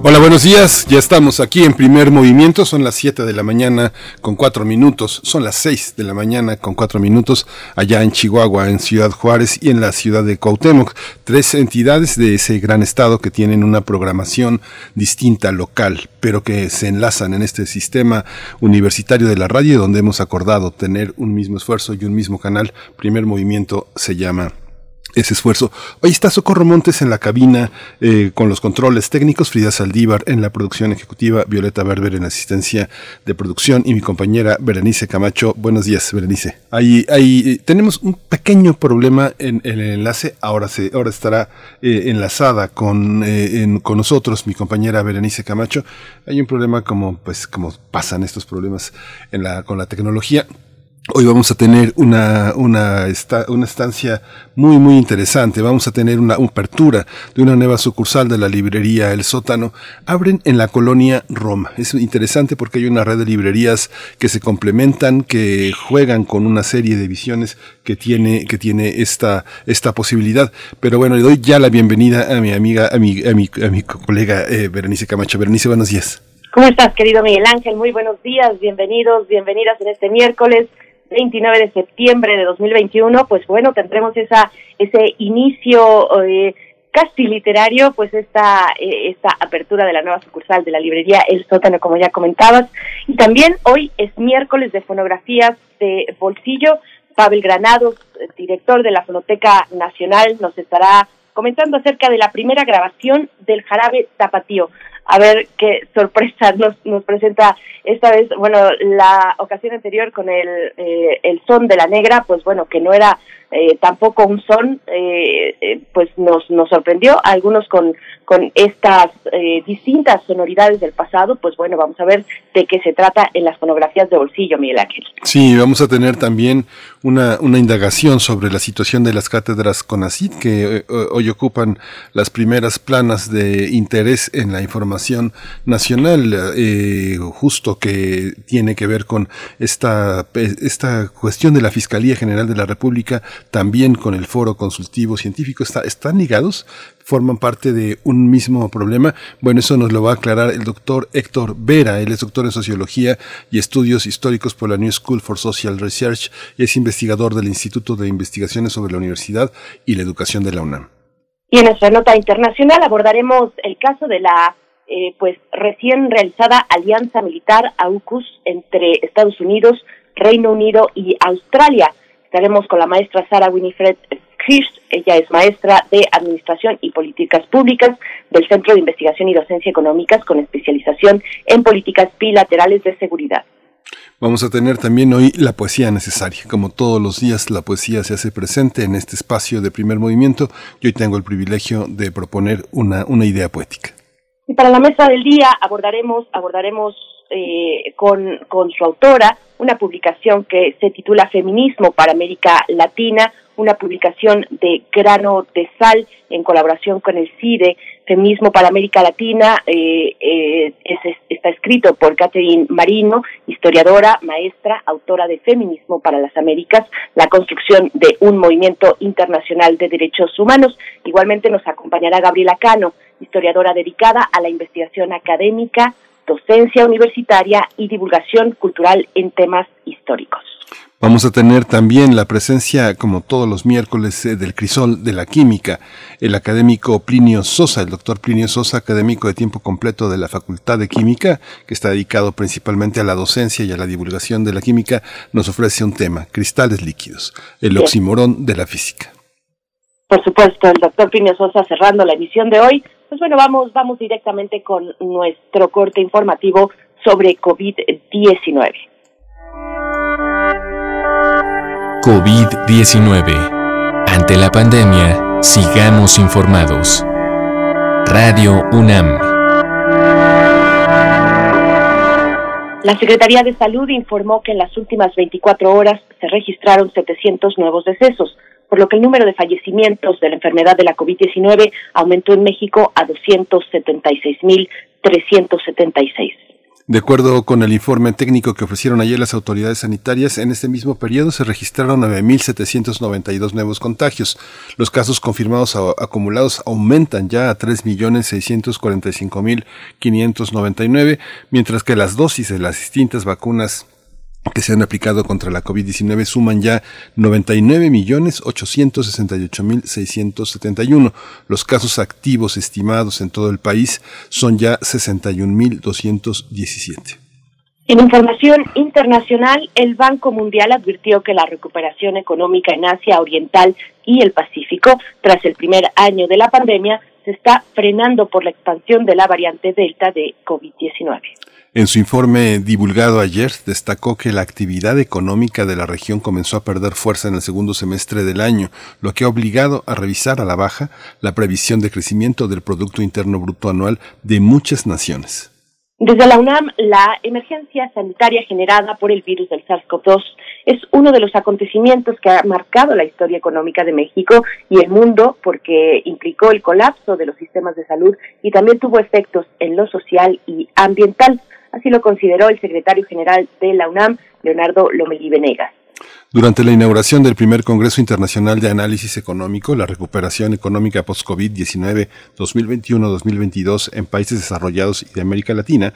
Hola, buenos días. Ya estamos aquí en primer movimiento. Son las 7 de la mañana con 4 minutos. Son las 6 de la mañana con 4 minutos allá en Chihuahua, en Ciudad Juárez y en la ciudad de Cuauhtémoc. Tres entidades de ese gran estado que tienen una programación distinta local, pero que se enlazan en este sistema universitario de la radio donde hemos acordado tener un mismo esfuerzo y un mismo canal. Primer movimiento se llama ese esfuerzo. Hoy está Socorro Montes en la cabina eh, con los controles técnicos, Frida Saldívar en la producción ejecutiva, Violeta Berber en la asistencia de producción y mi compañera Berenice Camacho. Buenos días, Berenice. Ahí, ahí tenemos un pequeño problema en, el enlace. Ahora se, ahora estará eh, enlazada con, eh, con nosotros mi compañera Berenice Camacho. Hay un problema como, pues, como pasan estos problemas en la, con la tecnología. Hoy vamos a tener una, una, una estancia muy, muy interesante. Vamos a tener una apertura de una nueva sucursal de la librería El Sótano. Abren en la colonia Roma. Es interesante porque hay una red de librerías que se complementan, que juegan con una serie de visiones que tiene, que tiene esta, esta posibilidad. Pero bueno, le doy ya la bienvenida a mi amiga, a mi, a mi, a mi colega eh, Berenice Camacho. Berenice, buenos días. ¿Cómo estás, querido Miguel Ángel? Muy buenos días, bienvenidos, bienvenidas en este miércoles 29 de septiembre de 2021, pues bueno, tendremos esa ese inicio eh, casi literario, pues esta eh, esta apertura de la nueva sucursal de la librería El Sótano, como ya comentabas, y también hoy es miércoles de fonografías de bolsillo. Pavel Granados, director de la Fonoteca Nacional, nos estará comentando acerca de la primera grabación del jarabe tapatío a ver qué sorpresa nos, nos presenta esta vez. Bueno, la ocasión anterior con el, eh, el son de la negra, pues bueno, que no era eh, tampoco un son, eh, eh, pues nos, nos sorprendió. Algunos con, con estas eh, distintas sonoridades del pasado, pues bueno, vamos a ver de qué se trata en las fonografías de bolsillo, Miguel Ángel. Sí, vamos a tener también una, una indagación sobre la situación de las cátedras CONACID, que hoy ocupan las primeras planas de interés en la información nacional, justo que tiene que ver con esta, esta cuestión de la Fiscalía General de la República también con el foro consultivo científico, está, están ligados, forman parte de un mismo problema. Bueno, eso nos lo va a aclarar el doctor Héctor Vera, él es doctor en sociología y estudios históricos por la New School for Social Research y es investigador del Instituto de Investigaciones sobre la Universidad y la Educación de la UNAM. Y en nuestra nota internacional abordaremos el caso de la eh, pues recién realizada alianza militar AUKUS entre Estados Unidos, Reino Unido y Australia. Estaremos con la maestra Sara Winifred Kirsch, ella es maestra de Administración y Políticas Públicas del Centro de Investigación y Docencia Económicas con especialización en políticas bilaterales de seguridad. Vamos a tener también hoy la poesía necesaria. Como todos los días, la poesía se hace presente en este espacio de primer movimiento. Yo hoy tengo el privilegio de proponer una, una idea poética. Y para la mesa del día abordaremos, abordaremos eh, con, con su autora, una publicación que se titula Feminismo para América Latina, una publicación de grano de sal en colaboración con el CIDE, Feminismo para América Latina, eh, eh, está escrito por Catherine Marino, historiadora, maestra, autora de Feminismo para las Américas, la construcción de un movimiento internacional de derechos humanos. Igualmente nos acompañará Gabriela Cano, historiadora dedicada a la investigación académica, docencia universitaria y divulgación cultural en temas históricos. Vamos a tener también la presencia, como todos los miércoles, eh, del crisol de la química, el académico Plinio Sosa, el doctor Plinio Sosa, académico de tiempo completo de la Facultad de Química, que está dedicado principalmente a la docencia y a la divulgación de la química, nos ofrece un tema, cristales líquidos, el oximorón de la física. Por supuesto, el doctor Plinio Sosa cerrando la emisión de hoy, pues bueno, vamos, vamos directamente con nuestro corte informativo sobre COVID-19. COVID-19. Ante la pandemia, sigamos informados. Radio UNAM. La Secretaría de Salud informó que en las últimas 24 horas se registraron 700 nuevos decesos, por lo que el número de fallecimientos de la enfermedad de la COVID-19 aumentó en México a 276.376. De acuerdo con el informe técnico que ofrecieron ayer las autoridades sanitarias, en este mismo periodo se registraron 9.792 nuevos contagios. Los casos confirmados acumulados aumentan ya a 3.645.599, mientras que las dosis de las distintas vacunas que se han aplicado contra la COVID-19 suman ya 99.868.671. Los casos activos estimados en todo el país son ya 61.217. En información internacional, el Banco Mundial advirtió que la recuperación económica en Asia Oriental y el Pacífico, tras el primer año de la pandemia, se está frenando por la expansión de la variante Delta de COVID-19. En su informe divulgado ayer, destacó que la actividad económica de la región comenzó a perder fuerza en el segundo semestre del año, lo que ha obligado a revisar a la baja la previsión de crecimiento del Producto Interno Bruto anual de muchas naciones. Desde la UNAM, la emergencia sanitaria generada por el virus del SARS-CoV-2 es uno de los acontecimientos que ha marcado la historia económica de México y el mundo porque implicó el colapso de los sistemas de salud y también tuvo efectos en lo social y ambiental. Así lo consideró el secretario general de la UNAM, Leonardo Lomelí Venegas. Durante la inauguración del primer Congreso Internacional de Análisis Económico, la recuperación económica post-COVID-19 2021-2022 en países desarrollados y de América Latina,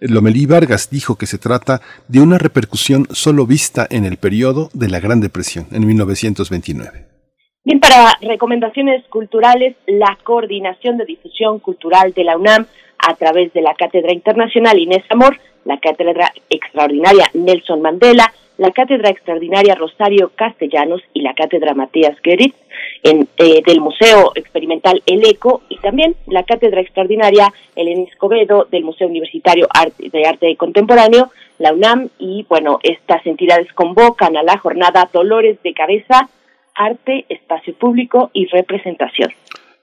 Lomelí Vargas dijo que se trata de una repercusión solo vista en el periodo de la Gran Depresión, en 1929. Bien, para recomendaciones culturales, la Coordinación de Difusión Cultural de la UNAM a través de la Cátedra Internacional Inés Amor, la Cátedra Extraordinaria Nelson Mandela, la Cátedra Extraordinaria Rosario Castellanos y la Cátedra Matías Geritz en, eh, del Museo Experimental El Eco y también la Cátedra Extraordinaria Elena Escobedo del Museo Universitario de Arte Contemporáneo, la UNAM y bueno, estas entidades convocan a la jornada Dolores de Cabeza, Arte, Espacio Público y Representación.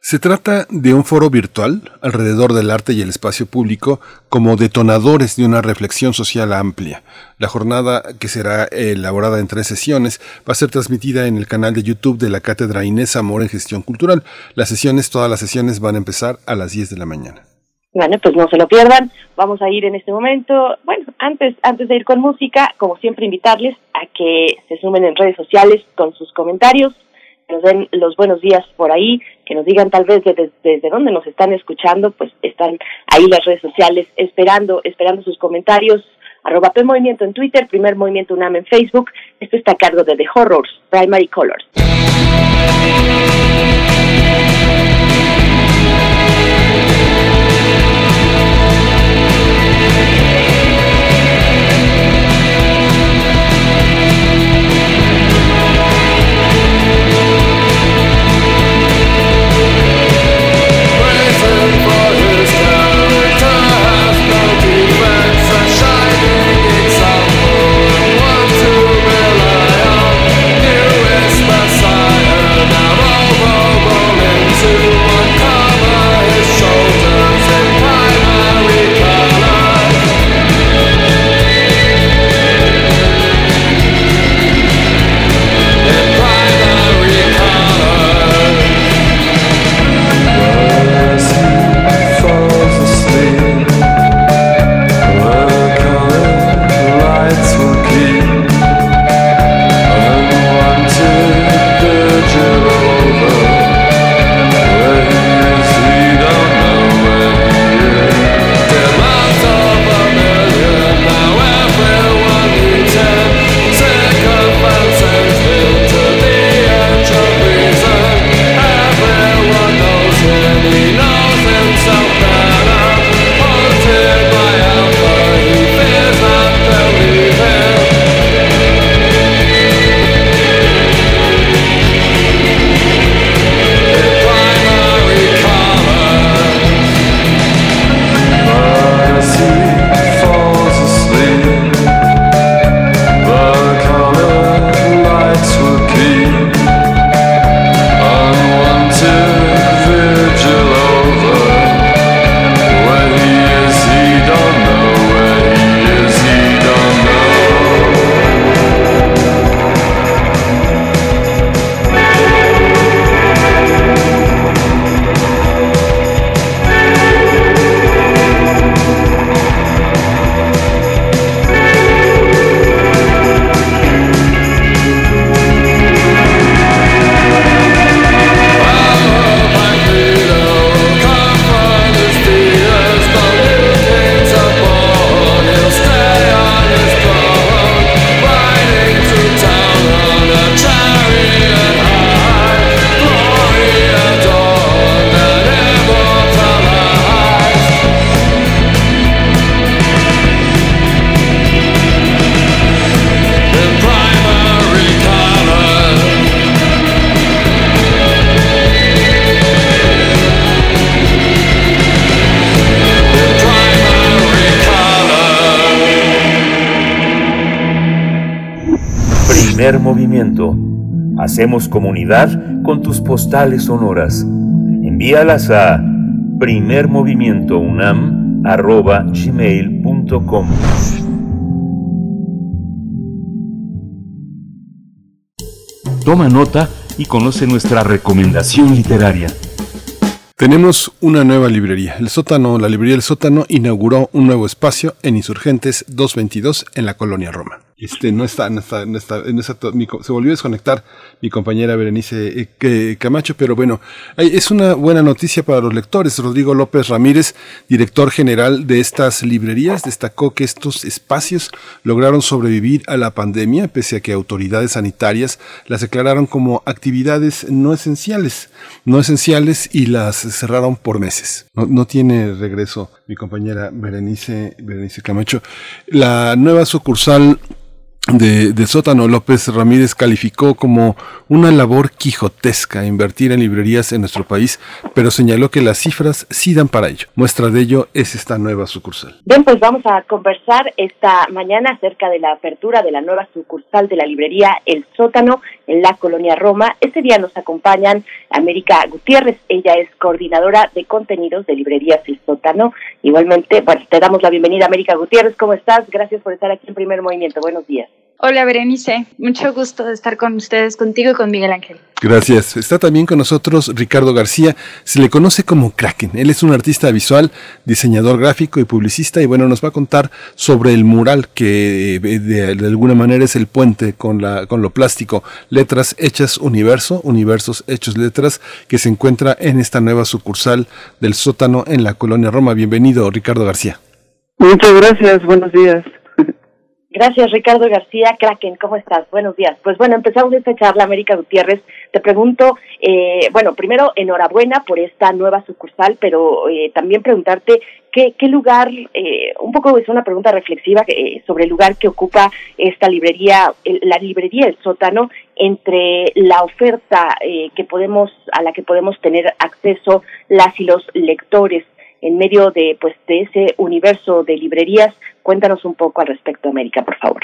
Se trata de un foro virtual alrededor del arte y el espacio público como detonadores de una reflexión social amplia. La jornada, que será elaborada en tres sesiones, va a ser transmitida en el canal de YouTube de la Cátedra Inés Amor en Gestión Cultural. Las sesiones, todas las sesiones van a empezar a las 10 de la mañana. Bueno, pues no se lo pierdan. Vamos a ir en este momento. Bueno, antes, antes de ir con música, como siempre, invitarles a que se sumen en redes sociales con sus comentarios nos den los buenos días por ahí, que nos digan tal vez desde, desde dónde nos están escuchando, pues están ahí las redes sociales esperando, esperando sus comentarios. Arroba P Movimiento en Twitter, Primer Movimiento UNAM en Facebook. Esto está a cargo de The Horrors, Primary Colors. Primer movimiento. Hacemos comunidad con tus postales sonoras. Envíalas a primermovimientounam.gmail.com Toma nota y conoce nuestra recomendación literaria. Tenemos una nueva librería. El sótano, la librería del sótano inauguró un nuevo espacio en Insurgentes 222 en la colonia Roma. Este, no está, no está, no está, no está se volvió a desconectar mi compañera Berenice eh, Camacho, pero bueno, es una buena noticia para los lectores. Rodrigo López Ramírez, director general de estas librerías, destacó que estos espacios lograron sobrevivir a la pandemia, pese a que autoridades sanitarias las declararon como actividades no esenciales, no esenciales y las cerraron por meses. No, no tiene regreso mi compañera Berenice, Berenice Camacho. La nueva sucursal de, de, Sótano López Ramírez calificó como una labor quijotesca invertir en librerías en nuestro país, pero señaló que las cifras sí dan para ello. Muestra de ello es esta nueva sucursal. Bien, pues vamos a conversar esta mañana acerca de la apertura de la nueva sucursal de la librería El Sótano en la colonia Roma. Este día nos acompañan América Gutiérrez, ella es coordinadora de contenidos de librerías El Sótano. Igualmente, bueno, te damos la bienvenida América Gutiérrez, ¿cómo estás? Gracias por estar aquí en Primer Movimiento. Buenos días. Hola Berenice, mucho gusto de estar con ustedes, contigo y con Miguel Ángel. Gracias. Está también con nosotros Ricardo García, se le conoce como Kraken. Él es un artista visual, diseñador gráfico y publicista y bueno, nos va a contar sobre el mural que eh, de, alguna manera es el puente con, la, con lo plástico, letras hechas universo, universos hechos letras, que se encuentra en esta nueva sucursal del sótano en la colonia Roma. Bienvenido, Ricardo García. Muchas gracias, buenos días. Gracias, Ricardo García. Kraken, ¿cómo estás? Buenos días. Pues bueno, empezamos esta charla, América Gutiérrez. Te pregunto, eh, bueno, primero, enhorabuena por esta nueva sucursal, pero eh, también preguntarte qué, qué lugar, eh, un poco es una pregunta reflexiva eh, sobre el lugar que ocupa esta librería, la librería El Sótano, entre la oferta eh, que podemos, a la que podemos tener acceso las y los lectores en medio de, pues, de ese universo de librerías. Cuéntanos un poco al respecto, América, por favor.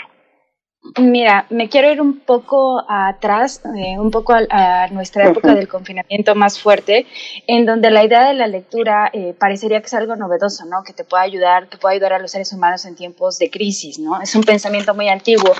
Mira, me quiero ir un poco atrás, eh, un poco a, nuestra época del confinamiento más fuerte, en donde la idea de la lectura eh, parecería que es algo novedoso, ¿no? Que te pueda ayudar, que pueda ayudar a los seres humanos en tiempos de crisis, ¿no? Es un pensamiento muy antiguo,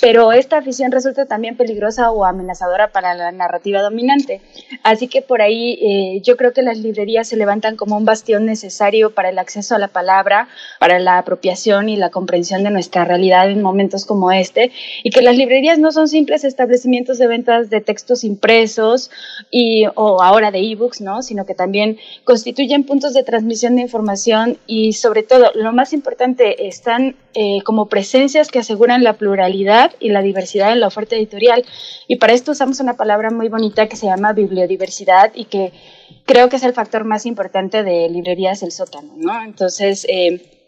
pero esta afición resulta también peligrosa o amenazadora para la narrativa dominante. Así que por ahí eh, yo creo que las librerías se levantan como un bastión necesario para el acceso a la palabra, para la apropiación y la comprensión de nuestra realidad en momentos como este y que las librerías no son simples establecimientos de ventas de textos impresos y, o ahora de ebooks, ¿no? sino que también constituyen puntos de transmisión de información y sobre todo, lo más importante, están eh, como presencias que aseguran la pluralidad y la diversidad en la oferta editorial. Y para esto usamos una palabra muy bonita que se llama bibliodiversidad y que creo que es el factor más importante de librerías el sótano, ¿no? Entonces, eh,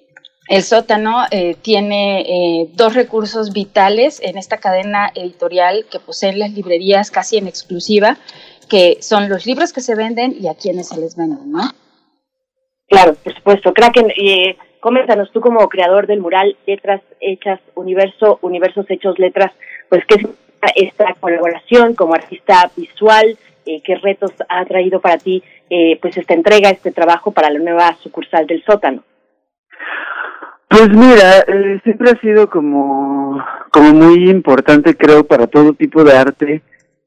el sótano eh, tiene eh, dos recursos vitales en esta cadena editorial que poseen las librerías casi en exclusiva, que son los libros que se venden y a quienes se les venden, ¿no? Claro, por supuesto. Kraken, eh, coméntanos tú como creador del mural Letras Hechas Universo, Universos Hechos Letras, pues qué es esta colaboración como artista visual, eh, qué retos ha traído para ti pues esta entrega, este trabajo para la nueva sucursal del sótano. Pues mira, eh, siempre ha sido como, como muy importante, creo, para todo tipo de arte,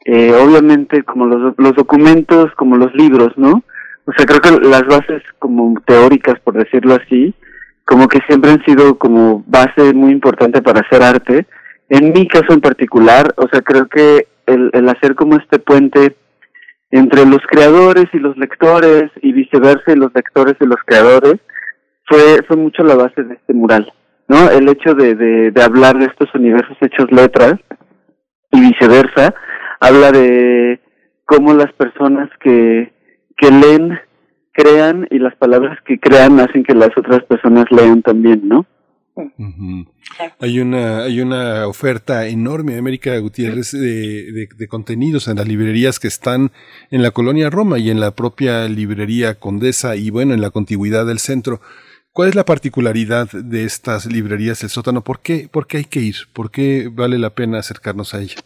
eh, obviamente como los, los documentos, como los libros, ¿no? O sea, creo que las bases como teóricas, por decirlo así, como que siempre han sido como base muy importante para hacer arte. En mi caso en particular, o sea, creo que el, el hacer como este puente entre los creadores y los lectores y viceversa, los lectores y los creadores, fue, fue mucho la base de este mural, ¿no? El hecho de, de, hablar de estos universos hechos letras y viceversa, habla de cómo las personas que, que leen crean y las palabras que crean hacen que las otras personas lean también, ¿no? Hay una hay una oferta enorme América Gutiérrez de, de, de, contenidos en las librerías que están en la colonia Roma y en la propia librería Condesa y bueno en la contigüidad del centro. ¿Cuál es la particularidad de estas librerías del sótano? ¿Por qué, ¿Por qué hay que ir? ¿Por qué vale la pena acercarnos a ella?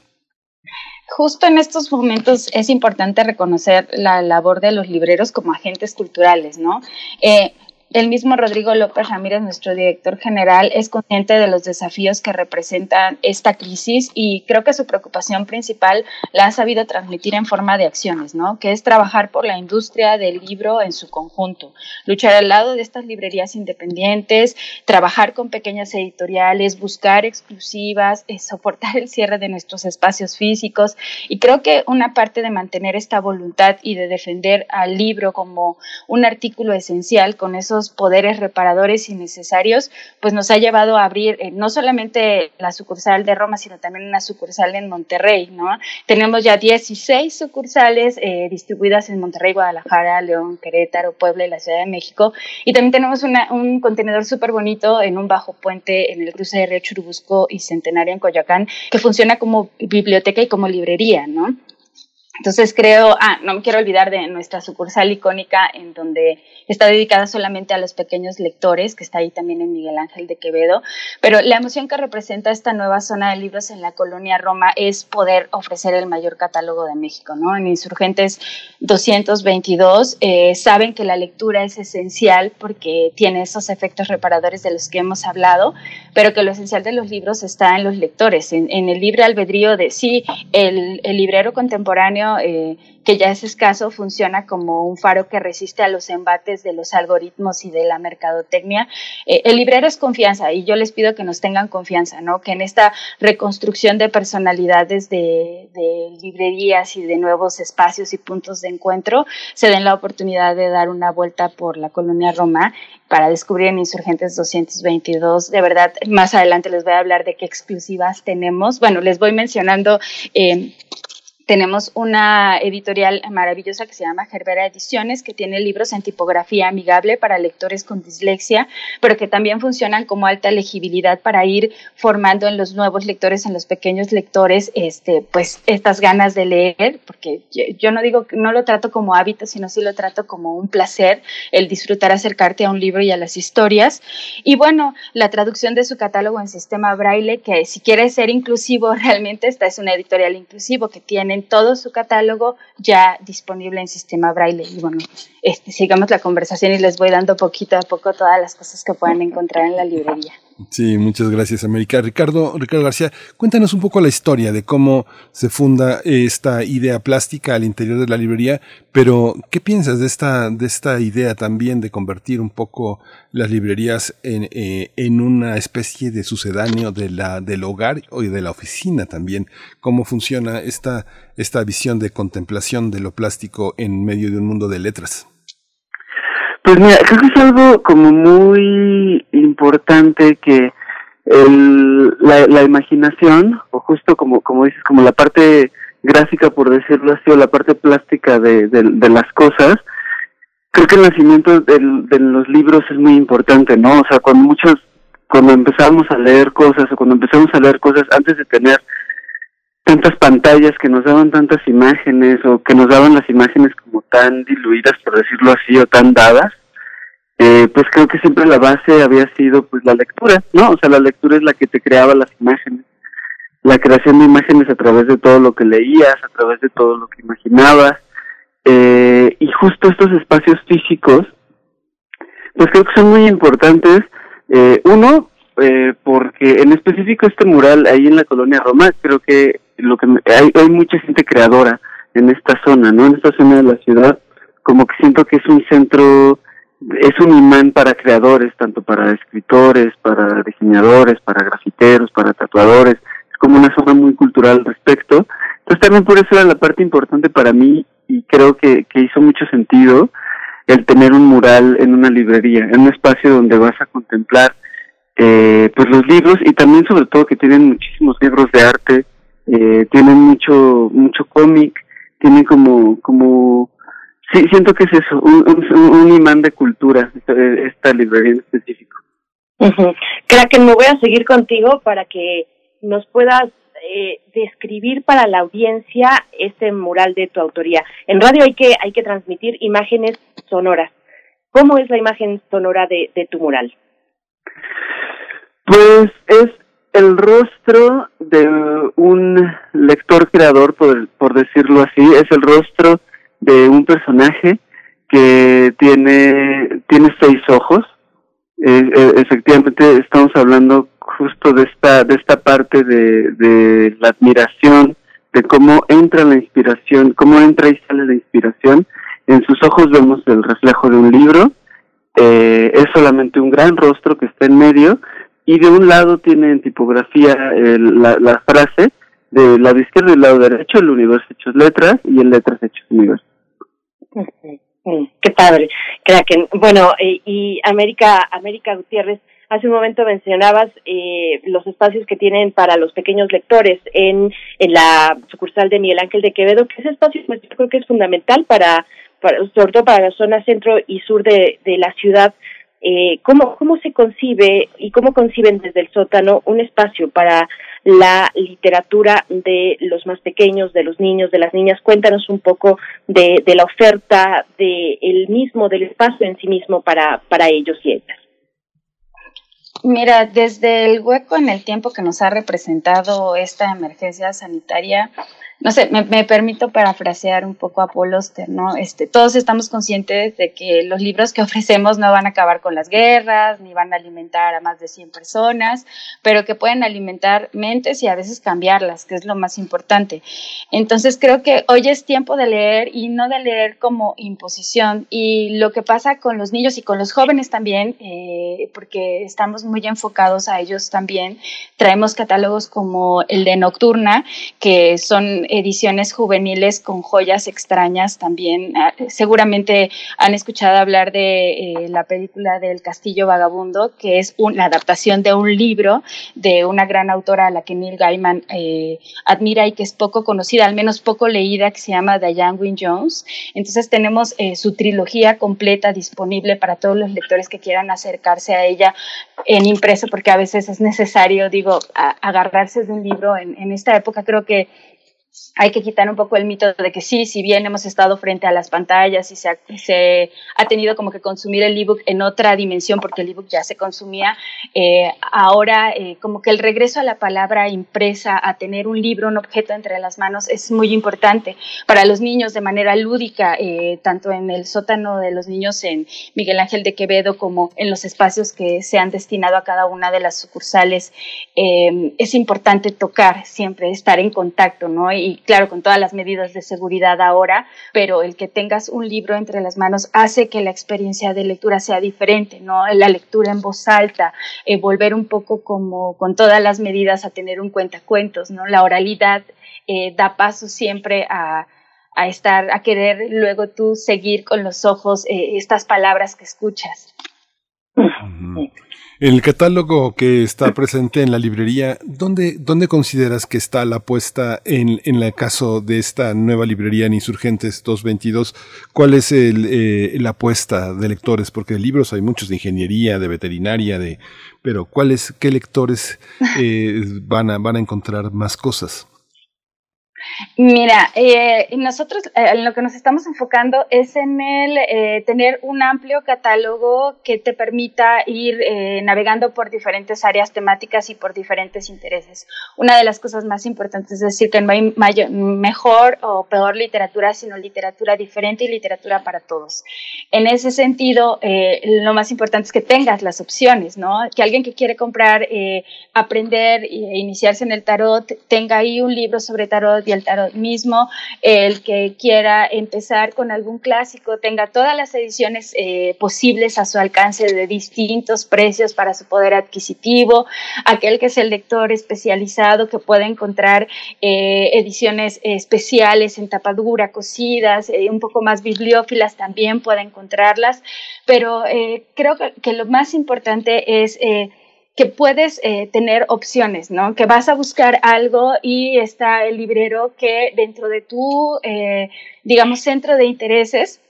Justo en estos momentos es importante reconocer la labor de los libreros como agentes culturales, ¿no? Eh, el mismo Rodrigo López Ramírez, nuestro director general, es consciente de los desafíos que representan esta crisis y creo que su preocupación principal la ha sabido transmitir en forma de acciones, ¿no? Que es trabajar por la industria del libro en su conjunto, luchar al lado de estas librerías independientes, trabajar con pequeñas editoriales, buscar exclusivas, eh, soportar el cierre de nuestros espacios físicos y creo que una parte de mantener esta voluntad y de defender al libro como un artículo esencial con esos poderes reparadores y necesarios, pues nos ha llevado a abrir eh, no solamente la sucursal de Roma, sino también una sucursal en Monterrey, ¿no? Tenemos ya 16 sucursales eh, distribuidas en Monterrey, Guadalajara, León, Querétaro, Puebla y la Ciudad de México. Y también tenemos un contenedor súper bonito en un bajo puente en el cruce de Río Churubusco y Centenario en Coyoacán, que funciona como biblioteca y como librería, ¿no? Entonces creo, ah, no me quiero olvidar de nuestra sucursal icónica en donde está dedicada solamente a los pequeños lectores, que está ahí también en Miguel Ángel de Quevedo, pero la emoción que representa esta nueva zona de libros en la colonia Roma es poder ofrecer el mayor catálogo de México, ¿no? En Insurgentes 222 eh, saben que la lectura es esencial porque tiene esos efectos reparadores de los que hemos hablado, pero que lo esencial de los libros está en los lectores, en, el libre albedrío de sí, el librero contemporáneo eh, que ya es escaso, funciona como un faro que resiste a los embates de los algoritmos y de la mercadotecnia. Eh, el librero es confianza y yo les pido que nos tengan confianza, ¿no? que en esta reconstrucción de personalidades de, librerías y de nuevos espacios y puntos de encuentro se den la oportunidad de dar una vuelta por la colonia Roma para descubrir en Insurgentes 222. De verdad, más adelante les voy a hablar de qué exclusivas tenemos. Bueno, les voy mencionando eh, tenemos una editorial maravillosa que se llama Gerbera Ediciones, que tiene libros en tipografía amigable para lectores con dislexia, pero que también funcionan como alta legibilidad para ir formando en los nuevos lectores, en los pequeños lectores, este, pues estas ganas de leer, porque yo, no digo, no lo trato como hábito, sino sí lo trato como un placer, el disfrutar acercarte a un libro y a las historias. Y bueno, la traducción de su catálogo en sistema braille, que si quiere ser inclusivo, realmente esta es una editorial inclusivo que tiene todo su catálogo ya disponible en sistema braille. Y bueno, este, sigamos la conversación y les voy dando poquito a poco todas las cosas que puedan encontrar en la librería. Sí, muchas gracias, América. Ricardo, Ricardo García, cuéntanos un poco la historia de cómo se funda esta idea plástica al interior de la librería, pero ¿qué piensas de esta, de esta idea también de convertir un poco las librerías en, eh, en una especie de sucedáneo de la, del hogar y de la oficina también? ¿Cómo funciona esta, esta visión de contemplación de lo plástico en medio de un mundo de letras? Pues mira, creo que es algo como muy importante que el, la, la imaginación, o justo como, como dices, como la parte gráfica, por decirlo así, o la parte plástica de, las cosas, creo que el nacimiento de, de los libros es muy importante, ¿no? O sea, cuando muchos, cuando empezamos a leer cosas, o cuando empezamos a leer cosas antes de tener tantas pantallas que nos daban tantas imágenes o que nos daban las imágenes como tan diluidas, por decirlo así, o tan dadas, eh, pues creo que siempre la base había sido pues la lectura, ¿no? O sea, la lectura es la que te creaba las imágenes, la creación de imágenes a través de todo lo que leías, a través de todo lo que imaginabas, eh, y justo estos espacios físicos, pues creo que son muy importantes. Eh, uno, eh, porque en específico este mural ahí en la colonia Roma, creo que lo que hay, hay mucha gente creadora en esta zona, ¿no? En esta zona de la ciudad, como que siento que es un centro, es un imán para creadores, tanto para escritores, para diseñadores, para grafiteros, para tatuadores, es como una zona muy cultural al respecto. Entonces también por eso era la parte importante para mí y creo que, que hizo mucho sentido el tener un mural en una librería, en un espacio donde vas a contemplar eh, pues los libros y también sobre todo que tienen muchísimos libros de arte, eh, tienen mucho mucho cómic, tienen como como sí siento que es eso un, un, imán de cultura esta, librería en específico. Uh que me voy a seguir contigo para que nos puedas eh, describir para la audiencia este mural de tu autoría. En radio hay que hay que transmitir imágenes sonoras. ¿Cómo es la imagen sonora de, de tu mural? Pues es el rostro de un lector creador, por, por decirlo así, es el rostro de un personaje que tiene, tiene seis ojos. Eh, eh, efectivamente estamos hablando justo de esta, de esta parte de, de la admiración, de cómo entra la inspiración, cómo entra y sale la inspiración. En sus ojos vemos el reflejo de un libro, eh, es solamente un gran rostro que está en medio y de un lado tiene en tipografía la, la, frase de lado izquierdo y el lado derecho, el universo hechos letras y el letras hechos universo. Qué padre, que Bueno, y América, América Gutiérrez, hace un momento mencionabas eh, los espacios que tienen para los pequeños lectores en, en la sucursal de Miguel Ángel de Quevedo, que ese espacio pues, yo creo que es fundamental para, para sobre todo para la zona centro y sur de, de la ciudad, eh, ¿cómo, ¿cómo se concibe y cómo conciben desde el sótano un espacio para la literatura de los más pequeños, de los niños, de las niñas? Cuéntanos un poco de, de la oferta de el mismo, del espacio en sí mismo para, para ellos y ellas. Mira, desde el hueco en el tiempo que nos ha representado esta emergencia sanitaria, no sé, me, me, permito parafrasear un poco a Paul Oster, ¿no? Este, todos estamos conscientes de que los libros que ofrecemos no van a acabar con las guerras, ni van a alimentar a más de 100 personas, pero que pueden alimentar mentes y a veces cambiarlas, que es lo más importante. Entonces creo que hoy es tiempo de leer y no de leer como imposición. Y lo que pasa con los niños y con los jóvenes también, eh, porque estamos muy enfocados a ellos también, traemos catálogos como el de Nocturna, que son ediciones juveniles con joyas extrañas también. Ah, seguramente han escuchado hablar de eh, la película del Castillo Vagabundo, que es la adaptación de un libro de una gran autora a la que Neil Gaiman eh, admira y que es poco conocida, al menos poco leída, que se llama Diane Wynne Jones. Entonces tenemos eh, su trilogía completa disponible para todos los lectores que quieran acercarse a ella en impreso, porque a veces es necesario, digo, agarrarse de un libro. En, en esta época creo que hay que quitar un poco el mito de que sí, si bien hemos estado frente a las pantallas y se ha, tenido como que consumir el ebook en otra dimensión, porque el ebook ya se consumía, eh, ahora eh, como que el regreso a la palabra impresa, a tener un libro, un objeto entre las manos, es muy importante para los niños de manera lúdica, eh, tanto en el sótano de los niños en Miguel Ángel de Quevedo como en los espacios que se han destinado a cada una de las sucursales. es importante tocar siempre, estar en contacto, ¿no? Y claro, con todas las medidas de seguridad ahora, pero el que tengas un libro entre las manos hace que la experiencia de lectura sea diferente, ¿no? La lectura en voz alta, eh, volver un poco como con todas las medidas a tener un cuentacuentos, ¿no? La oralidad eh, da paso siempre a, a, estar, a querer luego tú seguir con los ojos eh, estas palabras que escuchas. El catálogo que está presente en la librería, ¿dónde, dónde consideras que está la apuesta en, en el caso de esta nueva librería en Insurgentes 222? ¿Cuál es el, eh, la apuesta de lectores? Porque de libros hay muchos de ingeniería, de veterinaria, de, pero ¿cuáles, qué lectores eh, van, a, van a encontrar más cosas? Mira, eh, nosotros eh, en lo que nos estamos enfocando es en el eh, tener un amplio catálogo que te permita ir navegando por diferentes áreas temáticas y por diferentes intereses. Una de las cosas más importantes es decir que no hay mejor o peor literatura, sino literatura diferente y literatura para todos. En ese sentido, lo más importante es que tengas las opciones, ¿no? Que alguien que quiere comprar, aprender e iniciarse en el tarot tenga ahí un libro sobre tarot y el mismo, el que quiera empezar con algún clásico, tenga todas las ediciones eh, posibles a su alcance de distintos precios para su poder adquisitivo, aquel que es el lector especializado que pueda encontrar eh, ediciones especiales en tapadura, cosidas, eh, un poco más bibliófilas también pueda encontrarlas, pero creo que, lo más importante es que puedes eh, tener opciones, ¿no? Que vas a buscar algo y está el librero que dentro de tu, eh, digamos, centro de intereses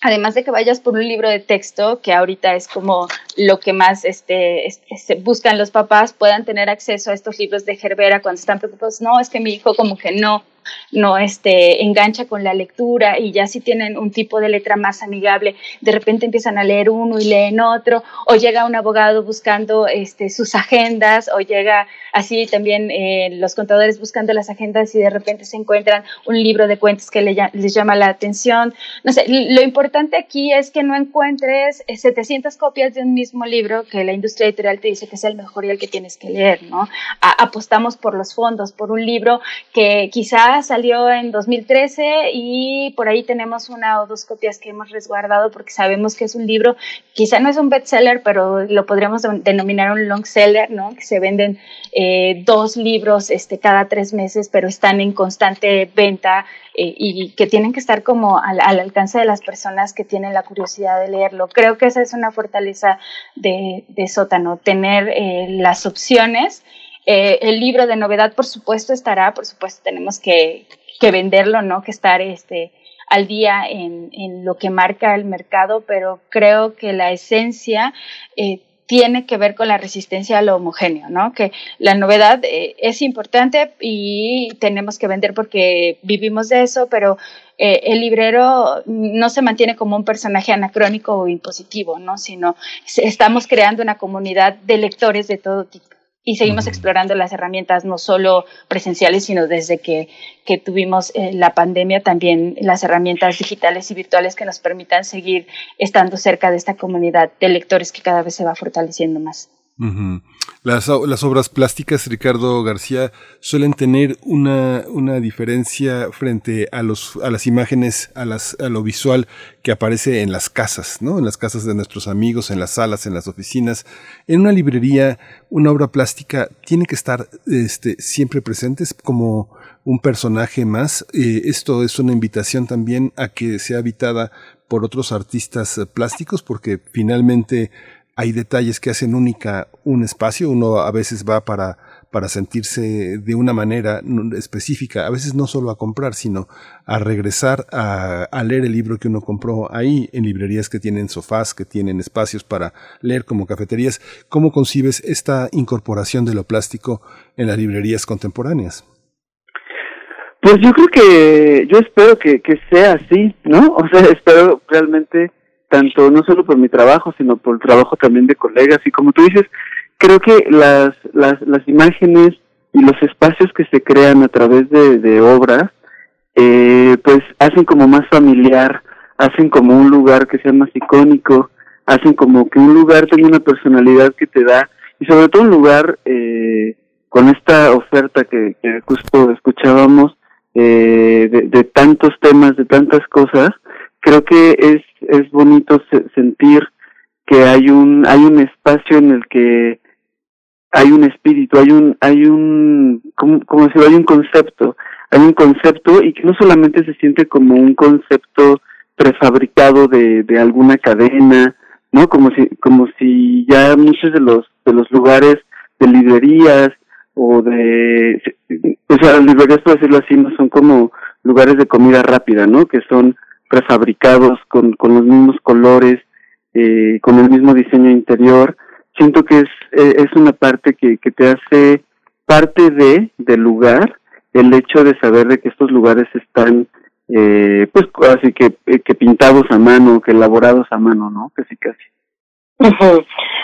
además de que vayas por un libro de texto, que ahorita es como lo que más este, este, buscan los papás, puedan tener acceso a estos libros de Gerbera cuando están preocupados, no, es que mi hijo como que no, no este, engancha con la lectura y ya si tienen un tipo de letra más amigable, de repente empiezan a leer uno y leen otro, o llega un abogado buscando este, sus agendas, o llega así también eh, los contadores buscando las agendas y de repente se encuentran un libro de cuentos que les llama la atención. No sé, lo importante aquí es que no encuentres 700 eh, copias de un mismo libro que la industria editorial te dice que es el mejor y el que tienes que leer, ¿no? apostamos por los fondos, por un libro que quizás salió en 2013 y por ahí tenemos una o dos copias que hemos resguardado porque sabemos que es un libro, quizá no es un bestseller, pero lo podríamos denominar un long seller, ¿no? Que se venden eh, dos libros este, cada tres meses, pero están en constante venta eh, y que tienen que estar como al, alcance de las personas que tienen la curiosidad de leerlo. Creo que esa es una fortaleza de, sótano, tener eh, las opciones eh, el libro de novedad, por supuesto, estará, por supuesto, tenemos que, venderlo, ¿no? Que estar este, al día en, lo que marca el mercado, pero creo que la esencia tiene que ver con la resistencia a lo homogéneo, ¿no? Que la novedad eh, es importante y tenemos que vender porque vivimos de eso, pero el librero no se mantiene como un personaje anacrónico o impositivo, ¿no? Sino estamos creando una comunidad de lectores de todo tipo y seguimos explorando las herramientas no solo presenciales, sino desde que, que tuvimos eh, la pandemia, también las herramientas digitales y virtuales que nos permitan seguir estando cerca de esta comunidad de lectores que cada vez se va fortaleciendo más. Las, las, obras plásticas, Ricardo García, suelen tener una, una diferencia frente a, los, a las imágenes, a, las, a lo visual que aparece en las casas, ¿no? En las casas de nuestros amigos, en las salas, en las oficinas. En una librería, una obra plástica tiene que estar este, siempre presente como un personaje más. Eh, esto es una invitación también a que sea habitada por otros artistas plásticos, porque finalmente hay detalles que hacen única un espacio, uno a veces va para, para sentirse de una manera específica, a veces no solo a comprar, sino a regresar a, leer el libro que uno compró ahí, en librerías que tienen sofás, que tienen espacios para leer como cafeterías. ¿Cómo concibes esta incorporación de lo plástico en las librerías contemporáneas? Pues yo creo que, yo espero que, que sea así, ¿no? O sea, espero realmente tanto no solo por mi trabajo, sino por el trabajo también de colegas. Y como tú dices, creo que las, las, las imágenes y los espacios que se crean a través de, obras, eh, pues hacen como más familiar, hacen como un lugar que sea más icónico, hacen como que un lugar tenga una personalidad que te da, y sobre todo un lugar eh, con esta oferta que, que justo escuchábamos, eh, de tantos temas, de tantas cosas, creo que es, es bonito sentir que hay un, hay un espacio en el que hay un espíritu, hay un, hay un, como, como hay un concepto, hay un concepto y que no solamente se siente como un concepto prefabricado de, de alguna cadena, ¿no? Como si, como si ya muchos de los, de los lugares de librerías o de, o sea, las librerías, por decirlo así, no son como lugares de comida rápida, ¿no? Que son prefabricados con, con los mismos colores, eh, con el mismo diseño interior. Siento que es, eh, es una parte que, que te hace parte de, del lugar, el hecho de saber de que estos lugares están, eh, pues así que, que pintados a mano, que elaborados a mano, ¿no? Casi casi.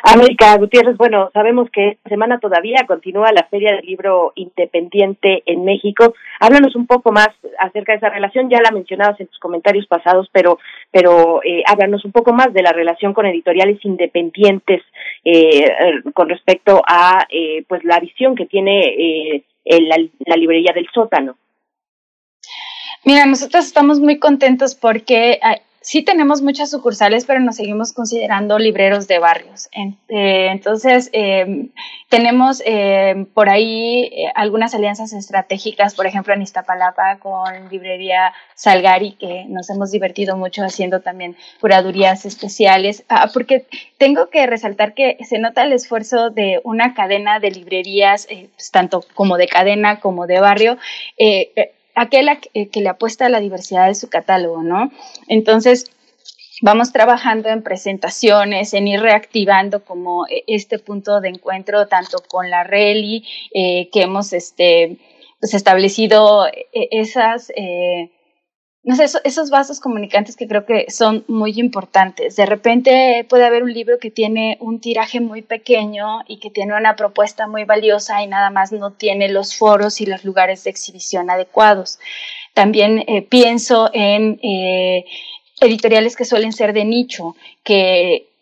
América Gutiérrez, bueno, sabemos que esta semana todavía continúa la Feria del Libro Independiente en México. Háblanos un poco más acerca de esa relación, ya la mencionabas en tus comentarios pasados, pero, pero eh, háblanos un poco más de la relación con editoriales independientes eh, con respecto a eh, pues la visión que tiene eh, la, la librería del sótano. Mira, nosotros estamos muy contentos porque sí tenemos muchas sucursales, pero nos seguimos considerando libreros de barrios. Eh, entonces, em, tenemos em, por ahí eh, algunas alianzas estratégicas, por ejemplo, en Iztapalapa con Librería Salgari, que nos hemos divertido mucho haciendo también curadurías especiales, ah, porque tengo que resaltar que se nota el esfuerzo de una cadena de librerías, eh, pues, tanto como de cadena como de barrio, aquel que le apuesta a la diversidad de su catálogo, ¿no? Entonces, vamos trabajando en presentaciones, en ir reactivando como e, este punto de encuentro tanto con la Reli, eh, que hemos este, pues establecido esas... Eh, no sé, esos vasos comunicantes que creo que son muy importantes. De repente puede haber un libro que tiene un tiraje muy pequeño y que tiene una propuesta muy valiosa y nada más no tiene los foros y los lugares de exhibición adecuados. También eh, pienso en eh, editoriales que suelen ser de nicho, que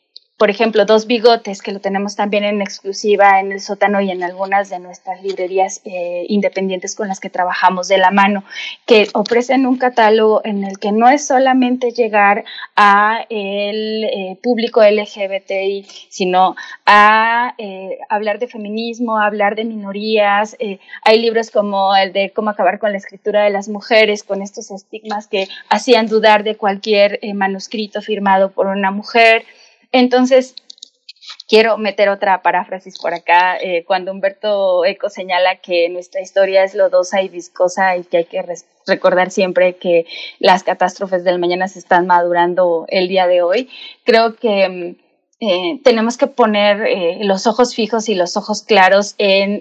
por ejemplo, Dos Bigotes, que lo tenemos también en exclusiva en el sótano y en algunas de nuestras librerías eh, independientes con las que trabajamos de la mano, que ofrecen un catálogo en el que no es solamente llegar a el eh, público LGBTI, sino a eh, hablar de feminismo, hablar de minorías. hay libros como el de Cómo acabar con la escritura de las mujeres, con estos estigmas que hacían dudar de cualquier manuscrito firmado por una mujer. Entonces, quiero meter otra paráfrasis por acá, eh, cuando Humberto Eco señala que nuestra historia es lodosa y viscosa y que hay que recordar siempre que las catástrofes del mañana se están madurando el día de hoy, creo que eh, tenemos que poner eh, los ojos fijos y los ojos claros en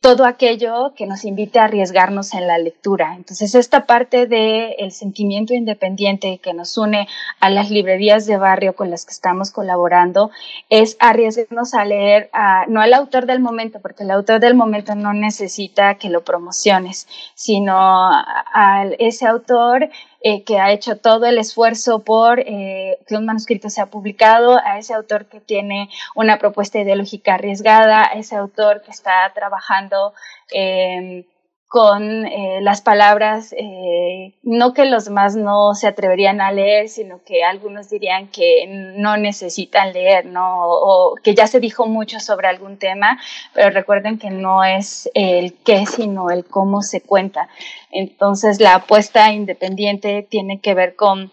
todo aquello que nos invite a arriesgarnos en la lectura. Entonces, esta parte del el sentimiento independiente que nos une a las librerías de barrio con las que estamos colaborando es arriesgarnos a leer no al autor del momento, porque el autor del momento no necesita que lo promociones, sino a ese autor eh, que ha hecho todo el esfuerzo por eh, que un manuscrito sea publicado, a ese autor que tiene una propuesta ideológica arriesgada, a ese autor que está trabajando eh, con eh, las palabras, eh, no que los más no se atreverían a leer, sino que algunos dirían que no necesitan leer, ¿no? O, que ya se dijo mucho sobre algún tema, pero recuerden que no es el qué, sino el cómo se cuenta. Entonces, la apuesta independiente tiene que ver con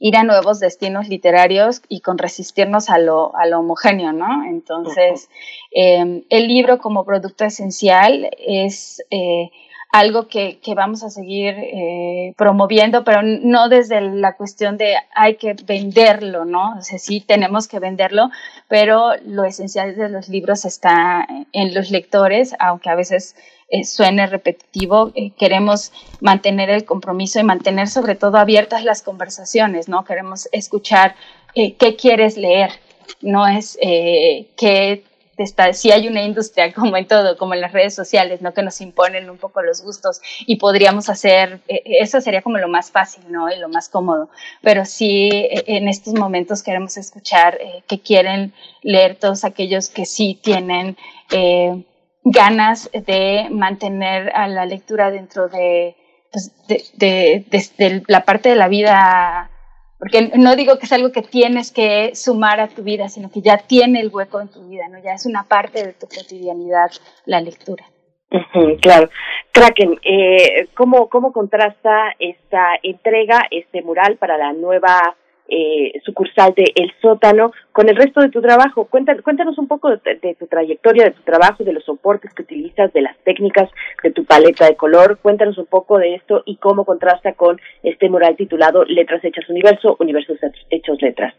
ir a nuevos destinos literarios y con resistirnos a lo, a lo homogéneo, ¿no? Entonces, em, el libro como producto esencial es eh, algo que, que, vamos a seguir eh, promoviendo, pero no desde la cuestión de hay que venderlo, ¿no? O sea, sí tenemos que venderlo, pero lo esencial de los libros está en los lectores, aunque a veces eh, suene repetitivo, eh, queremos mantener el compromiso y mantener sobre todo abiertas las conversaciones, ¿no? Queremos escuchar qué quieres leer, no es que está, si hay una industria como en todo, como en las redes sociales, ¿no? Que nos imponen un poco los gustos y podríamos hacer, eso sería como lo más fácil, ¿no? Y lo más cómodo. Pero sí, en estos momentos queremos escuchar qué quieren leer todos aquellos que sí tienen ganas de mantener a la lectura dentro de, pues, de, la parte de la vida, porque no digo que es algo que tienes que sumar a tu vida, sino que ya tiene el hueco en tu vida, ¿no? Ya es una parte de tu cotidianidad la lectura. claro. Kraken, eh, ¿cómo, ¿cómo contrasta esta entrega, este mural para la nueva eh, sucursal de El Sótano con el resto de tu trabajo. Cuéntanos, cuéntanos un poco de, tu trayectoria, de tu trabajo, de los soportes que utilizas, de las técnicas, de tu paleta de color. Cuéntanos un poco de esto y cómo contrasta con este mural titulado Letras Hechas Universo, Universos Hechos Letras.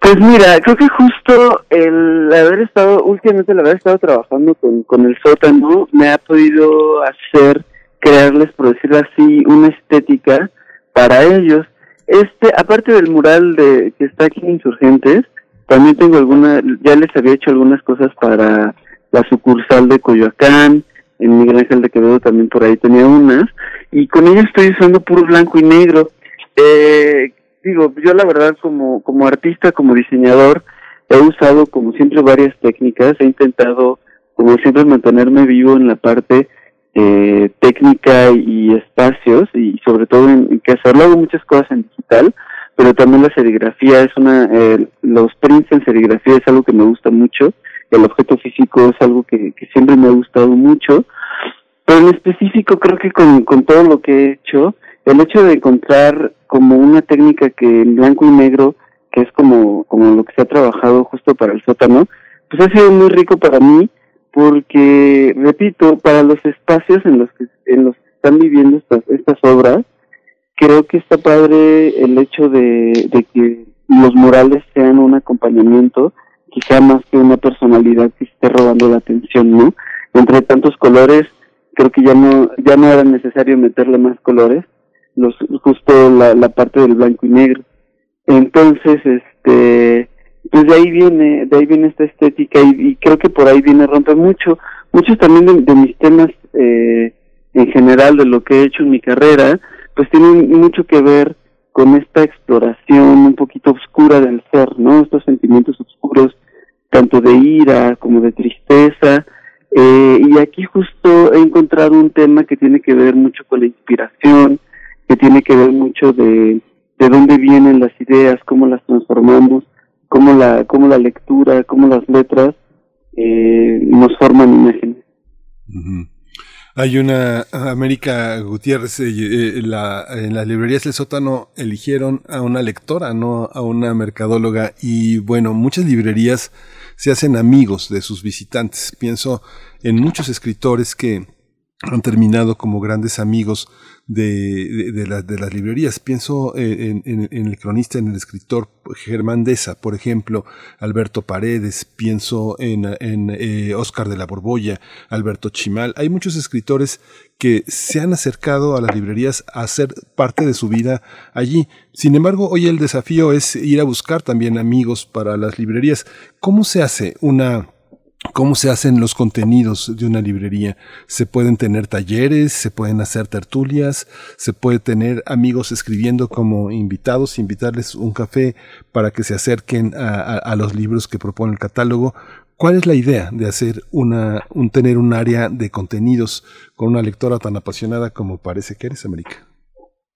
Pues mira, creo que justo el haber estado, últimamente el haber estado trabajando con, con el sótano me ha podido hacer crearles, por decirlo así, una estética para ellos este, aparte del mural de que está aquí en Insurgentes, también tengo alguna, ya les había hecho algunas cosas para la sucursal de Coyoacán, en Miguel Ángel de Quevedo también por ahí tenía unas, y con ellas estoy usando puro blanco y negro. Eh, digo, yo la verdad como, como artista, como diseñador, he usado como siempre varias técnicas, he intentado como siempre mantenerme vivo en la parte eh, técnica y espacios y sobre todo en, que hacerlo hago muchas cosas en digital pero también la serigrafía es una eh, los prints en serigrafía es algo que me gusta mucho el objeto físico es algo que, que siempre me ha gustado mucho pero en específico creo que con, con todo lo que he hecho el hecho de encontrar como una técnica que en blanco y negro que es como como lo que se ha trabajado justo para el sótano pues ha sido muy rico para mí porque, repito, para los espacios en los que, en los que están viviendo estas, estas obras, creo que está padre el hecho de, de que los murales sean un acompañamiento, quizá más que una personalidad que esté robando la atención, ¿no? Entre tantos colores, creo que ya no, ya no era necesario meterle más colores, los, justo la, la parte del blanco y negro. Entonces, este, pues de ahí viene, de ahí viene esta estética y, creo que por ahí viene romper mucho, muchos también de, mis temas eh, en general de lo que he hecho en mi carrera, pues tienen mucho que ver con esta exploración un poquito oscura del ser, ¿no? Estos sentimientos oscuros, tanto de ira como de tristeza. Eh, y aquí justo he encontrado un tema que tiene que ver mucho con la inspiración, que tiene que ver mucho de, de dónde vienen las ideas, cómo las transformamos, cómo la, cómo la lectura, cómo las letras eh, nos forman imágenes. Hay una, América Gutiérrez, eh, eh, en las librerías del sótano eligieron a una lectora, no a una mercadóloga. Y bueno, muchas librerías se hacen amigos de sus visitantes. Pienso en muchos escritores que han terminado como grandes amigos de, de, las librerías. Pienso en, el cronista, en el escritor Germán Deza, por ejemplo, Alberto Paredes, pienso en, en eh, Oscar de la Borbolla, Alberto Chimal. Hay muchos escritores que se han acercado a las librerías a hacer parte de su vida allí. Sin embargo, hoy el desafío es ir a buscar también amigos para las librerías. ¿Cómo se hace una cómo se hacen los contenidos de una librería. Se pueden tener talleres, se pueden hacer tertulias, se puede tener amigos escribiendo como invitados, invitarles un café para que se acerquen a, los libros que propone el catálogo. ¿Cuál es la idea de hacer una, un tener un área de contenidos con una lectora tan apasionada como parece que eres, América?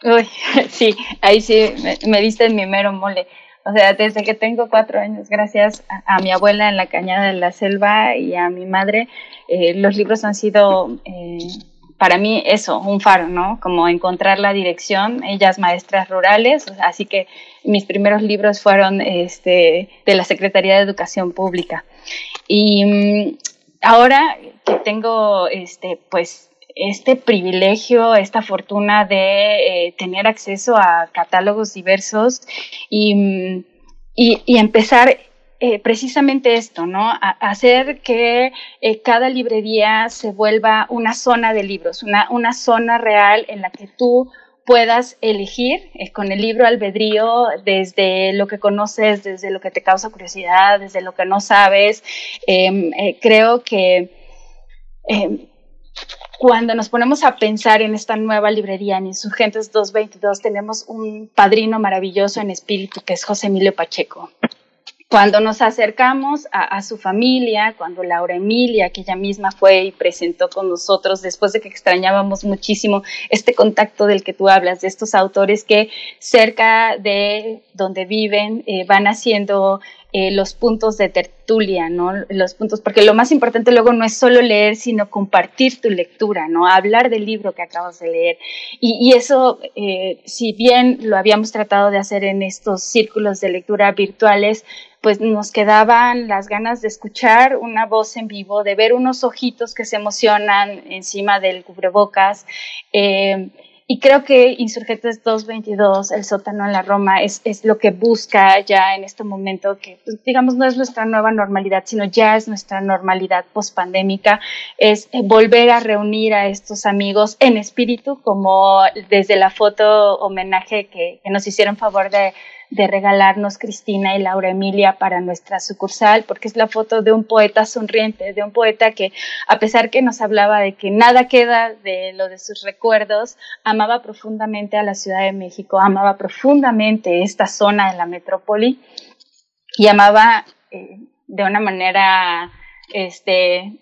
Uy, sí, ahí sí me, me diste en mi mero mole. O sea, desde que tengo cuatro años, gracias a, mi abuela en la cañada de la selva y a mi madre, eh, los libros han sido eh, para mí eso, un faro, ¿no? Como encontrar la dirección, ellas maestras rurales, así que mis primeros libros fueron este, de la Secretaría de Educación Pública. Y mm, ahora que tengo, este, pues, este privilegio, esta fortuna de eh, tener acceso a catálogos diversos y, y, empezar eh, precisamente esto, ¿no? hacer que eh, cada librería se vuelva una zona de libros, una, una zona real en la que tú puedas elegir con el libro albedrío desde lo que conoces, desde lo que te causa curiosidad, desde lo que no sabes. Em, creo que em, cuando nos ponemos a pensar en esta nueva librería en Insurgentes 222, tenemos un padrino maravilloso en espíritu que es José Emilio Pacheco. Cuando nos acercamos a, su familia, cuando Laura Emilia, que ella misma fue y presentó con nosotros, después de que extrañábamos muchísimo este contacto del que tú hablas, de estos autores que cerca de donde viven eh, van haciendo eh, los puntos de tertulia, ¿no? Los puntos, porque lo más importante luego no es solo leer, sino compartir tu lectura, ¿no? Hablar del libro que acabas de leer. Y, eso, eh, si bien lo habíamos tratado de hacer en estos círculos de lectura virtuales, pues nos quedaban las ganas de escuchar una voz en vivo, de ver unos ojitos que se emocionan encima del cubrebocas. Eh, y creo que Insurgentes 222, el sótano en la Roma, es, es lo que busca ya en este momento, que pues, digamos no es nuestra nueva normalidad, sino ya es nuestra normalidad pospandémica, es eh, volver a reunir a estos amigos en espíritu, como desde la foto homenaje que, que nos hicieron favor de de regalarnos Cristina y Laura Emilia para nuestra sucursal, porque es la foto de un poeta sonriente, de un poeta que, a pesar que nos hablaba de que nada queda de lo de sus recuerdos, amaba profundamente a la Ciudad de México, amaba profundamente esta zona de la metrópoli y amaba eh, de una manera, este,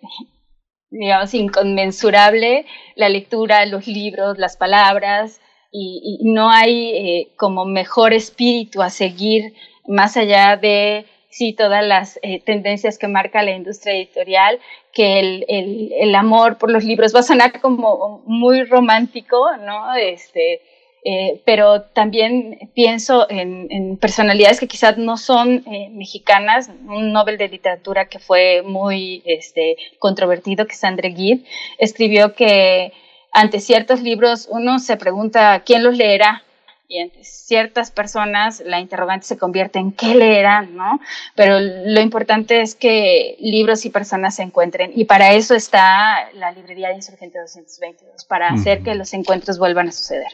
digamos, inconmensurable la lectura, los libros, las palabras, y, no hay eh, como mejor espíritu a seguir más allá de sí todas las eh, tendencias que marca la industria editorial, que el, el, el, amor por los libros va a sonar como muy romántico, ¿no? Este, eh, pero también pienso en, en, personalidades que quizás no son mexicanas, un Nobel de Literatura que fue muy este, controvertido, que es André Gide, escribió que ante ciertos libros uno se pregunta quién los leerá, y en ciertas personas la interrogante se convierte en qué leerán, ¿no? Pero lo importante es que libros y personas se encuentren y para eso está la librería de Insurgente 222, para hacer que los encuentros vuelvan a suceder.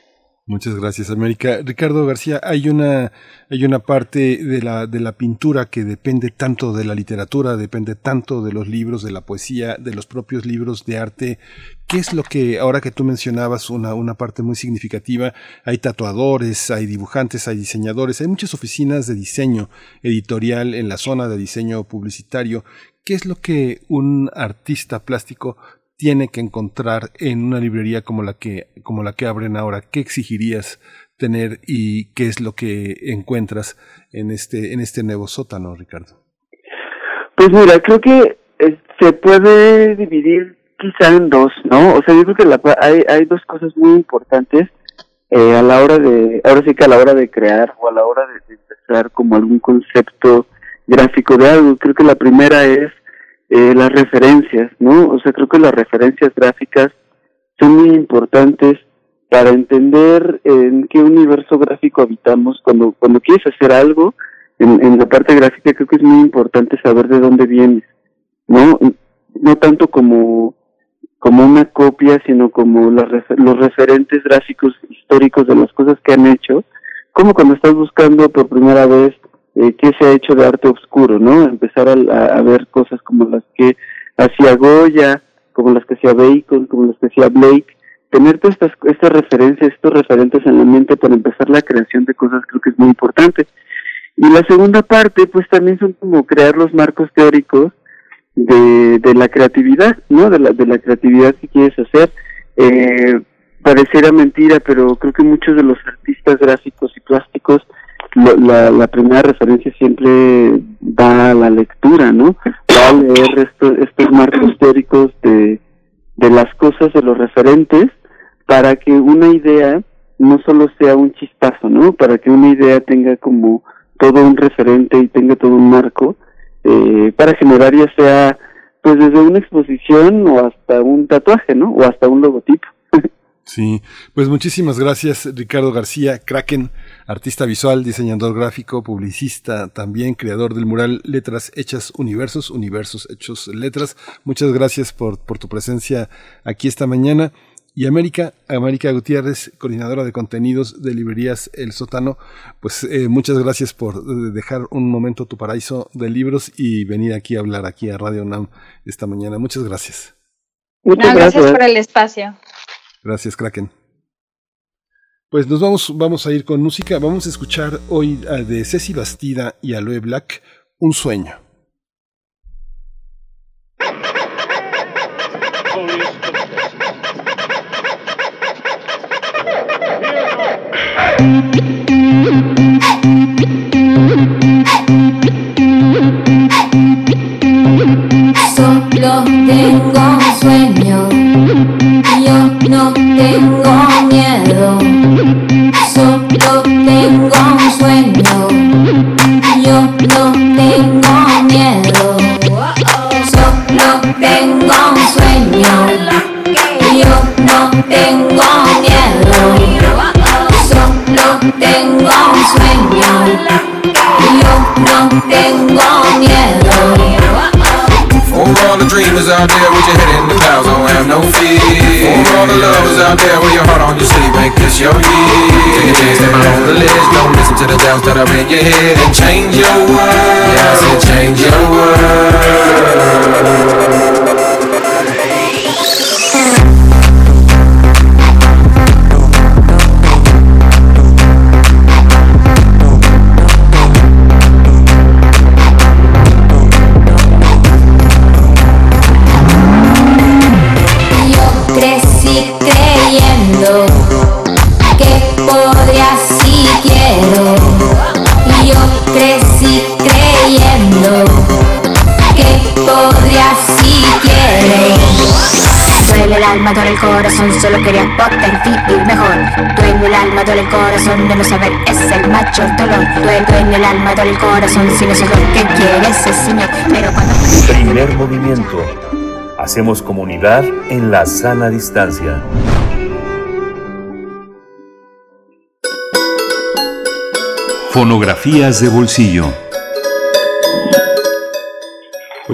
Muchas gracias, América. Ricardo García, hay una, hay una parte de la, de la pintura que depende tanto de la literatura, depende tanto de los libros, de la poesía, de los propios libros de arte. ¿Qué es lo que, ahora que tú mencionabas una, una parte muy significativa, hay tatuadores, hay dibujantes, hay diseñadores, hay muchas oficinas de diseño editorial en la zona de diseño publicitario. ¿Qué es lo que un artista plástico tiene que encontrar en una librería como la que, como la que abren ahora? ¿Qué exigirías tener y qué es lo que encuentras en este, en este nuevo sótano, Ricardo? Pues mira, creo que eh, se puede dividir quizá en dos, ¿no? O sea, yo creo que la, hay, hay dos cosas muy importantes eh, a la hora de, ahora sí que a la hora de crear o a la hora de, de empezar como algún concepto gráfico de algo. Creo que la primera es eh, las referencias, ¿no? O sea, creo que las referencias gráficas son muy importantes para entender en qué universo gráfico habitamos cuando cuando quieres hacer algo en, en la parte gráfica creo que es muy importante saber de dónde vienes no no tanto como como una copia sino como los referentes gráficos históricos de las cosas que han hecho como cuando estás buscando por primera vez eh, qué se ha hecho de arte oscuro, ¿no? Empezar a, ver cosas como las que hacía Goya, como las que hacía Bacon, como las que hacía Blake, tener todas estas, estas referencias, estos referentes en la mente para empezar la creación de cosas creo que es muy importante. Y la segunda parte, pues también son como crear los marcos teóricos de, la creatividad, ¿no? De la, de la creatividad que quieres hacer. Eh, pareciera mentira, pero creo que muchos de los artistas gráficos y plásticos la, la primera referencia siempre va a la lectura, ¿no? Va a leer estos, estos marcos teóricos de, de las cosas, de los referentes, para que una idea no solo sea un chispazo, ¿no? Para que una idea tenga como todo un referente y tenga todo un marco, eh, para generar ya sea, pues desde una exposición o hasta un tatuaje, ¿no? O hasta un logotipo. Sí, pues muchísimas gracias Ricardo García, Kraken, artista visual, diseñador gráfico, publicista, también creador del mural Letras Hechas Universos, Universos Hechos Letras. Muchas gracias por, por tu presencia aquí esta mañana. Y América, América Gutiérrez, coordinadora de contenidos de librerías El Sótano, pues eh, muchas gracias por eh, dejar un momento tu paraíso de libros y venir aquí a hablar aquí a Radio NAM esta mañana. Muchas gracias. Muchas gracias por el espacio. Gracias, Kraken. Pues nos vamos, vamos a ir con música. Vamos a escuchar hoy de Ceci Bastida y Aloe Black, Un sueño. Solo tengo un sueño no tengo miedo, solo tengo un sueño. Yo no tengo miedo, solo tengo un sueño. Yo no tengo miedo, solo tengo un sueño. Yo no tengo miedo. For all the dreamers out there out there with your heart on your sleeve and kiss your ear. Take a chance, step out on the ledge, don't listen to the doubts that are in your head and change your world. Yeah, I said change your world. El de no saber es el mayor dolor. Duele el alma, duele el corazón, si no sé lo que quiere ese señor. Pero cuando... Primer movimiento. Hacemos comunidad en la sana distancia. Fonografías de bolsillo.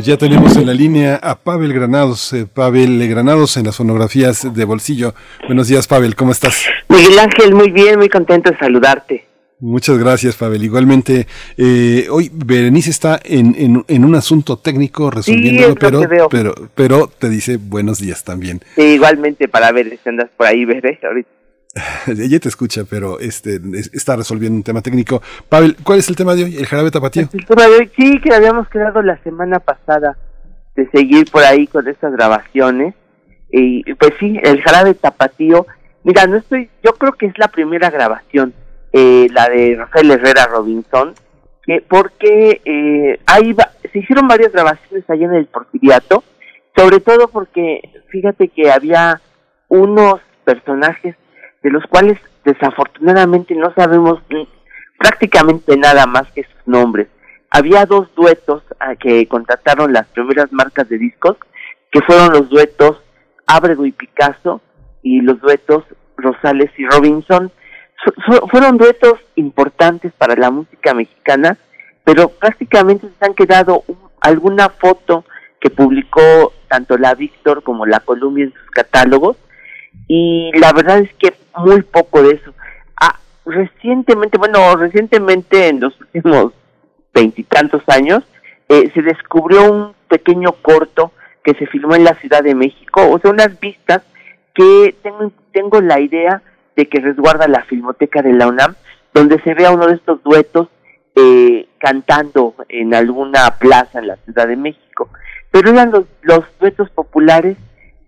Pues ya tenemos en la línea a Pavel Granados, eh, Pavel Granados en las fonografías de bolsillo. Buenos días, Pavel, ¿cómo estás? Miguel Ángel, muy bien, muy contento de saludarte. Muchas gracias, Pavel. Igualmente, eh, hoy Berenice está en, en, en, un asunto técnico resolviéndolo, sí, pero, pero, pero te dice buenos días también. Sí, igualmente para ver si andas por ahí, veré ahorita. Ella te escucha, pero este está resolviendo un tema técnico. Pavel, ¿cuál es el tema de hoy? ¿El jarabe tapatío? El tema de hoy, sí, que habíamos quedado la semana pasada de seguir por ahí con estas grabaciones. Y pues sí, el jarabe tapatío. Mira, no estoy, yo creo que es la primera grabación, eh, la de Rafael Herrera Robinson, que porque eh, ahí va, se hicieron varias grabaciones allá en el Porfiriato, sobre todo porque fíjate que había unos personajes de los cuales desafortunadamente no sabemos prácticamente nada más que sus nombres. Había dos duetos a que contrataron las primeras marcas de discos, que fueron los duetos Ábrego y Picasso y los duetos Rosales y Robinson. fueron duetos importantes para la música mexicana, pero prácticamente se han quedado alguna foto que publicó tanto la Víctor como la Columbia en sus catálogos, y la verdad es que muy poco de eso. Ah, recientemente, bueno, recientemente en los últimos veintitantos años, eh, se descubrió un pequeño corto que se filmó en la Ciudad de México, o sea, unas vistas que tengo, tengo la idea de que resguarda la Filmoteca de la UNAM, donde se vea uno de estos duetos eh, cantando en alguna plaza en la Ciudad de México. Pero eran los, los duetos populares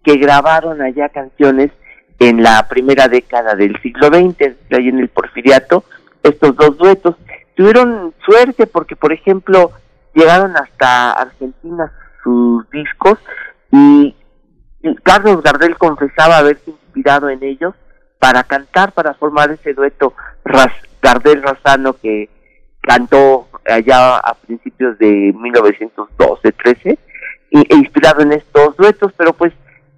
que grabaron allá canciones en la primera década del siglo XX, ahí en el Porfiriato, estos dos duetos. Tuvieron suerte porque, por ejemplo, llegaron hasta Argentina sus discos y Carlos Gardel confesaba haberse inspirado en ellos para cantar, para formar ese dueto Gardel Razano que cantó allá a principios de 1912-13 e inspirado en estos duetos, pero pues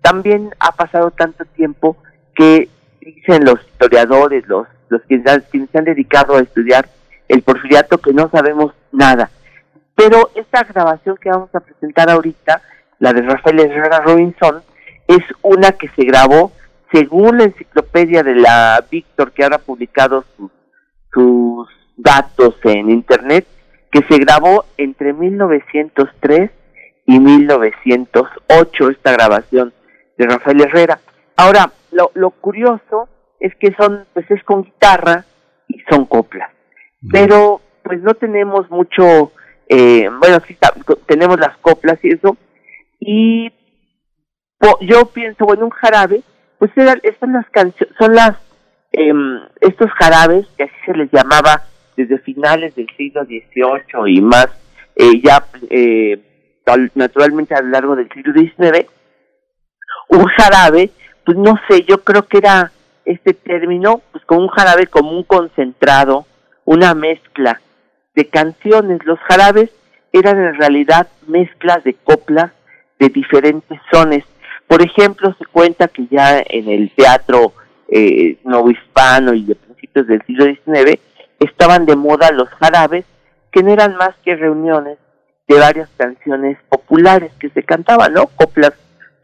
también ha pasado tanto tiempo que dicen los historiadores, los, los que, se han dedicado a estudiar el porfiriato, que no sabemos nada. Pero esta grabación que vamos a presentar ahorita, la de Rafael Herrera Robinson, es una que se grabó según la enciclopedia de la Víctor, que ahora ha publicado sus, sus datos en Internet, que se grabó entre 1903 y 1908, esta grabación de Rafael Herrera. Ahora, lo, lo curioso es que son, pues es con guitarra y son coplas. Pero, pues no tenemos mucho, eh, bueno, sí tenemos las coplas y eso. Y yo pienso, bueno, un jarabe, pues eran, están las canciones, son las, eh, estos jarabes, que así se les llamaba desde finales del siglo XVIII y más, eh, ya eh, naturalmente a lo largo del siglo XIX, un jarabe, pues no sé, yo creo que era este término, pues como un jarabe, como un concentrado, una mezcla de canciones. Los jarabes eran en realidad mezclas de coplas de diferentes sones. Por ejemplo, se cuenta que ya en el teatro eh, novohispano y de principios del siglo XIX estaban de moda los jarabes, que no eran más que reuniones de varias canciones populares que se cantaban, ¿no? Coplas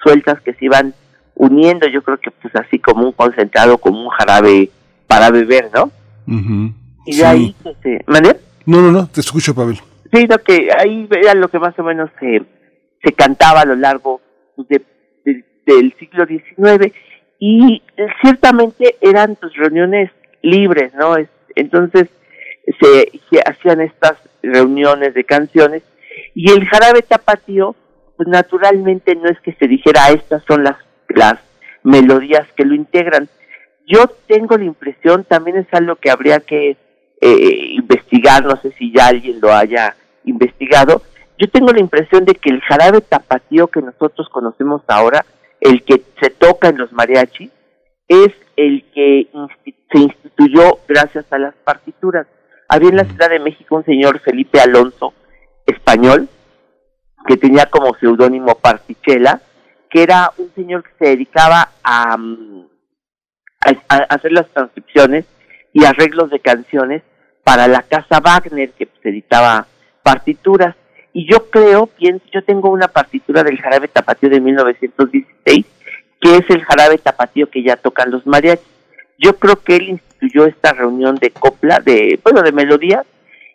sueltas que se iban uniendo, yo creo que pues así como un concentrado, como un jarabe para beber, ¿no? Y de ahí, este, No, no, no, te escucho, Pavel. Sí, lo que ahí era lo que más o menos se, se cantaba a lo largo de, del siglo XIX y ciertamente eran pues reuniones libres, ¿no? entonces se, se hacían estas reuniones de canciones y el jarabe tapatío pues naturalmente no es que se dijera estas son las, las melodías que lo integran. Yo tengo la impresión, también es algo que habría que eh, investigar, no sé si ya alguien lo haya investigado, yo tengo la impresión de que el jarabe tapatío que nosotros conocemos ahora, el que se toca en los mariachis, es el que se instituyó gracias a las partituras. Había en la Ciudad de México un señor Felipe Alonso, español, que tenía como seudónimo Partichela, que era un señor que se dedicaba a, mm, a, hacer las transcripciones y arreglos de canciones para la casa Wagner, que pues, editaba partituras. Y yo creo, pienso, yo tengo una partitura del jarabe tapatío de 1916, que es el jarabe tapatío que ya tocan los mariachis. Yo creo que él instituyó esta reunión de copla, de, bueno, de melodías,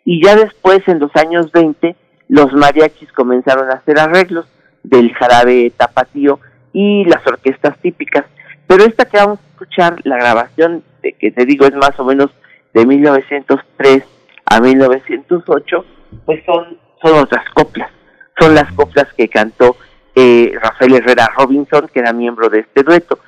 y ya después, en los años 20, los mariachis comenzaron a hacer arreglos del jarabe tapatío y las orquestas típicas. Pero esta que vamos a escuchar, la grabación de que te digo es más o menos de 1903 a 1908, pues son, son otras coplas. Son las coplas que cantó eh, Rafael Herrera Robinson, que era miembro de este dueto.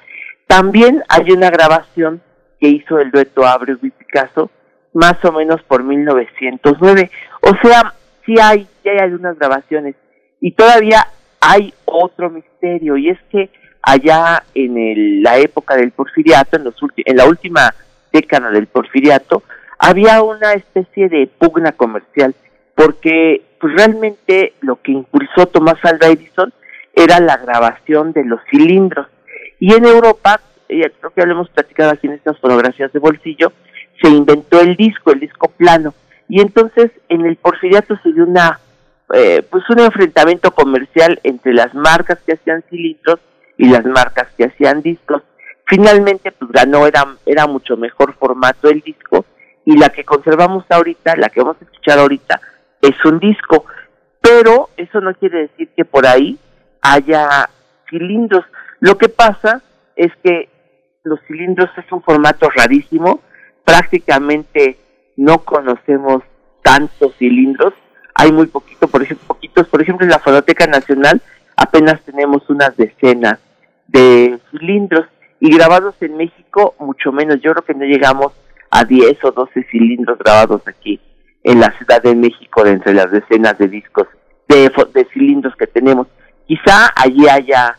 También hay una grabación que hizo el dueto Abreu y Picasso, más o menos por 1909. O sea, sí hay, hay algunas grabaciones. Y todavía hay otro misterio, y es que allá en el, la época del porfiriato, en, los en la última década del porfiriato, había una especie de pugna comercial, porque pues realmente lo que impulsó Tomás Alva Edison era la grabación de los cilindros. Y en Europa, eh, creo que hablemos platicado aquí en estas fotografías de bolsillo, se inventó el disco, el disco plano. Y entonces en el porfiriato se dio una, eh, pues un enfrentamiento comercial entre las marcas que hacían cilindros y las marcas que hacían discos. Finalmente, pues ganó, era, era mucho mejor formato el disco y la que conservamos ahorita, la que vamos a escuchar ahorita, es un disco. Pero eso no quiere decir que por ahí haya cilindros. Lo que pasa es que los cilindros es un formato rarísimo, prácticamente no conocemos tantos cilindros, hay muy poquito, por ejemplo, poquitos, por ejemplo en la Fonoteca Nacional apenas tenemos unas decenas de cilindros y grabados en México mucho menos. Yo creo que no llegamos a 10 o 12 cilindros grabados aquí en la Ciudad de México de entre las decenas de discos de, de cilindros que tenemos. Quizá allí haya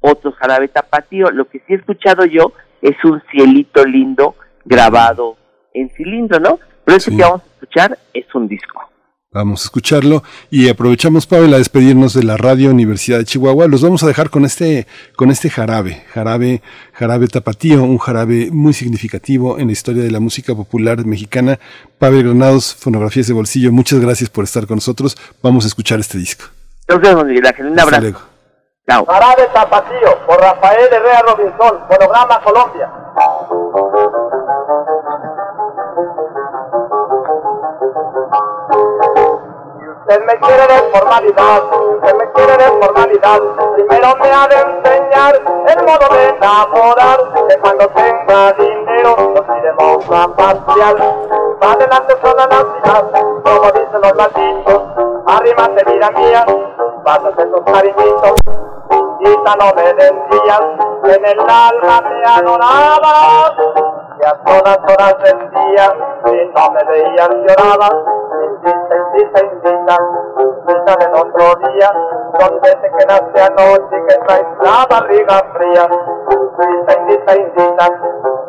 otro jarabe tapatío. Lo que sí he escuchado yo es un cielito lindo grabado en cilindro, ¿no? Pero eso que vamos a escuchar es un disco. Vamos a escucharlo y aprovechamos, Pavel, a despedirnos de la Radio Universidad de Chihuahua. Los vamos a dejar con este, con este jarabe, jarabe, jarabe tapatío, un jarabe muy significativo en la historia de la música popular mexicana. Pavel Granados, Fonografías de Bolsillo, muchas gracias por estar con nosotros. Vamos a escuchar este disco. Entonces, Miguel Ángel, un abrazo. Jarabe tapatío, por Rafael Herrera Robinson, Fonograma Colombia. Usted me quiere de formalidad, usted me quiere de formalidad. Primero me ha de enseñar el modo de enamorar, que cuando tenga dinero nos iremos a pasear. Va adelante sola la ciudad, como dicen los malditos. Arrímate, mira mía, vas a hacer tus cariñitos. Quita no me decías, en el alma me adorabas. Y a todas horas del día, si no me veías llorabas invita, invita, invita del otro día, donde te quedaste anoche que traes la barriga fría. Invita, invita, invita,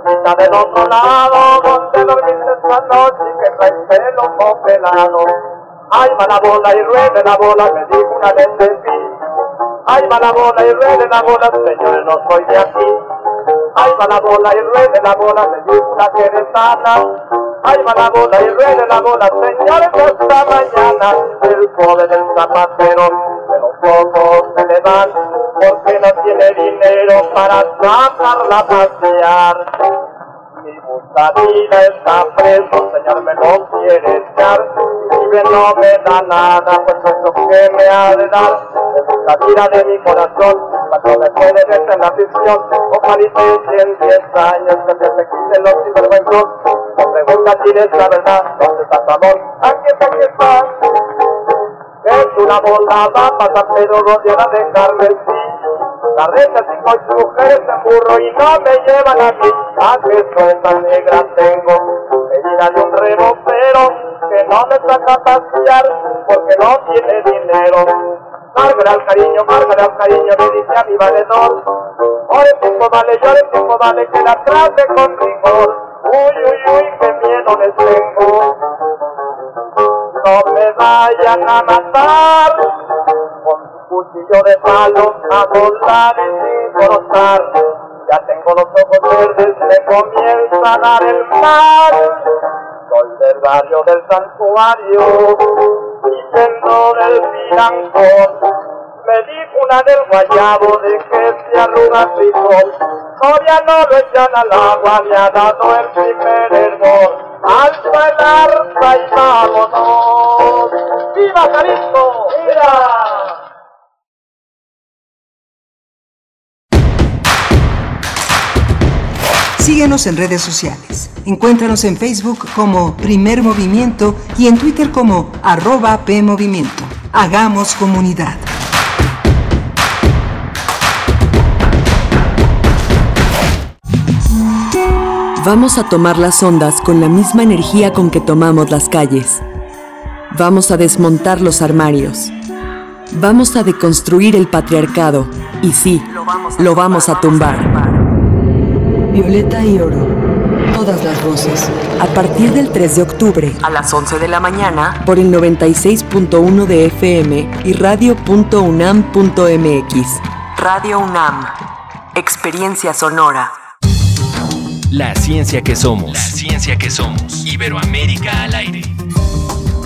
invita del otro lado, donde dormiste esta noche que traes pelo congelado. Ay, va la bola y ruede la bola, me dijo una vez de ti. Ay, va la bola y ruede la bola, señores, no soy de aquí. Ay, va la bola y ruede la bola, una queretana. Ay, va la bola y ruede la bola, señores, esta mañana. El pobre del zapatero, los ojos se le van, porque no tiene dinero para sacarla a pasear. Mi buscadilla está preso, señor, me lo quiere echar. Vive no me da nada, pues es lo que me ha de dar. Es buscadilla de mi corazón, cuando me puede en la prisión. Ojalá y en 10 años que se te quiten los sinvergüenzos. No pregunta si es la verdad, ¿dónde está tu amor? Aquí está, aquí está. Es una bola, va a pasar, pero rodeada de carmesí. La renta cinco y mujeres en burro y no me llevan a mí. A que esta negra tengo, medida de un rebocero que no me saca a pasear porque no tiene dinero. Cárgale al cariño, cárgale al cariño, le dice a mi valedor. Ore tiempo dale, llore tiempo dale, que la trate con rigor. Uy, uy, uy, qué miedo les tengo. No me vayan a matar con cuchillo de palo a volar y sin. Ya tengo los ojos verdes, me comienza a dar el mal. soy del barrio del santuario, diciendo del pirancón. Me dijo una del guayabo de que se arruga frijol. Todavía no lo echan al agua, me ha dado el primer hervor. Alza el arpa y vámonos. ¡Viva Jalisco! ¡Viva! Síguenos en redes sociales. Encuéntranos en Facebook como Primer Movimiento y en Twitter como arroba PMovimiento. Hagamos comunidad. Vamos a tomar las ondas con la misma energía con que tomamos las calles. Vamos a desmontar los armarios. Vamos a deconstruir el patriarcado. Y sí, lo vamos a tumbar. Violeta y oro. Todas las voces. A partir del 3 de octubre, A las 11 de la mañana. por el 96.1 de FM y radio.unam.mx. Radio UNAM. Experiencia sonora. La ciencia que somos. La ciencia que somos. Iberoamérica al aire.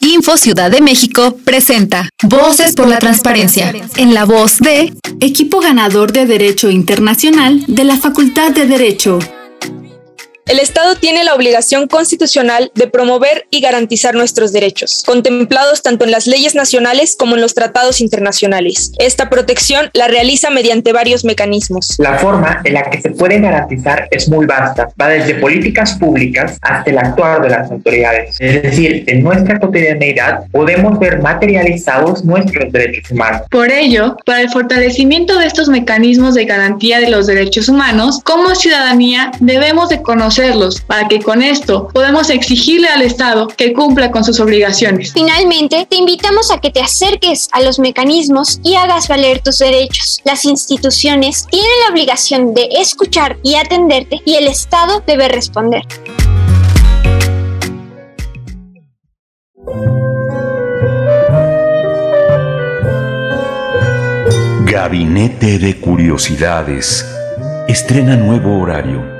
Info Ciudad de México presenta Voces por la Transparencia, en la voz de Equipo ganador de Derecho Internacional de la Facultad de Derecho. El Estado tiene la obligación constitucional de promover y garantizar nuestros derechos, contemplados tanto en las leyes nacionales como en los tratados internacionales. Esta protección la realiza mediante varios mecanismos. La forma en la que se puede garantizar es muy vasta, va desde políticas públicas hasta el actuar de las autoridades. Es decir, en nuestra cotidianeidad podemos ver materializados nuestros derechos humanos. Por ello, para el fortalecimiento de estos mecanismos de garantía de los derechos humanos, como ciudadanía debemos de conocer para que con esto podamos exigirle al Estado que cumpla con sus obligaciones. Finalmente, te invitamos a que te acerques a los mecanismos y hagas valer tus derechos. Las instituciones tienen la obligación de escuchar y atenderte y el Estado debe responder. Gabinete de Curiosidades. Estrena nuevo horario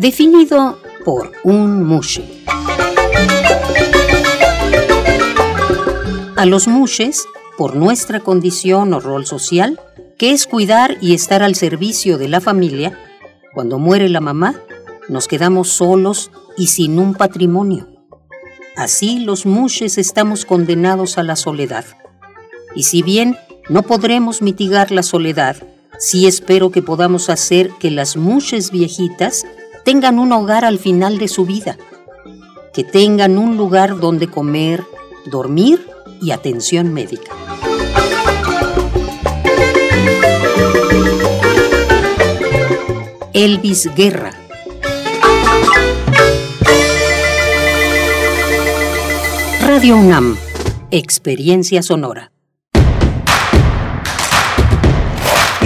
definido por un mushe. A los mushes, por nuestra condición o rol social, que es cuidar y estar al servicio de la familia, cuando muere la mamá, nos quedamos solos y sin un patrimonio. Así los mushes estamos condenados a la soledad. Y si bien no podremos mitigar la soledad, sí espero que podamos hacer que las mushes viejitas tengan un hogar al final de su vida, que tengan un lugar donde comer, dormir y atención médica. Elvis Guerra. Radio UNAM, Experiencia Sonora.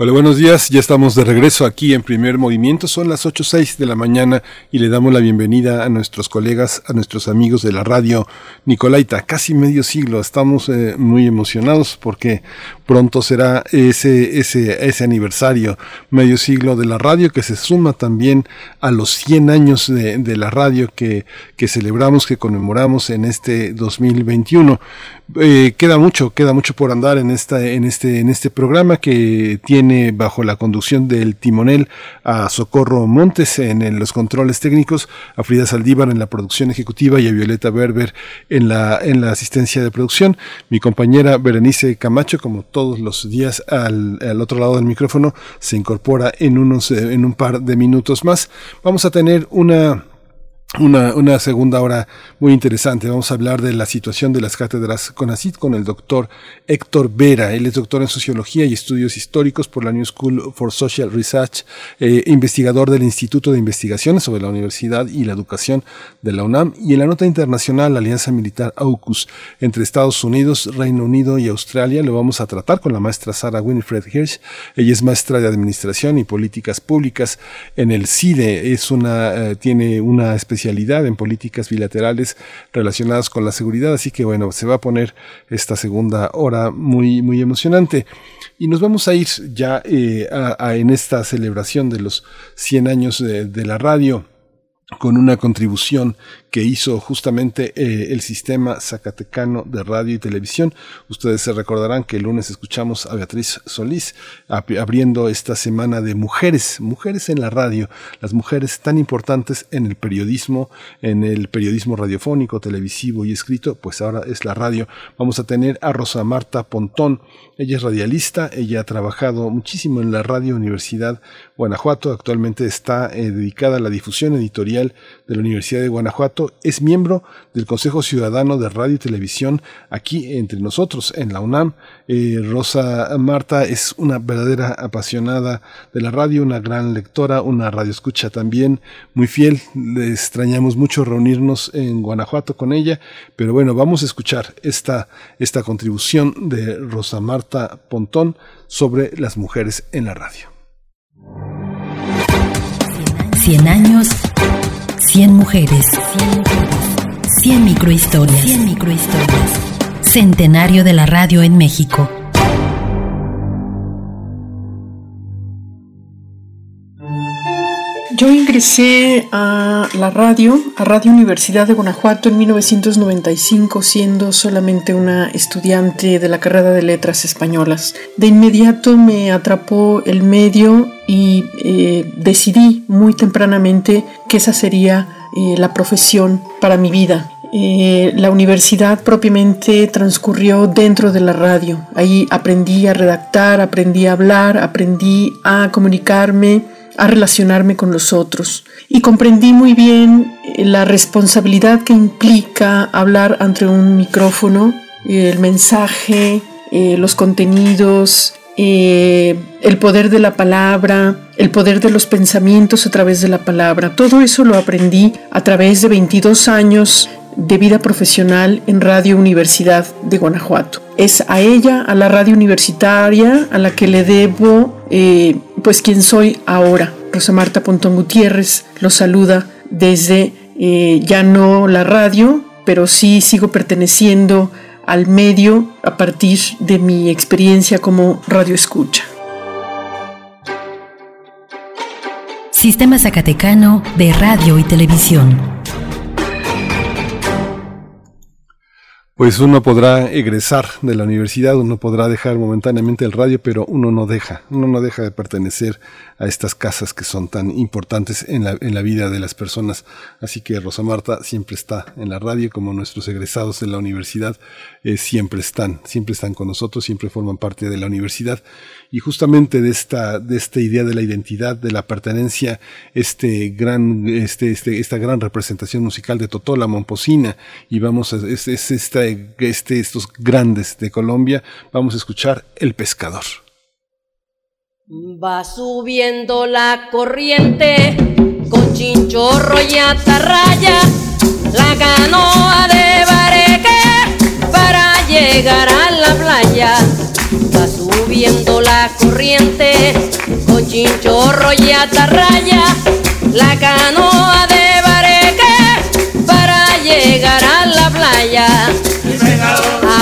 Hola, buenos días. Ya estamos de regreso aquí en Primer Movimiento. Son las 8.06 de la mañana y le damos la bienvenida a nuestros colegas, a nuestros amigos de la radio Nicolaita. Casi medio siglo. Estamos eh, muy emocionados porque pronto será ese, ese, ese aniversario, medio siglo de la radio que se suma también a los 100 años de, de la radio que, que celebramos, que conmemoramos en este 2021. Eh, queda mucho, queda mucho por andar en esta, en este, en este programa que tiene bajo la conducción del timonel a Socorro Montes en, los controles técnicos, a Frida Saldívar en la producción ejecutiva y a Violeta Berber en la, en la asistencia de producción. Mi compañera Berenice Camacho, como todos los días al, al otro lado del micrófono, se incorpora en unos, en un par de minutos más. Vamos a tener una una, una, segunda hora muy interesante. Vamos a hablar de la situación de las cátedras CONACIT con el doctor Héctor Vera. Él es doctor en Sociología y Estudios Históricos por la New School for Social Research, eh, investigador del Instituto de Investigaciones sobre la Universidad y la Educación de la UNAM y en la nota internacional Alianza Militar AUKUS entre Estados Unidos, Reino Unido y Australia. Lo vamos a tratar con la maestra Sara Winifred Hirsch. Ella es maestra de Administración y Políticas Públicas en el CIDE. Es una, eh, tiene una especialidad especialidad en políticas bilaterales relacionadas con la seguridad, así que bueno, se va a poner esta segunda hora muy, muy emocionante. Y nos vamos a ir ya eh, en esta celebración de los 100 años de la radio con una contribución que hizo justamente eh, el sistema zacatecano de radio y televisión. Ustedes se recordarán que el lunes escuchamos a Beatriz Solís abriendo esta semana de mujeres, mujeres en la radio, las mujeres tan importantes en el periodismo, en el periodismo radiofónico, televisivo y escrito, pues ahora es la radio. Vamos a tener a Rosa Marta Pontón, ella es radialista, ella ha trabajado muchísimo en la Radio Universidad Guanajuato, actualmente está eh, dedicada a la difusión editorial de la Universidad de Guanajuato, es miembro del Consejo Ciudadano de Radio y Televisión aquí entre nosotros en la UNAM. Eh, Rosa Marta es una verdadera apasionada de la radio, una gran lectora, una radioescucha también muy fiel. Le extrañamos mucho reunirnos en Guanajuato con ella, pero bueno, vamos a escuchar esta, esta contribución de Rosa Marta Pontón sobre las mujeres en la radio. 100 años, 100 mujeres, 100 microhistorias, 100 microhistorias. Centenario de la radio en México. Yo ingresé a la radio, a Radio Universidad de Guanajuato en 1995, siendo solamente una estudiante de la carrera de letras españolas. De inmediato me atrapó el medio y eh, decidí muy tempranamente que esa sería eh, la profesión para mi vida. Eh, la universidad propiamente transcurrió dentro de la radio. Ahí aprendí a redactar, aprendí a hablar, aprendí a comunicarme a relacionarme con los otros y comprendí muy bien eh, la responsabilidad que implica hablar ante un micrófono, el mensaje, eh, los contenidos, eh, el poder de la palabra, el poder de los pensamientos a través de la palabra. Todo eso lo aprendí a través de 22 años de vida profesional en Radio Universidad de Guanajuato. Es a ella, a la radio universitaria, a la que le debo, eh, pues, quién soy ahora. Rosa Marta Pontón Gutiérrez lo saluda desde eh, ya no la radio, pero sí sigo perteneciendo al medio a partir de mi experiencia como radioescucha. Sistema Zacatecano de Radio y Televisión. Pues uno podrá egresar de la universidad, uno podrá dejar momentáneamente el radio, pero uno no deja, uno no deja de pertenecer a estas casas que son tan importantes en la, en la vida de las personas. Así que Rosa Marta siempre está en la radio, como nuestros egresados de la universidad eh, siempre están, siempre están con nosotros, siempre forman parte de la universidad. Y justamente de esta, de esta idea de la identidad, de la pertenencia, este gran, este, este, esta gran representación musical de Totola, Momposina, y vamos a, es, es esta, este, estos grandes de Colombia, vamos a escuchar El Pescador. Va subiendo la corriente con chinchorro y atarraya, la canoa de bareque para llegar a la playa. Va la corriente con chinchorro y atarraya, la canoa de bareque para llegar a la playa.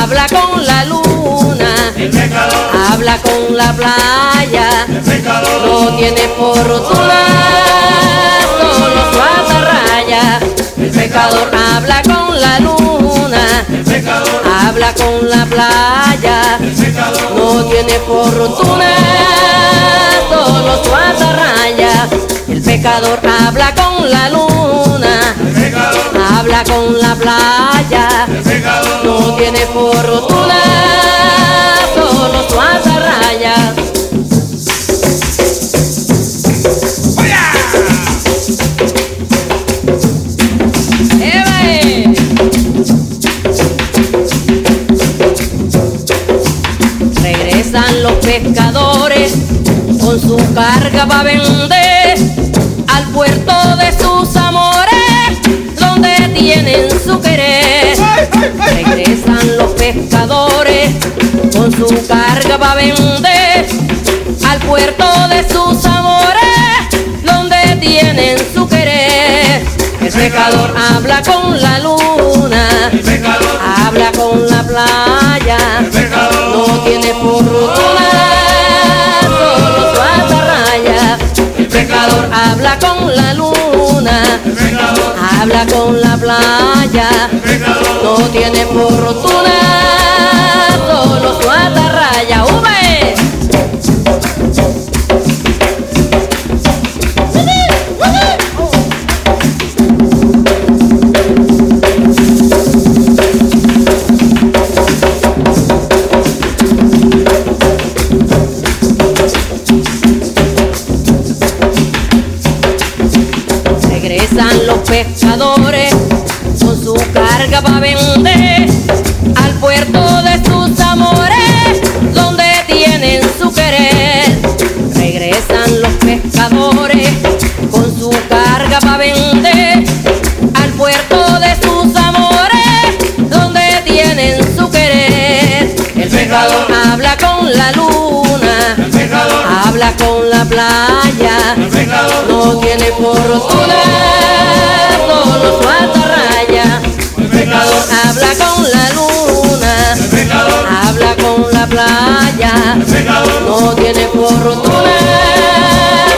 Habla con la luna, habla con la playa, no tiene fortuna, solo su atarraya. El pecador habla con la luna, habla con la playa, no tiene fortuna, solo su atarraya. El pecador habla con la luna, habla con la playa, no tiene fortuna, solo su atarraya. Pescadores con su carga para vender al puerto de sus amores, donde tienen su querer. Regresan los pescadores con su carga para vender al puerto de sus amores, donde tienen su querer. El pecador habla con la luna, habla la playa, no tiene fortuna, solo su atarraya. El pecador habla con la luna, habla con la playa, no tiene fortuna, solo su atarraya. ¡Ube! Pescadores con su carga para vender al puerto de sus amores, donde tienen su querer. Regresan los pescadores con su carga para vender al puerto de sus amores, donde tienen su querer. El pescador habla con la luna, habla con la playa, no tiene fortuna, playa, no tiene fortuna,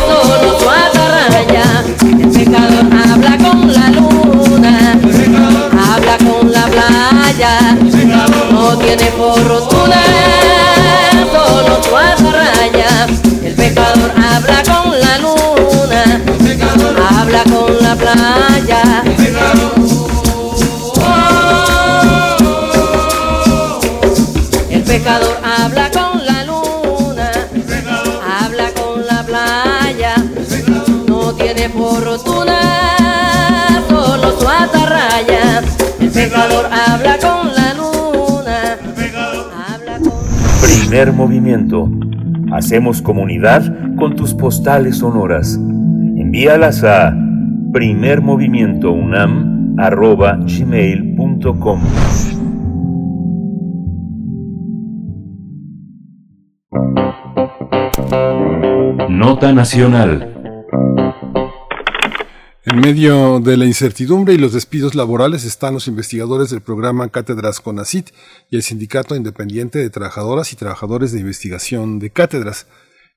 solo su atarraya. El pecador habla con la luna, habla con la playa, no tiene fortuna, solo su atarraya. El pecador habla con la luna, habla con la playa. El pecador habla con la luna, habla con la playa, no tiene fortuna, solo su atarraya. El pecador habla con la luna, habla con Primer movimiento. Hacemos comunidad con tus postales sonoras. Envíalas a primermovimientounam.gmail.com Nacional. En medio de la incertidumbre y los despidos laborales están los investigadores del programa Cátedras CONACIT y el Sindicato Independiente de Trabajadoras y Trabajadores de Investigación de Cátedras.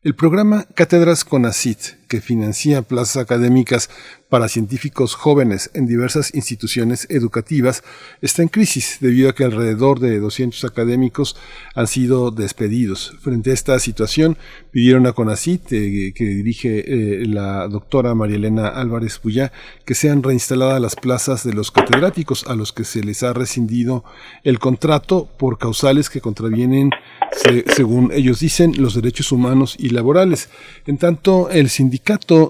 El programa Cátedras CONACIT, que financia plazas académicas para científicos jóvenes en diversas instituciones educativas, está en crisis debido a que alrededor de 200 académicos han sido despedidos. Frente a esta situación, pidieron a CONACIT, eh, que dirige eh, la doctora María Elena Álvarez Puyá, que sean reinstaladas las plazas de los catedráticos a los que se les ha rescindido el contrato por causales que contravienen según ellos dicen, los derechos humanos y laborales. En tanto, el sindicato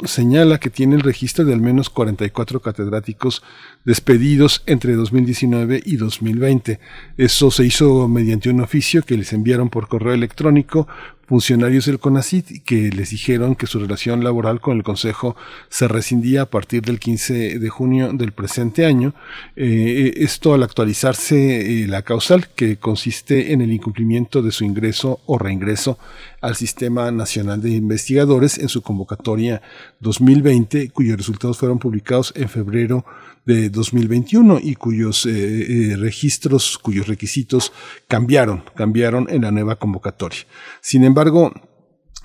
señala que tiene el registro de al menos 44 catedráticos despedidos entre 2019 y 2020. Eso se hizo mediante un oficio que les enviaron por correo electrónico funcionarios del CONACIT que les dijeron que su relación laboral con el Consejo se rescindía a partir del 15 de junio del presente año. Eh, esto al actualizarse eh, la causal que consiste en el incumplimiento de su ingreso o reingreso al Sistema Nacional de Investigadores en su convocatoria 2020, cuyos resultados fueron publicados en febrero de 2021 y cuyos eh, eh, registros, cuyos requisitos cambiaron, cambiaron en la nueva convocatoria. Sin embargo, embargo,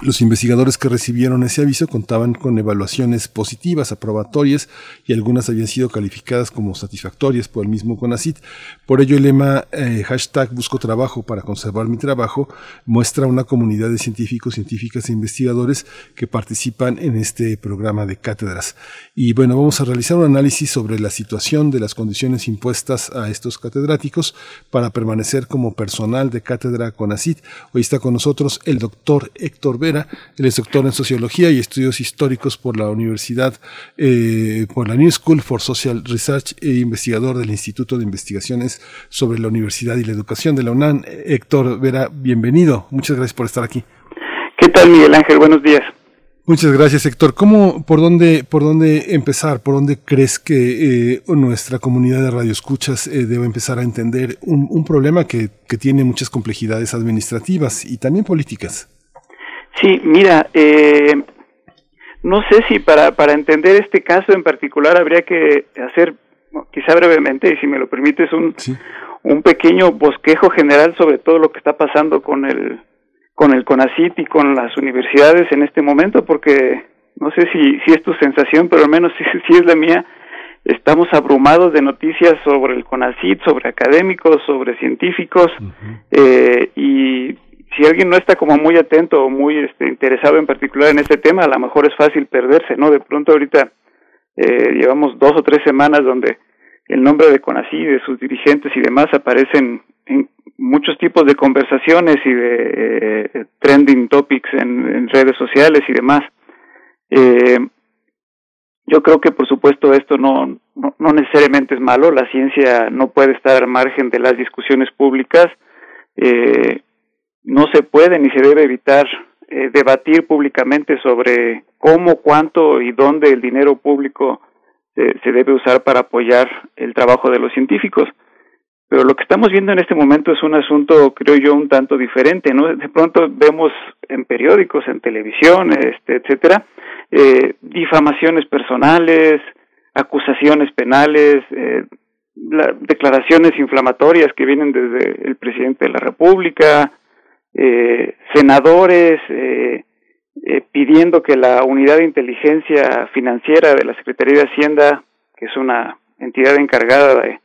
los investigadores que recibieron ese aviso contaban con evaluaciones positivas, aprobatorias, y algunas habían sido calificadas como satisfactorias por el mismo CONACIT. Por ello, el lema eh, hashtag Busco Trabajo para conservar mi trabajo muestra una comunidad de científicos, científicas e investigadores que participan en este programa de cátedras. Y bueno, vamos a realizar un análisis sobre la situación de las condiciones impuestas a estos catedráticos para permanecer como personal de cátedra CONACIT. Hoy está con nosotros el doctor Héctor él es doctor en Sociología y Estudios Históricos por la Universidad, eh, por la New School for Social Research e investigador del Instituto de Investigaciones sobre la Universidad y la Educación de la UNAM. Héctor Vera, bienvenido. Muchas gracias por estar aquí. ¿Qué tal, Miguel Ángel? Buenos días. Muchas gracias, Héctor. ¿Cómo, por dónde, por dónde empezar? ¿Por dónde crees que eh, nuestra comunidad de radioescuchas eh, debe empezar a entender un, un problema que, que, tiene muchas complejidades administrativas y también políticas? Sí, mira, eh, no sé si para, para entender este caso en particular habría que hacer, quizá brevemente, y si me lo permites, un, un pequeño bosquejo general sobre todo lo que está pasando con el, con el CONACIT y con las universidades en este momento, porque no sé si, si es tu sensación, pero al menos si, si es la mía, estamos abrumados de noticias sobre el CONACIT, sobre académicos, sobre científicos, eh, y si alguien no está como muy atento o muy este, interesado en particular en este tema, a lo mejor es fácil perderse, ¿no? De pronto ahorita eh, llevamos dos o tres semanas donde el nombre de CONACI, de sus dirigentes y demás aparecen en muchos tipos de conversaciones y de eh, trending topics en, redes sociales y demás. Eh, yo creo que por supuesto esto no, no, no necesariamente es malo, la ciencia no puede estar al margen de las discusiones públicas. Eh, no se puede ni se debe evitar eh, debatir públicamente sobre cómo, cuánto y dónde el dinero público se debe usar para apoyar el trabajo de los científicos. Pero lo que estamos viendo en este momento es un asunto, creo yo, un tanto diferente, ¿no? De pronto vemos en periódicos, en televisión, este, etcétera, eh, difamaciones personales, acusaciones penales, eh, declaraciones inflamatorias que vienen desde el presidente de la República, eh, senadores eh, eh, pidiendo que la unidad de inteligencia financiera de la Secretaría de Hacienda, que es una entidad encargada de,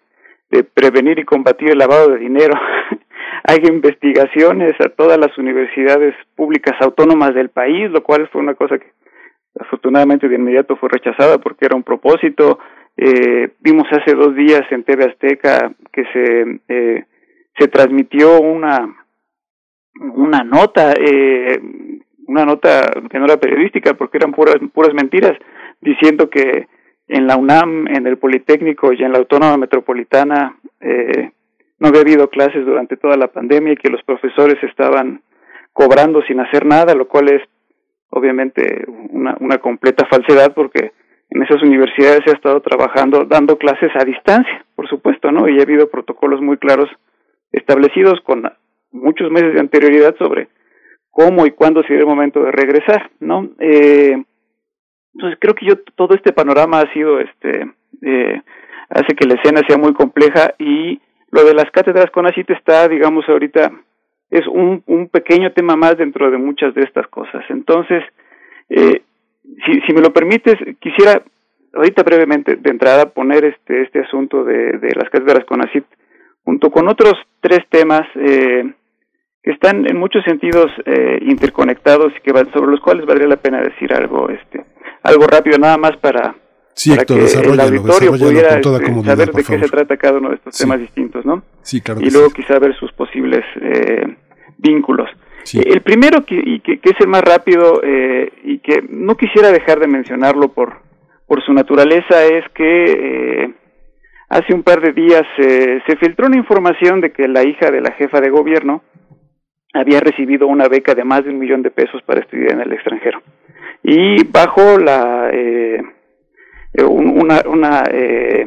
prevenir y combatir el lavado de dinero, haga investigaciones a todas las universidades públicas autónomas del país, lo cual fue una cosa que afortunadamente de inmediato fue rechazada porque era un propósito. Eh, vimos hace dos días en TV Azteca que se, eh, se transmitió una una nota, eh, una nota que no era periodística porque eran puras, puras mentiras, diciendo que en la UNAM, en el Politécnico y en la Autónoma Metropolitana eh, no había habido clases durante toda la pandemia y que los profesores estaban cobrando sin hacer nada, lo cual es obviamente una, una completa falsedad porque en esas universidades se ha estado trabajando dando clases a distancia, por supuesto, ¿no? Y ha habido protocolos muy claros establecidos con muchos meses de anterioridad sobre cómo y cuándo sería el momento de regresar, ¿no? Eh, Entonces creo que yo todo este panorama ha sido, este, eh, hace que la escena sea muy compleja y lo de las cátedras con CONACIT está, digamos, ahorita es un, un pequeño tema más dentro de muchas de estas cosas. Entonces, eh, si, si me lo permites, quisiera ahorita brevemente de entrada poner este, este asunto de, de las cátedras con CONACIT junto con otros tres temas eh, que están en muchos sentidos eh, interconectados y que sobre los cuales valdría la pena decir algo este algo rápido nada más para, sí, que el auditorio pudiera este, saber de qué se trata cada uno de estos temas distintos no sí, claro y luego quizá ver sus posibles eh, vínculos. El primero que, y que, es el más rápido eh, y que no quisiera dejar de mencionarlo por por su naturaleza es que eh, hace un par de días se filtró una información de que la hija de la jefa de gobierno había recibido una beca de más de un millón de pesos para estudiar en el extranjero. Y bajo la eh, una, una, eh,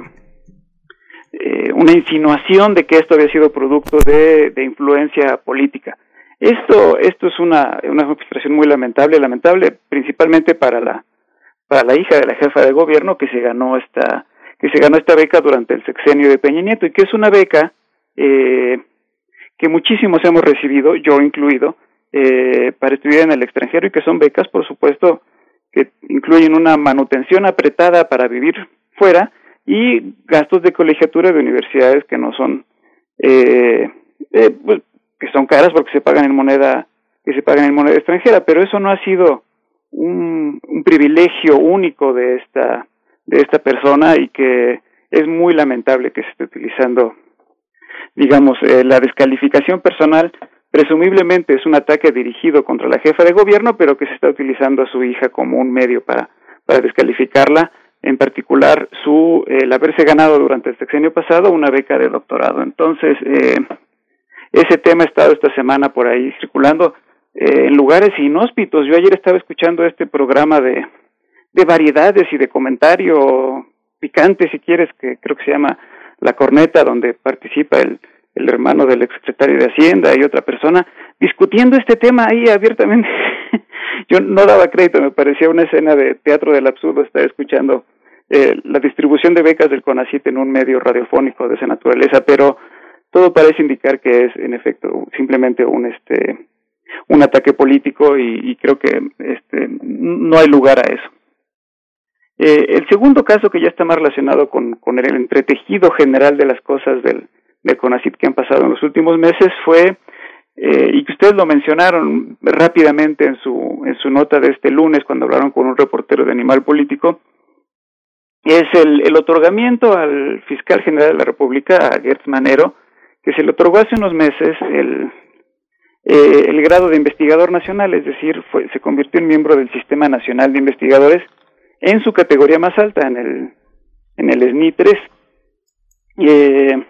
eh, una insinuación de que esto había sido producto de, de influencia política. Esto, esto es una, una frustración muy lamentable, lamentable principalmente para la, para la hija de la jefa de gobierno que se ganó esta, que se ganó esta beca durante el sexenio de Peña Nieto y que es una beca eh, que muchísimos hemos recibido, yo incluido, eh, para estudiar en el extranjero y que son becas, por supuesto, que incluyen una manutención apretada para vivir fuera y gastos de colegiatura de universidades que no son, eh, eh, pues, que son caras porque se pagan en moneda, que se pagan en moneda extranjera, pero eso no ha sido un, un privilegio único de esta, de esta persona y que es muy lamentable que se esté utilizando digamos, eh, la descalificación personal presumiblemente es un ataque dirigido contra la jefa de gobierno, pero que se está utilizando a su hija como un medio para, para descalificarla, en particular su el haberse ganado durante el sexenio pasado una beca de doctorado. Entonces, eh, ese tema ha estado esta semana por ahí circulando eh, en lugares inhóspitos. Yo ayer estaba escuchando este programa de, de variedades y de comentario picante, si quieres, que creo que se llama la corneta donde participa el, el hermano del exsecretario de Hacienda y otra persona discutiendo este tema ahí abiertamente. Yo no daba crédito, me parecía una escena de teatro del absurdo estar escuchando eh, la distribución de becas del CONACIT en un medio radiofónico de esa naturaleza, pero todo parece indicar que es en efecto simplemente un este un ataque político y, y creo que este no hay lugar a eso. Eh, el segundo caso que ya está más relacionado con, el entretejido general de las cosas del, CONACIT que han pasado en los últimos meses fue, eh, y que ustedes lo mencionaron rápidamente en su, en su nota de este lunes cuando hablaron con un reportero de Animal Político, es el, el otorgamiento al fiscal general de la República, a Gertz Manero, que se le otorgó hace unos meses el, eh, el grado de investigador nacional, es decir, fue, se convirtió en miembro del Sistema Nacional de Investigadores, en su categoría más alta, en el, en el SNI 3. Eh,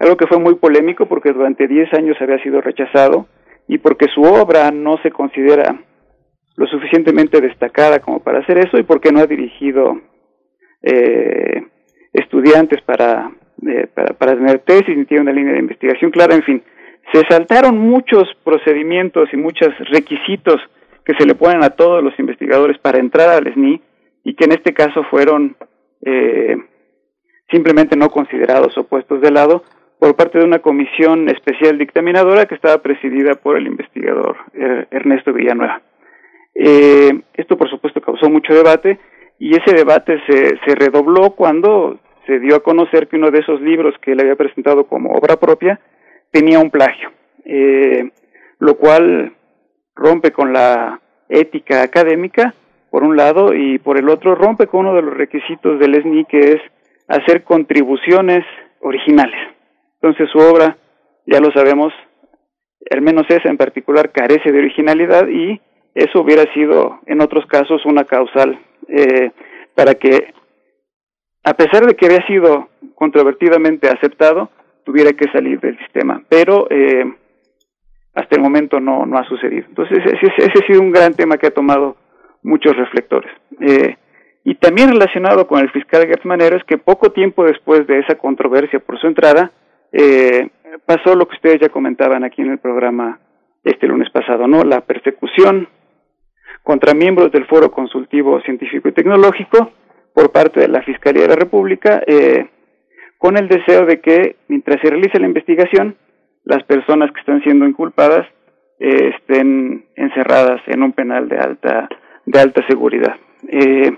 algo que fue muy polémico porque durante 10 años había sido rechazado y porque su obra no se considera lo suficientemente destacada como para hacer eso y porque no ha dirigido eh, estudiantes para, eh, para, para tener tesis ni tiene una línea de investigación clara, en fin. Se saltaron muchos procedimientos y muchos requisitos que se le ponen a todos los investigadores para entrar al SNI y que en este caso fueron eh, simplemente no considerados o puestos de lado por parte de una comisión especial dictaminadora que estaba presidida por el investigador eh, Ernesto Villanueva. Eh, esto, por supuesto, causó mucho debate y ese debate se, redobló cuando se dio a conocer que uno de esos libros que él había presentado como obra propia tenía un plagio, lo cual rompe con la ética académica por un lado, y por el otro rompe con uno de los requisitos del SNI, que es hacer contribuciones originales. Entonces su obra, ya lo sabemos, al menos esa en particular, carece de originalidad y eso hubiera sido en otros casos una causal eh, para que, a pesar de que había sido controvertidamente aceptado, tuviera que salir del sistema. Pero eh, hasta el momento no, no ha sucedido. Entonces ese, ese ha sido un gran tema que ha tomado muchos reflectores. Eh, y también relacionado con el fiscal Gertz Manero es que poco tiempo después de esa controversia por su entrada, eh, pasó lo que ustedes ya comentaban aquí en el programa este lunes pasado, ¿no? La persecución contra miembros del Foro Consultivo Científico y Tecnológico por parte de la Fiscalía de la República, eh, con el deseo de que mientras se realice la investigación, las personas que están siendo inculpadas eh, estén encerradas en un penal de alta de alta seguridad. Eh,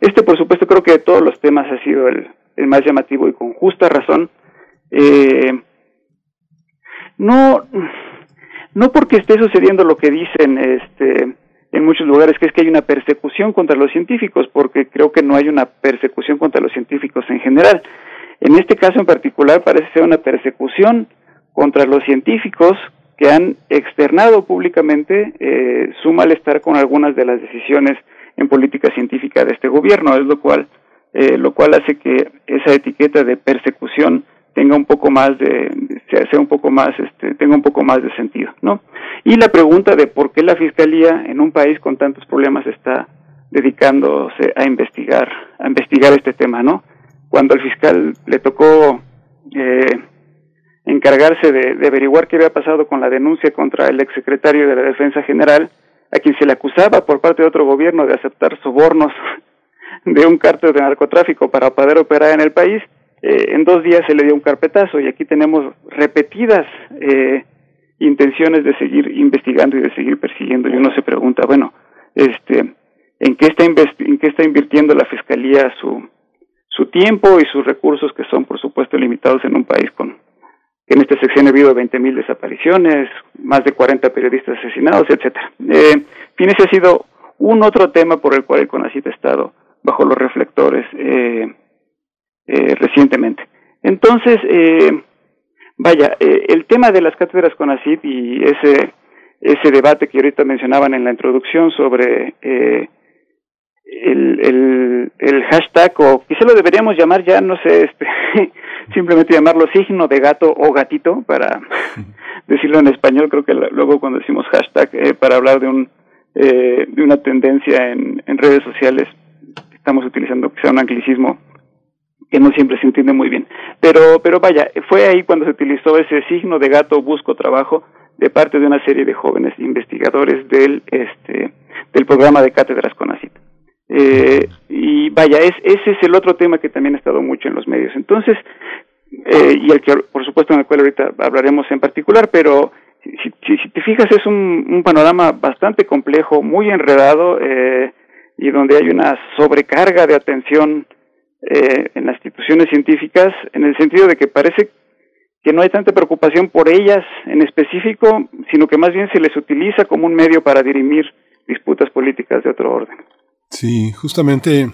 este, por supuesto, creo que de todos los temas ha sido el, más llamativo y con justa razón. Eh, no, no porque esté sucediendo lo que dicen este, en muchos lugares, que es que hay una persecución contra los científicos, porque creo que no hay una persecución contra los científicos en general. En este caso en particular parece ser una persecución contra los científicos que han externado públicamente eh, su malestar con algunas de las decisiones en política científica de este gobierno, es lo cual eh, lo cual hace que esa etiqueta de persecución tenga un poco más de sea un poco más este tenga un poco más de sentido, ¿no? Y la pregunta de por qué la fiscalía en un país con tantos problemas está dedicándose a investigar a investigar este tema, ¿no? Cuando al fiscal le tocó eh, encargarse de, averiguar qué había pasado con la denuncia contra el exsecretario de la Defensa General, a quien se le acusaba por parte de otro gobierno de aceptar sobornos de un cártel de narcotráfico para poder operar en el país, eh, en dos días se le dio un carpetazo y aquí tenemos repetidas eh, intenciones de seguir investigando y de seguir persiguiendo. Y uno se pregunta, bueno, este, ¿en qué está, en qué está invirtiendo la Fiscalía su, su tiempo y sus recursos que son, por supuesto, limitados en un país con que en este sexenio ha habido 20.000 desapariciones, más de 40 periodistas asesinados, etcétera. Eh, fin, ese ha sido un otro tema por el cual el CONACYT ha estado bajo los reflectores eh, eh, recientemente. Entonces, eh, vaya, el tema de las cátedras CONACYT y ese ese debate que ahorita mencionaban en la introducción sobre el, el, el hashtag o quizá lo deberíamos llamar ya no sé este simplemente llamarlo signo de gato o gatito para decirlo en español. Creo que luego cuando decimos hashtag eh, para hablar de un eh, de una tendencia en, en redes sociales estamos utilizando quizá un anglicismo que no siempre se entiende muy bien. Pero pero vaya fue ahí cuando se utilizó ese signo de gato busco trabajo de parte de una serie de jóvenes investigadores del este del programa de cátedras CONACYT eh, y vaya, es, ese es el otro tema que también ha estado mucho en los medios. Entonces, eh, y el que, por supuesto, en el cual ahorita hablaremos en particular, pero si, si, te fijas, es un, un, panorama bastante complejo, muy enredado, eh, y donde hay una sobrecarga de atención eh, en las instituciones científicas, en el sentido de que parece que no hay tanta preocupación por ellas en específico, sino que más bien se les utiliza como un medio para dirimir disputas políticas de otro orden. Sí, justamente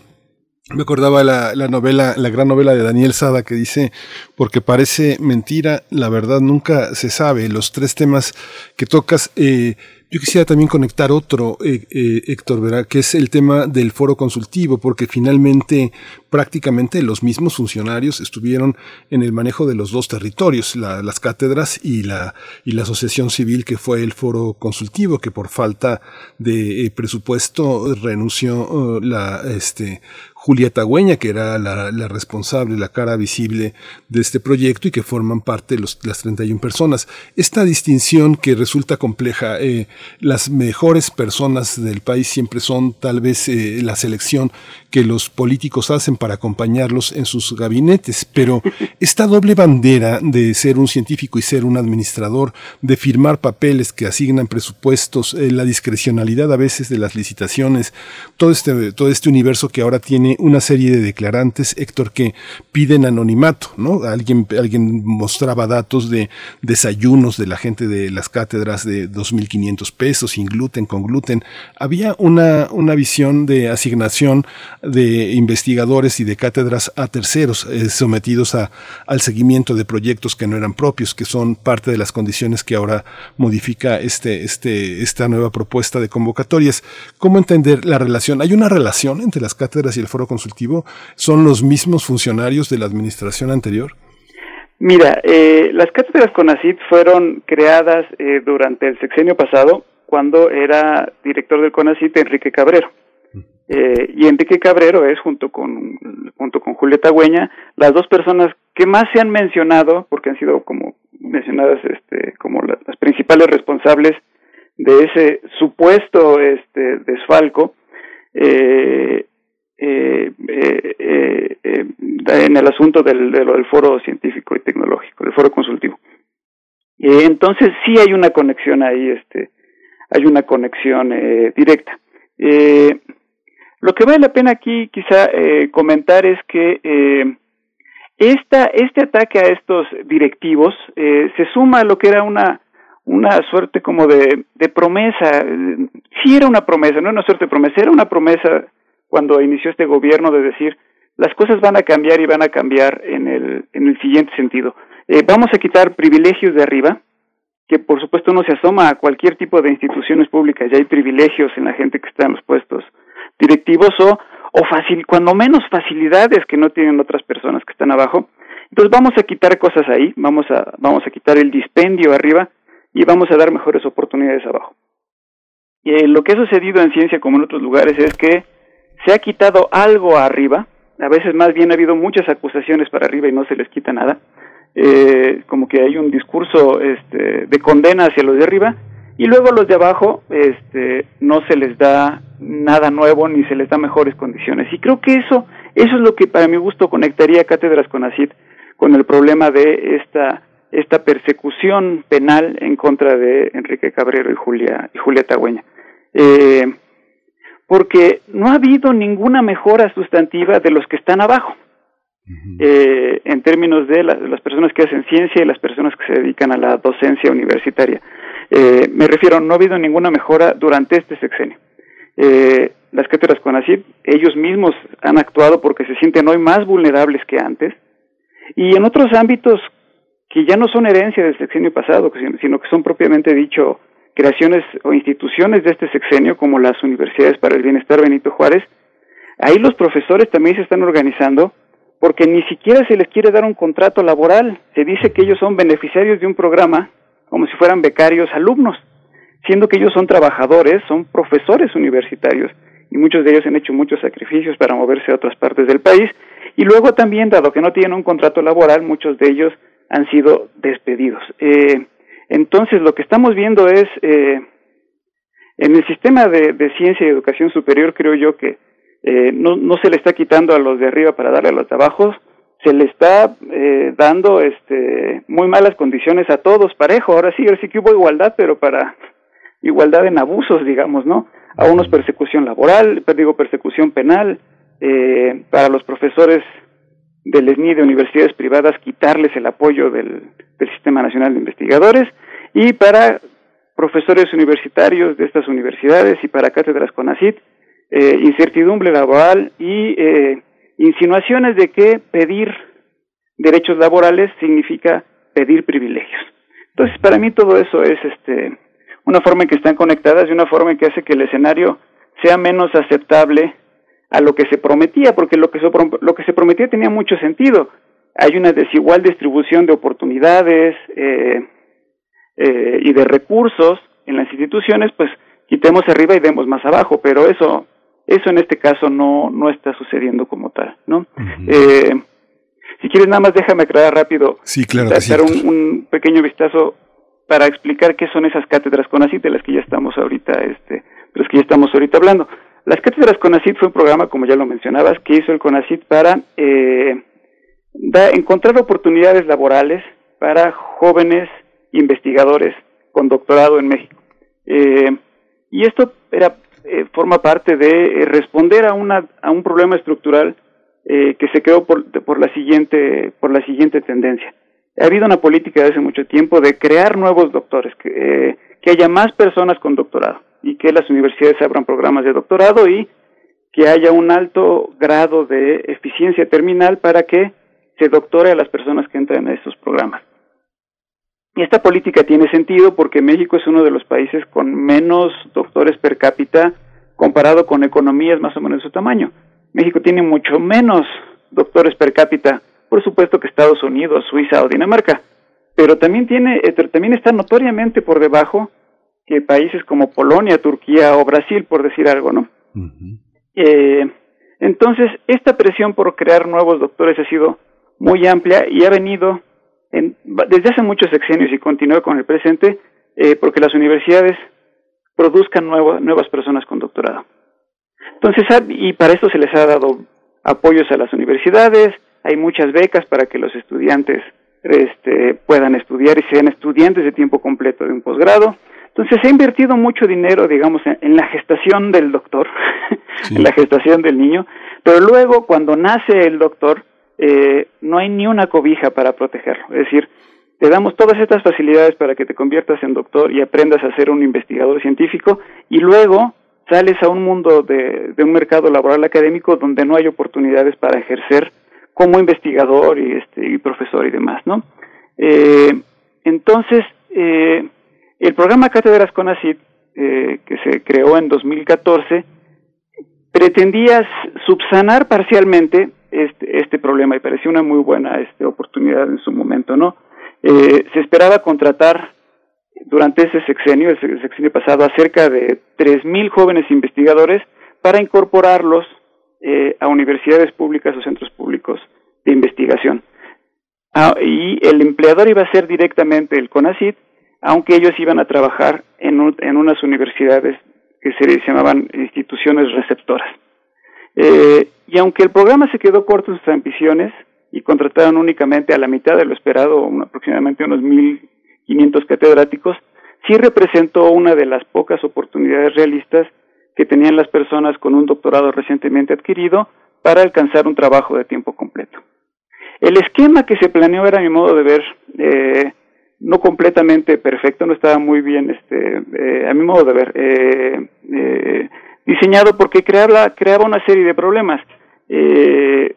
me acordaba la, la, novela, la gran novela de Daniel Sada que dice, porque parece mentira, la verdad nunca se sabe. Los tres temas que tocas, eh, yo quisiera también conectar otro, eh, eh, Héctor, ¿verdad? que es el tema del foro consultivo, porque finalmente prácticamente los mismos funcionarios estuvieron en el manejo de los dos territorios, las cátedras y la, y la asociación civil que fue el foro consultivo, que por falta de eh, presupuesto renunció la, este, Julieta Güeña, que era la, responsable, la cara visible de este proyecto y que forman parte los, las 31 personas. Esta distinción que resulta compleja, eh, las mejores personas del país siempre son tal vez eh, la selección que los políticos hacen para acompañarlos en sus gabinetes, pero esta doble bandera de ser un científico y ser un administrador, de firmar papeles que asignan presupuestos, eh, la discrecionalidad a veces de las licitaciones, todo este, todo este universo que ahora tiene una serie de declarantes, Héctor, que piden anonimato, ¿no? Alguien, alguien mostraba datos de desayunos de la gente de las cátedras de 2.500 pesos, sin gluten, con gluten. Había una, una visión de asignación de investigadores y de cátedras a terceros, eh, sometidos a, al seguimiento de proyectos que no eran propios, que son parte de las condiciones que ahora modifica este, este, esta nueva propuesta de convocatorias. ¿Cómo entender la relación? ¿Hay una relación entre las cátedras y el foro consultivo son los mismos funcionarios de la administración anterior? Mira, eh, las cátedras CONACIT fueron creadas eh, durante el sexenio pasado, cuando era director del CONACIT Enrique Cabrero. Eh, y Enrique Cabrero es, junto con, junto con Julieta Güeña, las dos personas que más se han mencionado, porque han sido como mencionadas este, como las principales responsables de ese supuesto este desfalco eh, eh, eh, en el asunto del, del foro científico y tecnológico, del foro consultivo. entonces sí hay una conexión ahí, este, hay una conexión directa. Lo que vale la pena aquí quizá comentar es que esta, este ataque a estos directivos se suma a lo que era una una suerte como de, de promesa. Sí era una promesa, no era una suerte de promesa, era una promesa cuando inició este gobierno de decir las cosas van a cambiar y van a cambiar en el, en el siguiente sentido. Eh, vamos a quitar privilegios de arriba, que por supuesto no se asoma a cualquier tipo de instituciones públicas, ya hay privilegios en la gente que está en los puestos directivos o, o cuando menos facilidades que no tienen otras personas que están abajo. Entonces vamos a quitar cosas ahí, vamos a, vamos a quitar el dispendio arriba y vamos a dar mejores oportunidades abajo. Y eh, lo que ha sucedido en ciencia como en otros lugares es que se ha quitado algo arriba, a veces más bien ha habido muchas acusaciones para arriba y no se les quita nada, eh, como que hay un discurso este, de condena hacia los de arriba y luego los de abajo este, no se les da nada nuevo ni se les da mejores condiciones. Y creo que eso, eso es lo que para mi gusto conectaría Cátedras con ACID con el problema de esta esta persecución penal en contra de Enrique Cabrero y Julia y Julieta Tagüeña. Eh, porque no ha habido ninguna mejora sustantiva de los que están abajo, eh, en términos de, las personas que hacen ciencia y las personas que se dedican a la docencia universitaria. Eh, me refiero, no ha habido ninguna mejora durante este sexenio. Eh, las cátedras CONACYT, ellos mismos han actuado porque se sienten hoy más vulnerables que antes, y en otros ámbitos que ya no son herencia del sexenio pasado, sino que son propiamente dicho creaciones o instituciones de este sexenio, como las Universidades para el Bienestar Benito Juárez, ahí los profesores también se están organizando porque ni siquiera se les quiere dar un contrato laboral. Se dice que ellos son beneficiarios de un programa como si fueran becarios alumnos, siendo que ellos son trabajadores, son profesores universitarios y muchos de ellos han hecho muchos sacrificios para moverse a otras partes del país. Y luego también, dado que no tienen un contrato laboral, muchos de ellos han sido despedidos. Eh, entonces, lo que estamos viendo es, eh, en el sistema de, ciencia y educación superior, creo yo que eh, no, no se le está quitando a los de arriba para darle a los de abajo, se le está eh, dando este, muy malas condiciones a todos, parejo. Ahora sí, ahora sí que hubo igualdad, pero para igualdad en abusos, digamos, ¿no? A unos persecución laboral, digo persecución penal, eh, para los profesores del SNI de universidades privadas quitarles el apoyo del, Sistema Nacional de Investigadores y para profesores universitarios de estas universidades y para cátedras CONACIT, eh, incertidumbre laboral y eh, insinuaciones de que pedir derechos laborales significa pedir privilegios. Entonces, para mí todo eso es este una forma en que están conectadas y una forma en que hace que el escenario sea menos aceptable a lo que se prometía, porque lo que, se, lo que se prometía tenía mucho sentido. Hay una desigual distribución de oportunidades eh, eh, y de recursos en las instituciones, pues quitemos arriba y demos más abajo, pero eso, eso en este caso no, no está sucediendo como tal, ¿no? eh, si quieres nada más déjame aclarar rápido, sí, claro dar un, un, pequeño vistazo para explicar qué son esas cátedras con así de las que ya estamos ahorita, este, de las que ya estamos ahorita hablando. Las cátedras CONACIT fue un programa, como ya lo mencionabas, que hizo el CONACIT para eh, encontrar oportunidades laborales para jóvenes investigadores con doctorado en México. Eh, y esto era eh, forma parte de responder a una a un problema estructural que se creó por, por la siguiente por la siguiente tendencia. Ha habido una política de hace mucho tiempo de crear nuevos doctores, que, que haya más personas con doctorado y que las universidades abran programas de doctorado y que haya un alto grado de eficiencia terminal para que se doctore a las personas que entran en estos programas. Y esta política tiene sentido porque México es uno de los países con menos doctores per cápita comparado con economías más o menos de su tamaño. México tiene mucho menos doctores per cápita, por supuesto que Estados Unidos, Suiza o Dinamarca, pero también tiene, eh, también está notoriamente por debajo que países como Polonia, Turquía o Brasil, por decir algo, ¿no? eh, entonces, esta presión por crear nuevos doctores ha sido muy amplia y ha venido en, desde hace muchos sexenios y continúa con el presente, eh, porque las universidades produzcan nuevas personas con doctorado. Entonces, y para esto se les ha dado apoyos a las universidades, hay muchas becas para que los estudiantes este, puedan estudiar y sean estudiantes de tiempo completo de un posgrado. Entonces se ha invertido mucho dinero, digamos, en, la gestación del doctor, en la gestación del niño, pero luego cuando nace el doctor, eh, no hay ni una cobija para protegerlo. Es decir, te damos todas estas facilidades para que te conviertas en doctor y aprendas a ser un investigador científico y luego sales a un mundo de, un mercado laboral académico donde no hay oportunidades para ejercer como investigador y, este, y profesor y demás, ¿no? Eh, entonces, eh, el programa Cátedras CONACYT, eh, que se creó en 2014, pretendía subsanar parcialmente este, este problema y parecía una muy buena este, oportunidad en su momento, ¿no? Eh, se esperaba contratar durante ese sexenio, el sexenio pasado, a cerca de 3.000 jóvenes investigadores para incorporarlos eh, a universidades públicas o centros públicos de investigación. Ah, y el empleador iba a ser directamente el CONACIT, aunque ellos iban a trabajar en, en unas universidades que se llamaban instituciones receptoras. Eh, y aunque el programa se quedó corto en sus ambiciones y contrataron únicamente a la mitad de lo esperado, aproximadamente unos 1.500 catedráticos, sí representó una de las pocas oportunidades realistas que tenían las personas con un doctorado recientemente adquirido para alcanzar un trabajo de tiempo completo. El esquema que se planeó era, a mi modo de ver, eh, no completamente perfecto, no estaba muy bien, este, eh, a mi modo de ver, eh, eh diseñado porque creaba, creaba una serie de problemas. Eh,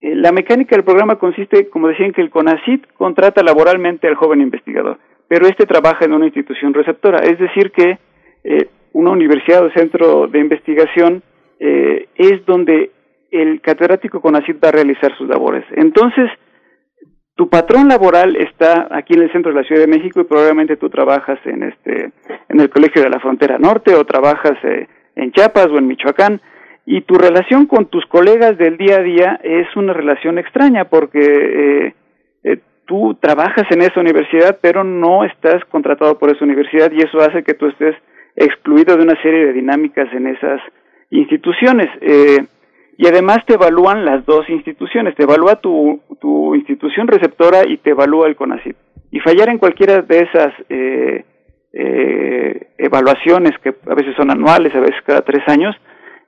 la mecánica del programa consiste, como decía, en que el CONACIT contrata laboralmente al joven investigador, pero este trabaja en una institución receptora, es decir, que eh, una universidad o centro de investigación eh, es donde el catedrático CONACIT va a realizar sus labores. Entonces, tu patrón laboral está aquí en el centro de la Ciudad de México y probablemente tú trabajas en este en el Colegio de la Frontera Norte o trabajas eh, en Chiapas o en Michoacán y tu relación con tus colegas del día a día es una relación extraña porque eh, eh, tú trabajas en esa universidad pero no estás contratado por esa universidad y eso hace que tú estés excluido de una serie de dinámicas en esas instituciones. Eh, y además te evalúan las dos instituciones, te evalúa tu, tu institución receptora y te evalúa el CONACYT. Y fallar en cualquiera de esas eh, eh, evaluaciones, que a veces son anuales, a veces cada tres años,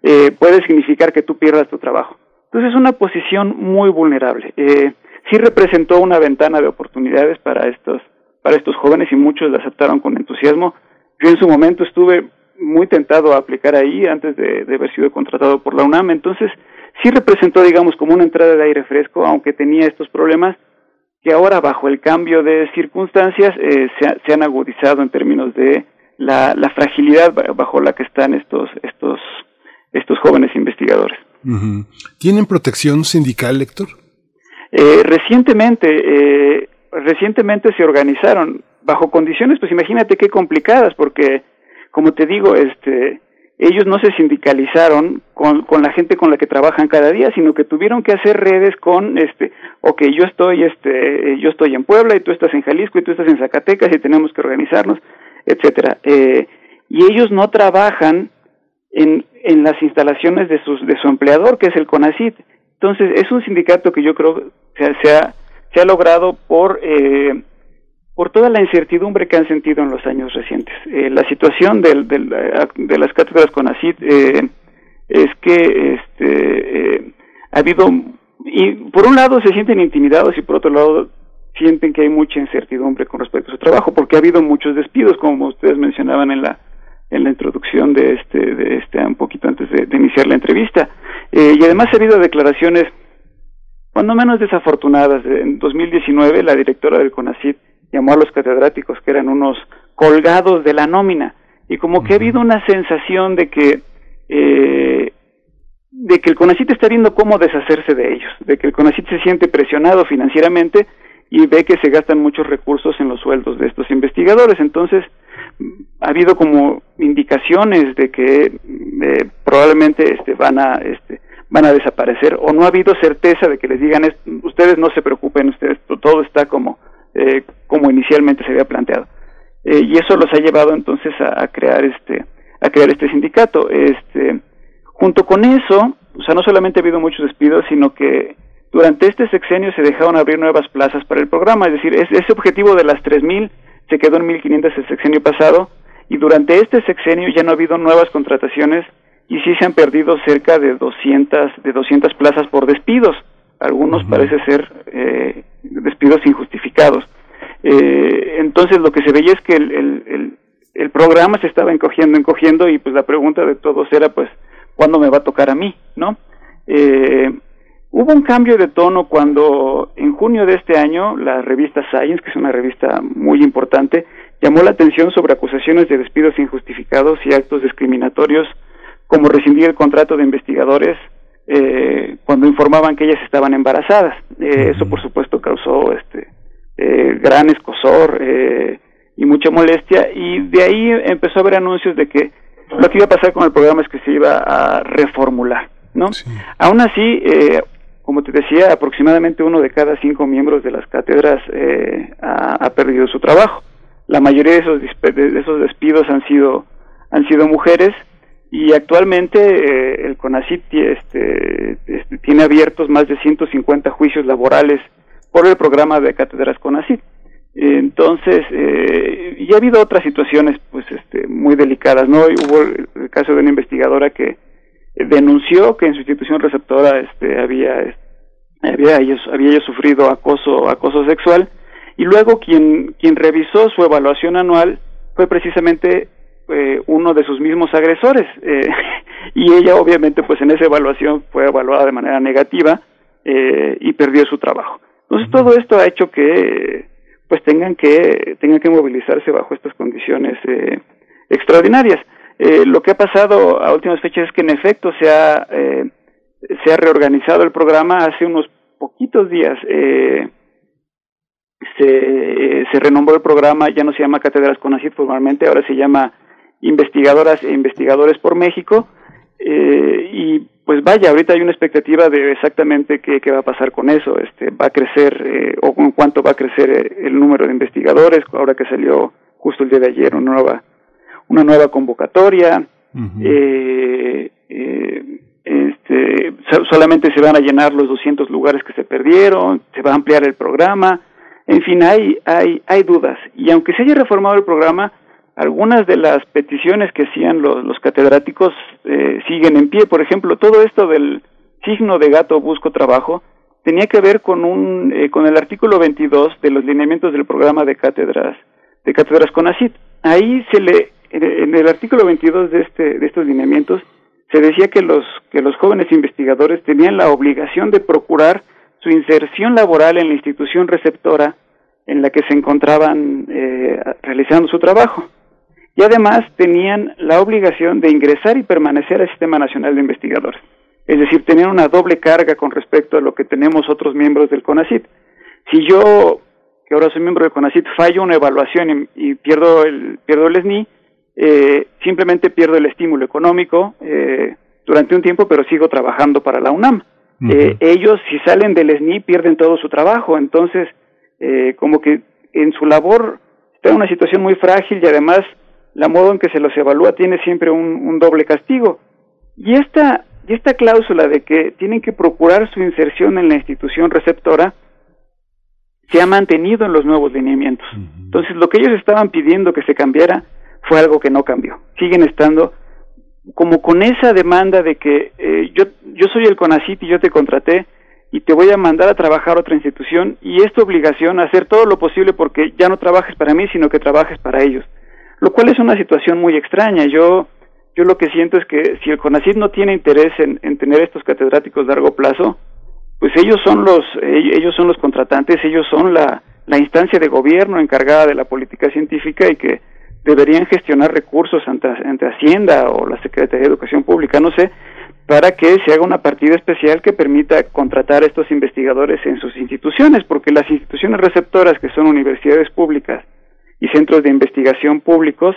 eh, puede significar que tú pierdas tu trabajo. Entonces es una posición muy vulnerable. Eh, sí representó una ventana de oportunidades para estos, para estos jóvenes y muchos la aceptaron con entusiasmo. Yo en su momento estuve muy tentado a aplicar ahí antes de, de, haber sido contratado por la UNAM, entonces sí representó, digamos, como una entrada de aire fresco, aunque tenía estos problemas que ahora bajo el cambio de circunstancias eh, se, se, han agudizado en términos de la, la fragilidad bajo la que están estos, estos estos jóvenes investigadores. ¿Tienen protección sindical, Héctor? Eh, recientemente, eh, recientemente se organizaron bajo condiciones, pues imagínate qué complicadas, porque como te digo, este, ellos no se sindicalizaron con, la gente con la que trabajan cada día, sino que tuvieron que hacer redes con, este, ok, yo estoy, este, yo estoy en Puebla y tú estás en Jalisco y tú estás en Zacatecas y tenemos que organizarnos, etcétera. Eh, y ellos no trabajan en, en las instalaciones de, sus, de su empleador, que es el CONACIT. Entonces, es un sindicato que yo creo se, se, ha, se ha logrado por, eh, por toda la incertidumbre que han sentido en los años recientes. Eh, la situación del, del, de las cátedras CONACIT eh, es que este, eh, ha habido, y por un lado se sienten intimidados y por otro lado sienten que hay mucha incertidumbre con respecto a su trabajo, porque ha habido muchos despidos, como ustedes mencionaban en la en la introducción de este, de este un poquito antes de, iniciar la entrevista. Eh, y además ha habido declaraciones, cuando menos desafortunadas. En 2019 la directora del CONACIT llamó a los catedráticos que eran unos colgados de la nómina y como que ha habido una sensación de que eh, de que el CONACIT está viendo cómo deshacerse de ellos, de que el CONACIT se siente presionado financieramente y ve que se gastan muchos recursos en los sueldos de estos investigadores. Entonces, ha habido como indicaciones de que eh, probablemente este, van a este, van a desaparecer o no ha habido certeza de que les digan ustedes no se preocupen ustedes todo está como eh, como inicialmente se había planteado eh, y eso los ha llevado entonces a, crear este a crear este sindicato. Este, junto con eso, o sea, no solamente ha habido muchos despidos, sino que durante este sexenio se dejaron abrir nuevas plazas para el programa, es decir, ese objetivo de las 3.000 se quedó en 1.500 el sexenio pasado y durante este sexenio ya no ha habido nuevas contrataciones y sí se han perdido cerca de 200, de 200 plazas por despidos. Algunos parece ser eh, despidos injustificados. Eh, entonces lo que se veía es que el, el, el, programa se estaba encogiendo, encogiendo y pues la pregunta de todos era pues, ¿cuándo me va a tocar a mí? ¿No? Eh, hubo un cambio de tono cuando en junio de este año la revista Science, que es una revista muy importante, llamó la atención sobre acusaciones de despidos injustificados y actos discriminatorios como rescindir el contrato de investigadores eh, cuando informaban que ellas estaban embarazadas. Eh, eso, por supuesto, causó este eh, gran escosor eh, y mucha molestia, y de ahí empezó a haber anuncios de que lo que iba a pasar con el programa es que se iba a reformular, ¿no? Aún así, eh, como te decía, aproximadamente uno de cada cinco miembros de las cátedras eh, ha, ha, perdido su trabajo. La mayoría de esos, de esos despidos han sido han sido mujeres y actualmente eh, el CONACYT este, este, tiene abiertos más de 150 juicios laborales por el programa de cátedras CONACYT. Entonces, eh, y ha habido otras situaciones pues este, muy delicadas, ¿no? Hubo el, caso de una investigadora que denunció que en su institución receptora este, había, había, ellos, había ellos sufrido acoso, acoso sexual y luego quien, quien revisó su evaluación anual fue precisamente eh, uno de sus mismos agresores eh, y ella obviamente pues en esa evaluación fue evaluada de manera negativa eh, y perdió su trabajo. Entonces todo esto ha hecho que pues tengan que tengan que movilizarse bajo estas condiciones eh, extraordinarias. Eh, lo que ha pasado a últimas fechas es que en efecto se ha eh, se ha reorganizado el programa hace unos poquitos días. Eh, se, se renombró el programa, ya no se llama Cátedras CONACYT formalmente, ahora se llama Investigadoras e Investigadores por México. Eh, y pues vaya, ahorita hay una expectativa de exactamente qué, qué va a pasar con eso, este, va a crecer eh, o en cuánto va a crecer eh, el número de investigadores, ahora que salió justo el día de ayer una nueva, una nueva convocatoria, eh, eh, este, solamente se van a llenar los 200 lugares que se perdieron, se va a ampliar el programa, en fin, hay, hay, hay dudas. Y aunque se haya reformado el programa, algunas de las peticiones que hacían los, catedráticos eh, siguen en pie. Por ejemplo, todo esto del signo de gato busco trabajo tenía que ver con un eh, con el artículo 22 de los lineamientos del programa de cátedras de cátedras CONACIT. Ahí se le en el artículo 22 de este de estos lineamientos se decía que los que los jóvenes investigadores tenían la obligación de procurar su inserción laboral en la institución receptora en la que se encontraban eh, realizando su trabajo y además tenían la obligación de ingresar y permanecer al Sistema Nacional de Investigadores. Es decir, tenían una doble carga con respecto a lo que tenemos otros miembros del CONACIT. Si yo, que ahora soy miembro del CONACIT, fallo una evaluación y, pierdo el pierdo el SNI, eh, simplemente pierdo el estímulo económico eh, durante un tiempo, pero sigo trabajando para la UNAM. eh, ellos, si salen del SNI, pierden todo su trabajo. Entonces, eh, como que en su labor está en una situación muy frágil y además la modo en que se los evalúa tiene siempre un, doble castigo. Y esta, y esta cláusula de que tienen que procurar su inserción en la institución receptora se ha mantenido en los nuevos lineamientos. Entonces, lo que ellos estaban pidiendo que se cambiara fue algo que no cambió. Siguen estando como con esa demanda de que eh, yo, yo soy el CONACIT y yo te contraté y te voy a mandar a trabajar a otra institución y es tu obligación hacer todo lo posible porque ya no trabajes para mí, sino que trabajes para ellos lo cual es una situación muy extraña. Yo, yo lo que siento es que si el CONACYT no tiene interés en, tener estos catedráticos de largo plazo, pues ellos son los, ellos son los contratantes, ellos son la, la instancia de gobierno encargada de la política científica y que deberían gestionar recursos ante, ante Hacienda o la Secretaría de Educación Pública, no sé, para que se haga una partida especial que permita contratar a estos investigadores en sus instituciones, porque las instituciones receptoras, que son universidades públicas, y centros de investigación públicos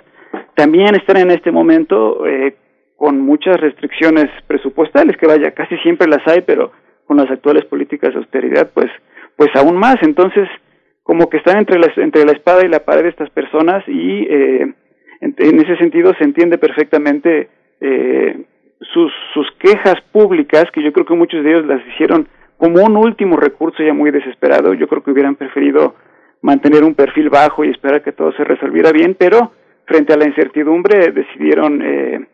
también están en este momento eh, con muchas restricciones presupuestales, que vaya, casi siempre las hay, pero con las actuales políticas de austeridad, pues, pues aún más. Entonces, como que están entre la, entre la espada y la pared de estas personas y eh, en, ese sentido se entiende perfectamente eh, sus, sus quejas públicas, que yo creo que muchos de ellos las hicieron como un último recurso ya muy desesperado. Yo creo que hubieran preferido mantener un perfil bajo y esperar que todo se resolviera bien, pero frente a la incertidumbre decidieron eh,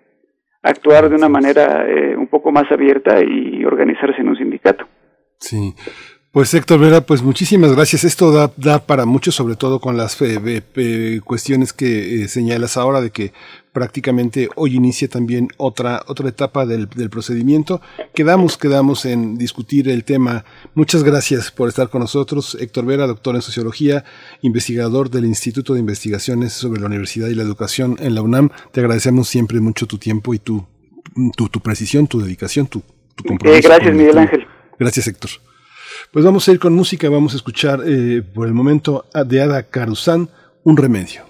actuar de una manera eh, un poco más abierta y organizarse en un sindicato. Sí, pues Héctor Vera, pues muchísimas gracias. Esto da, da para mucho, sobre todo con las eh, cuestiones que eh, señalas ahora de que prácticamente hoy inicia también otra, otra etapa del, del, procedimiento. Quedamos, quedamos en discutir el tema. Muchas gracias por estar con nosotros. Héctor Vera, doctor en sociología, investigador del Instituto de Investigaciones sobre la Universidad y la Educación en la UNAM. Te agradecemos siempre mucho tu tiempo y tu, tu, tu precisión, tu dedicación, tu, tu compromiso. Eh, gracias, Miguel Ángel. Gracias, Héctor. Pues vamos a ir con música, vamos a escuchar eh, por el momento de Ada Caruzán, Un remedio.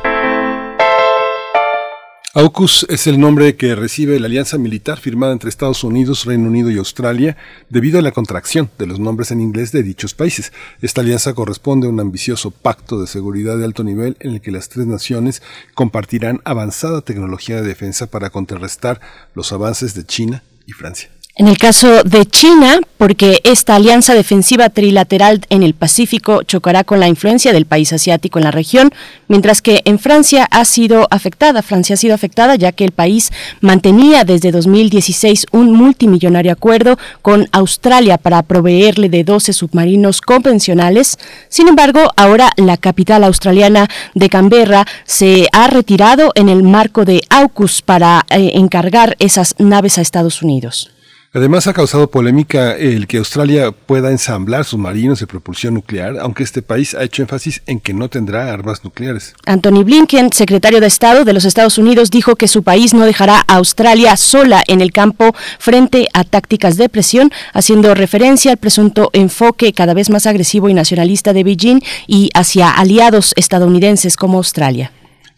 AUKUS es el nombre que recibe la alianza militar firmada entre Estados Unidos, Reino Unido y Australia debido a la contracción de los nombres en inglés de dichos países. Esta alianza corresponde a un ambicioso pacto de seguridad de alto nivel en el que las tres naciones compartirán avanzada tecnología de defensa para contrarrestar los avances de China y Francia. En el caso de China, porque esta alianza defensiva trilateral en el Pacífico chocará con la influencia del país asiático en la región, mientras que en Francia ha sido afectada, Francia ha sido afectada ya que el país mantenía desde 2016 un multimillonario acuerdo con Australia para proveerle de 12 submarinos convencionales. Sin embargo, ahora la capital australiana de Canberra se ha retirado en el marco de AUKUS para eh, encargar esas naves a Estados Unidos. Además ha causado polémica el que Australia pueda ensamblar submarinos de propulsión nuclear, aunque este país ha hecho énfasis en que no tendrá armas nucleares. Anthony Blinken, secretario de Estado de los Estados Unidos, dijo que su país no dejará a Australia sola en el campo frente a tácticas de presión, haciendo referencia al presunto enfoque cada vez más agresivo y nacionalista de Beijing y hacia aliados estadounidenses como Australia.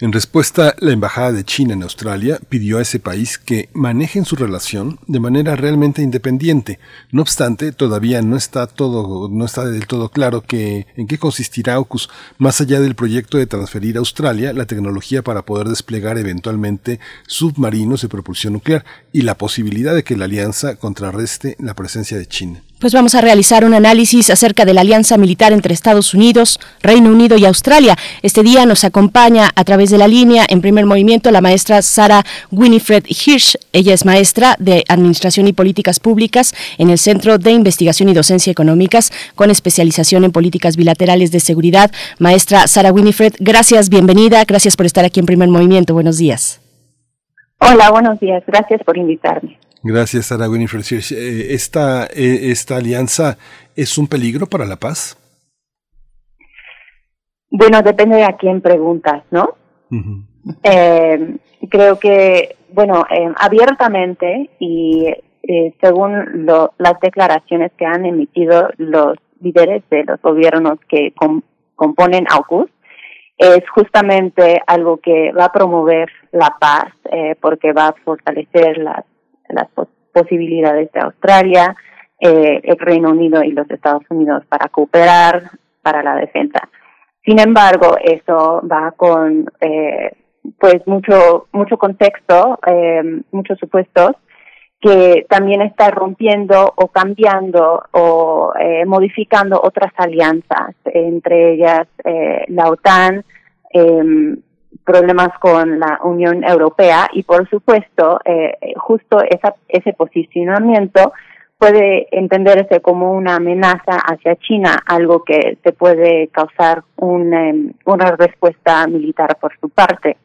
En respuesta, la Embajada de China en Australia pidió a ese país que manejen su relación de manera realmente independiente. No obstante, todavía no está todo, no está del todo claro que, en qué consistirá AUKUS, más allá del proyecto de transferir a Australia la tecnología para poder desplegar eventualmente submarinos de propulsión nuclear y la posibilidad de que la alianza contrarreste la presencia de China. Pues vamos a realizar un análisis acerca de la alianza militar entre Estados Unidos, Reino Unido y Australia. Este día nos acompaña a través de la línea en primer movimiento la maestra Sara Winifred Hirsch. Ella es maestra de Administración y Políticas Públicas en el Centro de Investigación y Docencia Económicas con especialización en políticas bilaterales de seguridad. Maestra Sara Winifred, gracias, bienvenida, gracias por estar aquí en primer movimiento. Buenos días. Hola, buenos días. Gracias por invitarme. Gracias, Sara Winifred. Eh, ¿Esta, eh, ¿Esta alianza es un peligro para la paz? Bueno, depende de a quién preguntas, ¿no? eh, creo que, bueno, eh, abiertamente y eh, según lo, las declaraciones que han emitido los líderes de los gobiernos que componen AUKUS, es justamente algo que va a promover la paz eh, porque va a fortalecer las, las posibilidades de Australia, eh, el Reino Unido y los Estados Unidos para cooperar para la defensa. Sin embargo, eso va con eh, pues mucho mucho contexto, eh, muchos supuestos que también está rompiendo o cambiando o eh, modificando otras alianzas, entre ellas eh, la OTAN, eh, problemas con la Unión Europea y por supuesto eh, justo esa, ese posicionamiento puede entenderse como una amenaza hacia China, algo que se puede causar un, em, una respuesta militar por su parte.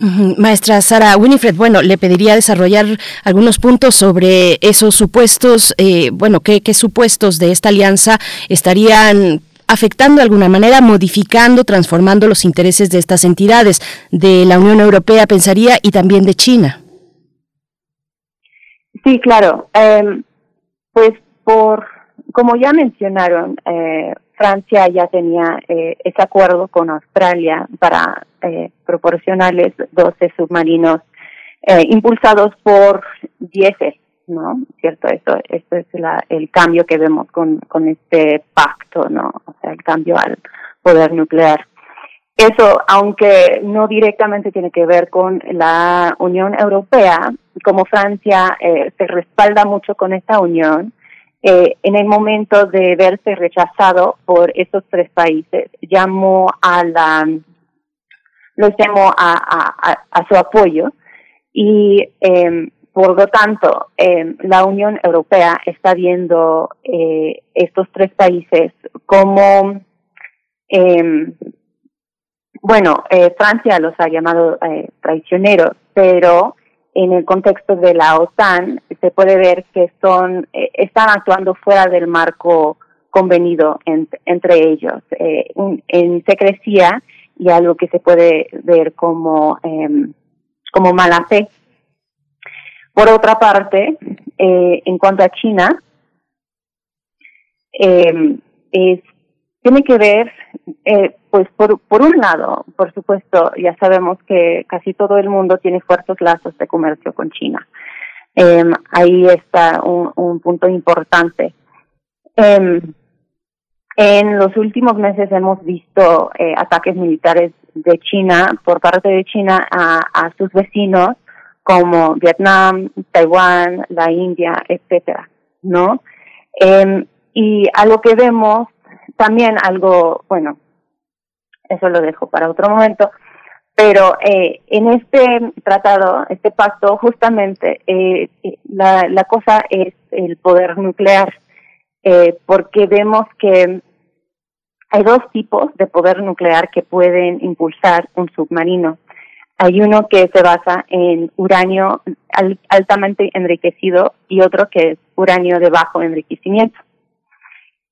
Maestra Sara Winifred, bueno, le pediría desarrollar algunos puntos sobre esos supuestos, eh, bueno, ¿qué, ¿qué, supuestos de esta alianza estarían afectando de alguna manera, modificando, transformando los intereses de estas entidades, de la Unión Europea, pensaría, y también de China. Sí, claro. Eh, pues por, como ya mencionaron, eh, Francia ya tenía eh, ese acuerdo con Australia para eh, proporcionarles 12 submarinos eh, impulsados por diésel, ¿no? ¿Cierto? Esto, esto es la, el cambio que vemos con, con este pacto, ¿no? O sea, el cambio al poder nuclear. Eso, aunque no directamente tiene que ver con la Unión Europea, como Francia eh, se respalda mucho con esta unión, eh, en el momento de verse rechazado por esos tres países, llamó a la, los llamó a, su apoyo y eh, por lo tanto eh, la Unión Europea está viendo eh, estos tres países como eh, bueno, eh, Francia los ha llamado eh, traicioneros, pero en el contexto de la OTAN se puede ver que son eh, están actuando fuera del marco convenido en, entre ellos eh, un, en secrecía y algo que se puede ver como eh, como mala fe por otra parte eh, en cuanto a China eh, es tiene que ver, eh, pues por, por un lado, por supuesto, ya sabemos que casi todo el mundo tiene fuertes lazos de comercio con China. Eh, ahí está un, un punto importante. Eh, en los últimos meses hemos visto eh, ataques militares de China por parte de China a, sus vecinos como Vietnam, Taiwán, la India, etcétera, ¿no? Eh, y a lo que vemos también algo, bueno, eso lo dejo para otro momento, pero eh, en este tratado, este pacto, justamente eh, la, la cosa es el poder nuclear, eh, porque vemos que hay dos tipos de poder nuclear que pueden impulsar un submarino. Hay uno que se basa en uranio altamente enriquecido y otro que es uranio de bajo enriquecimiento.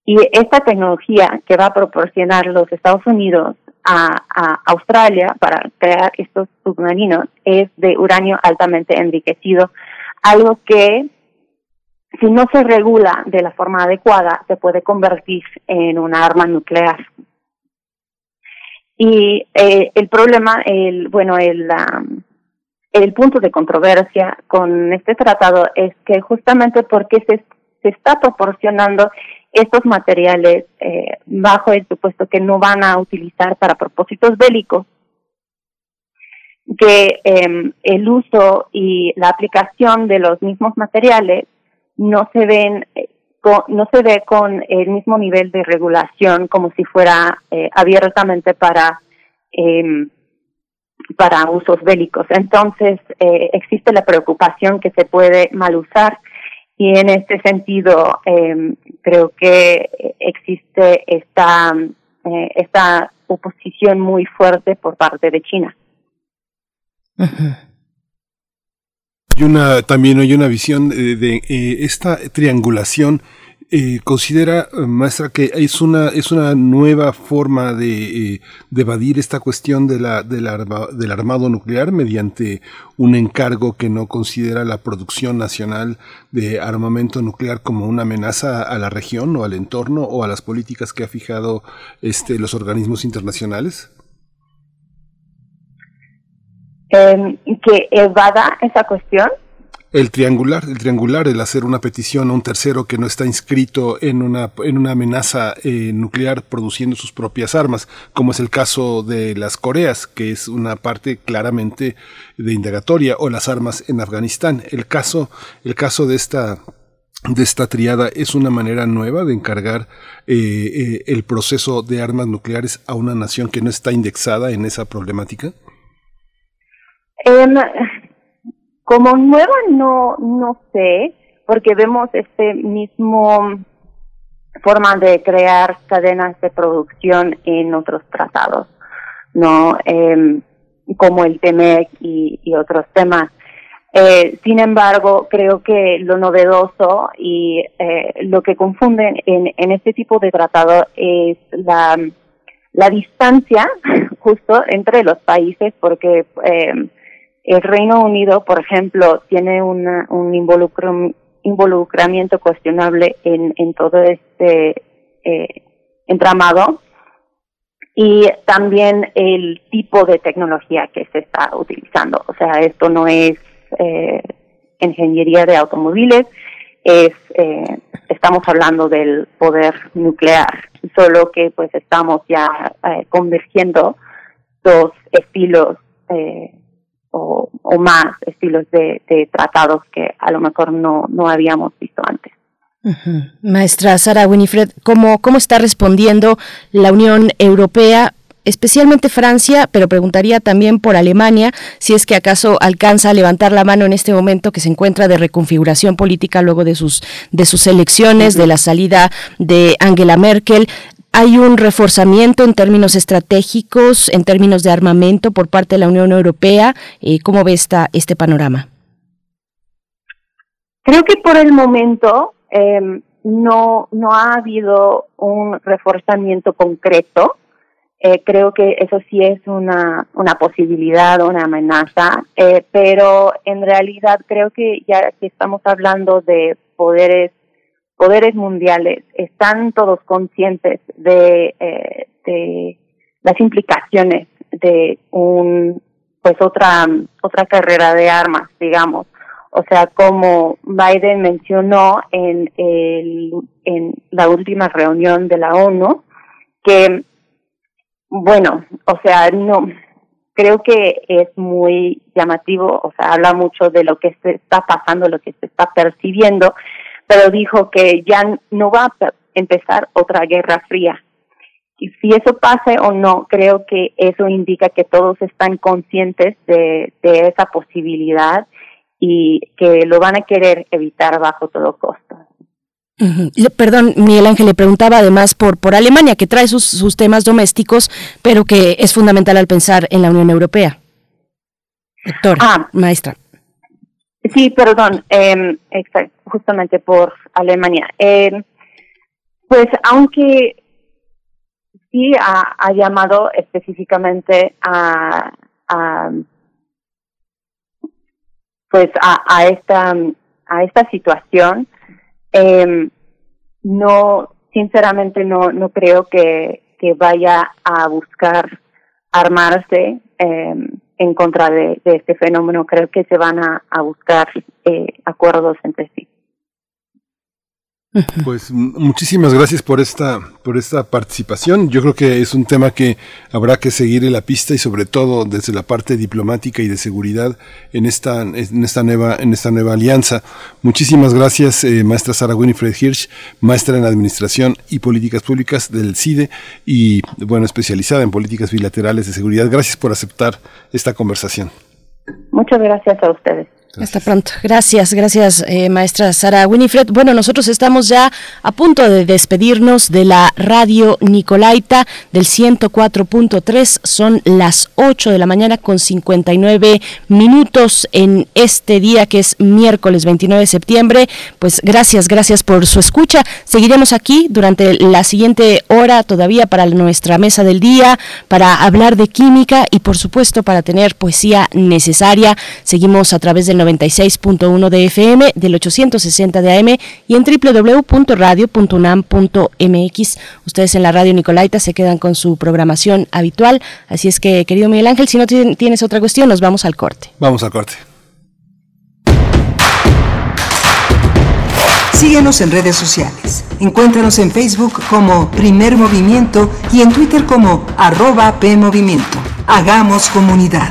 Y esta tecnología que va a proporcionar los Estados Unidos a, Australia para crear estos submarinos es de uranio altamente enriquecido, algo que si no se regula de la forma adecuada se puede convertir en una arma nuclear. Y eh, el problema, el bueno, el el punto de controversia con este tratado es que justamente porque se, se está proporcionando estos materiales eh, bajo el supuesto que no van a utilizar para propósitos bélicos, que eh, el uso y la aplicación de los mismos materiales no se ven eh, no se ve con el mismo nivel de regulación como si fuera eh, abiertamente para eh, para usos bélicos. Entonces existe la preocupación que se puede mal usar y en este sentido eh, creo que existe esta eh, esta oposición muy fuerte por parte de China. Hay una también hay una visión de, de eh, esta triangulación eh, considera, eh, maestra, que es una, es una nueva forma de, eh, evadir esta cuestión de la, del, armado nuclear mediante un encargo que no considera la producción nacional de armamento nuclear como una amenaza a la región o al entorno o a las políticas que ha fijado este, los organismos internacionales? Que evada esa cuestión el triangular, el triangular, el hacer una petición a un tercero que no está inscrito en una, en una amenaza eh, nuclear produciendo sus propias armas, como es el caso de las Coreas, que es una parte claramente de indagatoria, o las armas en Afganistán. El caso, el caso de esta de esta triada es una manera nueva de encargar eh, eh, el proceso de armas nucleares a una nación que no está indexada en esa problemática? Em, como nueva no, no sé, porque vemos este mismo forma de crear cadenas de producción en otros tratados, ¿no? Eh, como el TEMEC y, y otros temas. Eh, sin embargo, creo que lo novedoso y eh, lo que confunden en, en este tipo de tratado es la, la distancia justo entre los países, porque eh, el Reino Unido, por ejemplo, tiene una, un involucramiento cuestionable en, en todo este eh, entramado y también el tipo de tecnología que se está utilizando. O sea, esto no es eh, ingeniería de automóviles, es eh, estamos hablando del poder nuclear, solo que pues estamos ya eh, convergiendo dos estilos eh, o, o más estilos de, de, tratados que a lo mejor no, no habíamos visto antes. Maestra Sara Winifred, ¿cómo, ¿cómo está respondiendo la Unión Europea especialmente Francia, pero preguntaría también por Alemania, si es que acaso alcanza a levantar la mano en este momento que se encuentra de reconfiguración política luego de sus de sus elecciones, de la salida de Angela Merkel hay un reforzamiento en términos estratégicos, en términos de armamento por parte de la Unión Europea. Eh, ¿Cómo ve esta, este panorama? Creo que por el momento eh, no, no ha habido un reforzamiento concreto. Eh, creo que eso sí es una, una posibilidad, una amenaza, eh, pero en realidad creo que ya que estamos hablando de poderes poderes mundiales están todos conscientes de, eh, de las implicaciones de un pues otra otra carrera de armas digamos. O sea como Biden mencionó en el en la última reunión de la ONU que bueno o sea no creo que es muy llamativo o sea habla mucho de lo que se está pasando lo que se está percibiendo pero dijo que ya no va a empezar otra guerra fría. Y si eso pase o no, creo que eso indica que todos están conscientes de, de esa posibilidad y que lo van a querer evitar bajo todo costo. Perdón, Miguel Ángel le preguntaba además por, por Alemania, que trae sus, sus temas domésticos, pero que es fundamental al pensar en la Unión Europea. Doctor, ah, maestra. Sí, perdón, eh, exacto, justamente por Alemania. Eh, pues aunque sí ha, ha llamado específicamente a, a pues a, a, esta a esta situación eh, no sinceramente no no creo que que vaya a buscar armarse eh, en contra de, de, este fenómeno. Creo que se van a, a buscar eh, acuerdos entre sí. Pues muchísimas gracias por esta, por esta participación. Yo creo que es un tema que habrá que seguir en la pista y sobre todo desde la parte diplomática y de seguridad en esta, en esta nueva, en esta nueva alianza. Muchísimas gracias, eh, maestra Sara Winifred Hirsch, maestra en Administración y Políticas Públicas del CIDE y, bueno, especializada en políticas bilaterales de seguridad. Gracias por aceptar esta conversación. Muchas gracias a ustedes. Hasta pronto. Gracias, gracias, eh, maestra Sara Winifred. Bueno, nosotros estamos ya a punto de despedirnos de la radio Nicolaita del 104.3. Son las 8 de la mañana con 59 minutos en este día que es miércoles 29 de septiembre. Pues gracias, gracias por su escucha. Seguiremos aquí durante la siguiente hora todavía para nuestra mesa del día, para hablar de química y por supuesto para tener poesía necesaria. Seguimos a través del 96.1 de FM, del 860 de AM y en www.radio.unam.mx. Ustedes en la radio Nicolaita se quedan con su programación habitual. Así es que, querido Miguel Ángel, si no tienes otra cuestión, nos vamos al corte. Vamos al corte. Síguenos en redes sociales. Encuéntranos en Facebook como Primer Movimiento y en Twitter como arroba PMovimiento. Hagamos comunidad.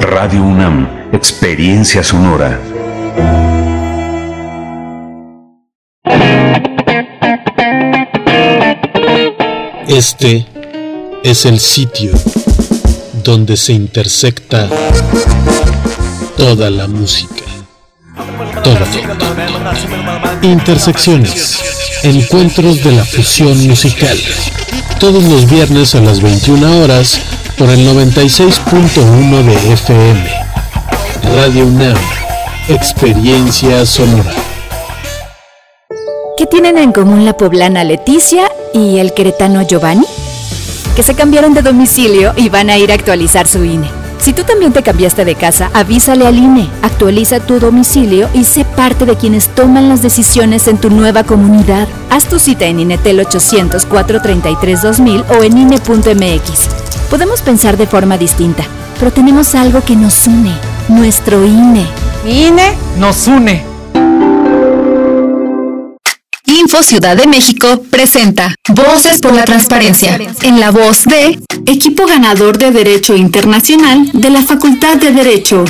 Radio UNAM, experiencia sonora. Este es el sitio donde se intersecta toda la música. Toda, Intersecciones. Encuentros de la fusión musical. Todos los viernes a las 21 horas por el 96.1 de FM. Radio UNAM. Experiencia sonora. ¿Qué tienen en común la poblana Leticia y el queretano Giovanni? Que se cambiaron de domicilio y van a ir a actualizar su INE. Si tú también te cambiaste de casa, avísale al INE, actualiza tu domicilio y sé parte de quienes toman las decisiones en tu nueva comunidad. Haz tu cita en INETEL 800 433 2000 o en INE.mx. Podemos pensar de forma distinta, pero tenemos algo que nos une, nuestro INE. INE nos une. Info Ciudad de México presenta Voces por la Transparencia, en la voz de Equipo Ganador de Derecho Internacional de la Facultad de Derecho.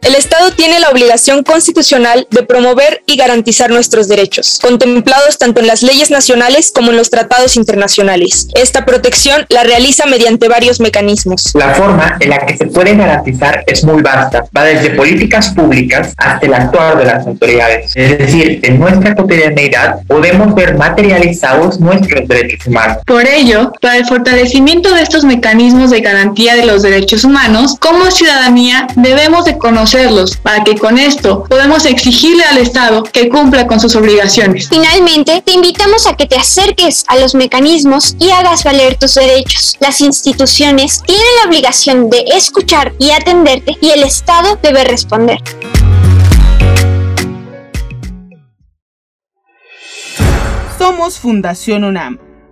El Estado tiene la obligación constitucional de promover y garantizar nuestros derechos, contemplados tanto en las leyes nacionales como en los tratados internacionales. Esta protección la realiza mediante varios mecanismos. La forma en la que se puede garantizar es muy vasta. Va desde políticas públicas hasta el actuar de las autoridades. Es decir, en nuestra cotidianeidad podemos ver materializados nuestros derechos humanos. Por ello, para el fortalecimiento de estos mecanismos de garantía de los derechos humanos, como ciudadanía debemos de conocerlos para que con esto podamos exigirle al Estado que cumpla con sus obligaciones. Finalmente, te invitamos a que te acerques a los mecanismos y hagas valer tus derechos. Las instituciones tienen la obligación de escuchar y atenderte y el Estado debe responder. Somos Fundación UNAM,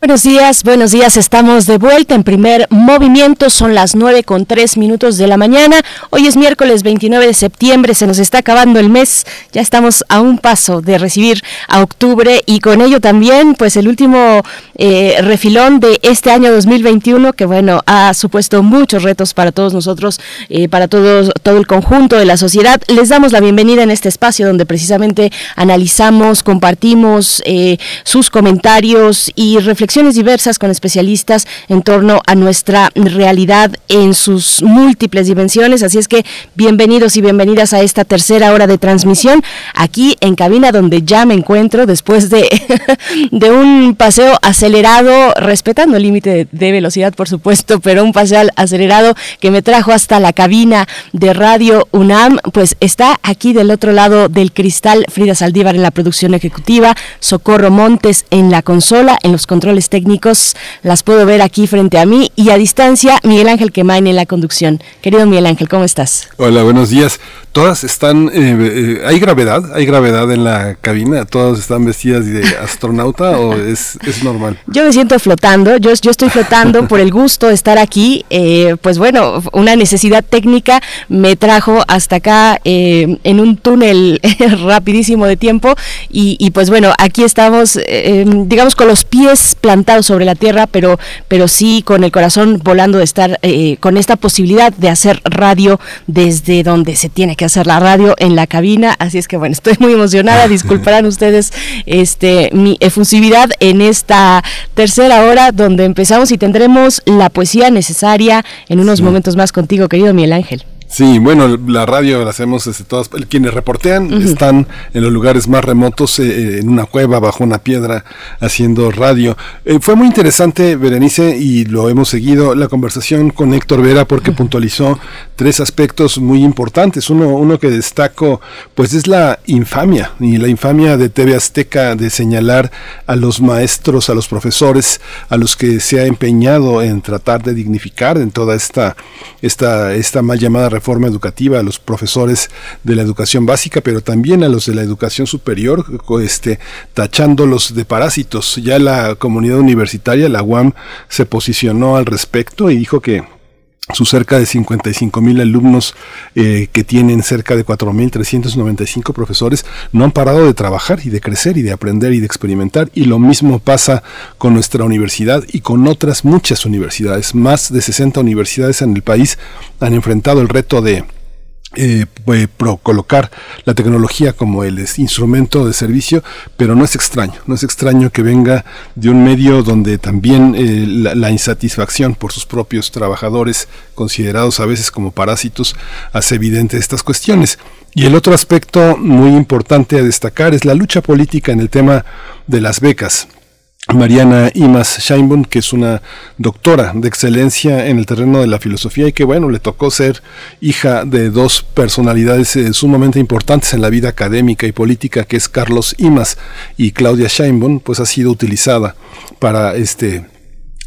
Buenos días, buenos días. Estamos de vuelta en primer movimiento. Son las nueve con tres minutos de la mañana. Hoy es miércoles 29 de septiembre. Se nos está acabando el mes. Ya estamos a un paso de recibir a octubre y con ello también, pues el último eh, refilón de este año 2021 que bueno ha supuesto muchos retos para todos nosotros, eh, para todos todo el conjunto de la sociedad. Les damos la bienvenida en este espacio donde precisamente analizamos, compartimos eh, sus comentarios y reflexiones diversas con especialistas en torno a nuestra realidad en sus múltiples dimensiones. Así es que bienvenidos y bienvenidas a esta tercera hora de transmisión aquí en cabina donde ya me encuentro después de, de un paseo acelerado, respetando el límite de, velocidad por supuesto, pero un paseo acelerado que me trajo hasta la cabina de Radio UNAM, pues está aquí del otro lado del cristal Frida Saldívar en la producción ejecutiva, Socorro Montes en la consola, en los controles técnicos las puedo ver aquí frente a mí y a distancia Miguel Ángel Quemain en la conducción. Querido Miguel Ángel, ¿cómo estás? Hola, buenos días. Todas están, eh, eh, hay gravedad, hay gravedad en la cabina, todas están vestidas de astronauta o es, es normal. Yo me siento flotando, yo, yo estoy flotando por el gusto de estar aquí, eh, pues bueno, una necesidad técnica me trajo hasta acá en un túnel rapidísimo de tiempo y, y, pues bueno, aquí estamos, digamos, con los pies plantado sobre la tierra, pero, pero sí con el corazón volando de estar eh, con esta posibilidad de hacer radio desde donde se tiene que hacer la radio en la cabina. Así es que bueno, estoy muy emocionada. Disculparán ustedes este mi efusividad en esta tercera hora donde empezamos y tendremos la poesía necesaria en unos momentos más contigo, querido Miguel Ángel. Sí, bueno, la radio la hacemos desde todas. Quienes reportean están en los lugares más remotos, eh, eh, en una cueva, bajo una piedra, haciendo radio. Eh, fue muy interesante, Berenice, y lo hemos seguido, la conversación con Héctor Vera, porque puntualizó tres aspectos muy importantes. Uno, uno que destaco, pues es la infamia, y la infamia de TV Azteca de señalar a los maestros, a los profesores, a los que se ha empeñado en tratar de dignificar en toda esta, esta, esta mal llamada reforma educativa a los profesores de la educación básica, pero también a los de la educación superior, este, tachándolos de parásitos. Ya la comunidad universitaria, la UAM, se posicionó al respecto y dijo que sus cerca de 55 mil alumnos eh, que tienen cerca de 4.395 profesores no han parado de trabajar y de crecer y de aprender y de experimentar y lo mismo pasa con nuestra universidad y con otras muchas universidades. Más de 60 universidades en el país han enfrentado el reto de eh, colocar la tecnología como el instrumento de servicio, pero no es extraño, no es extraño que venga de un medio donde también eh, la, insatisfacción por sus propios trabajadores, considerados a veces como parásitos, hace evidente estas cuestiones. Y el otro aspecto muy importante a destacar es la lucha política en el tema de las becas. Mariana Imas Scheinbund, que es una doctora de excelencia en el terreno de la filosofía y que bueno, le tocó ser hija de dos personalidades eh, sumamente importantes en la vida académica y política, que es Carlos Imas y Claudia Scheinbund, pues ha sido utilizada para este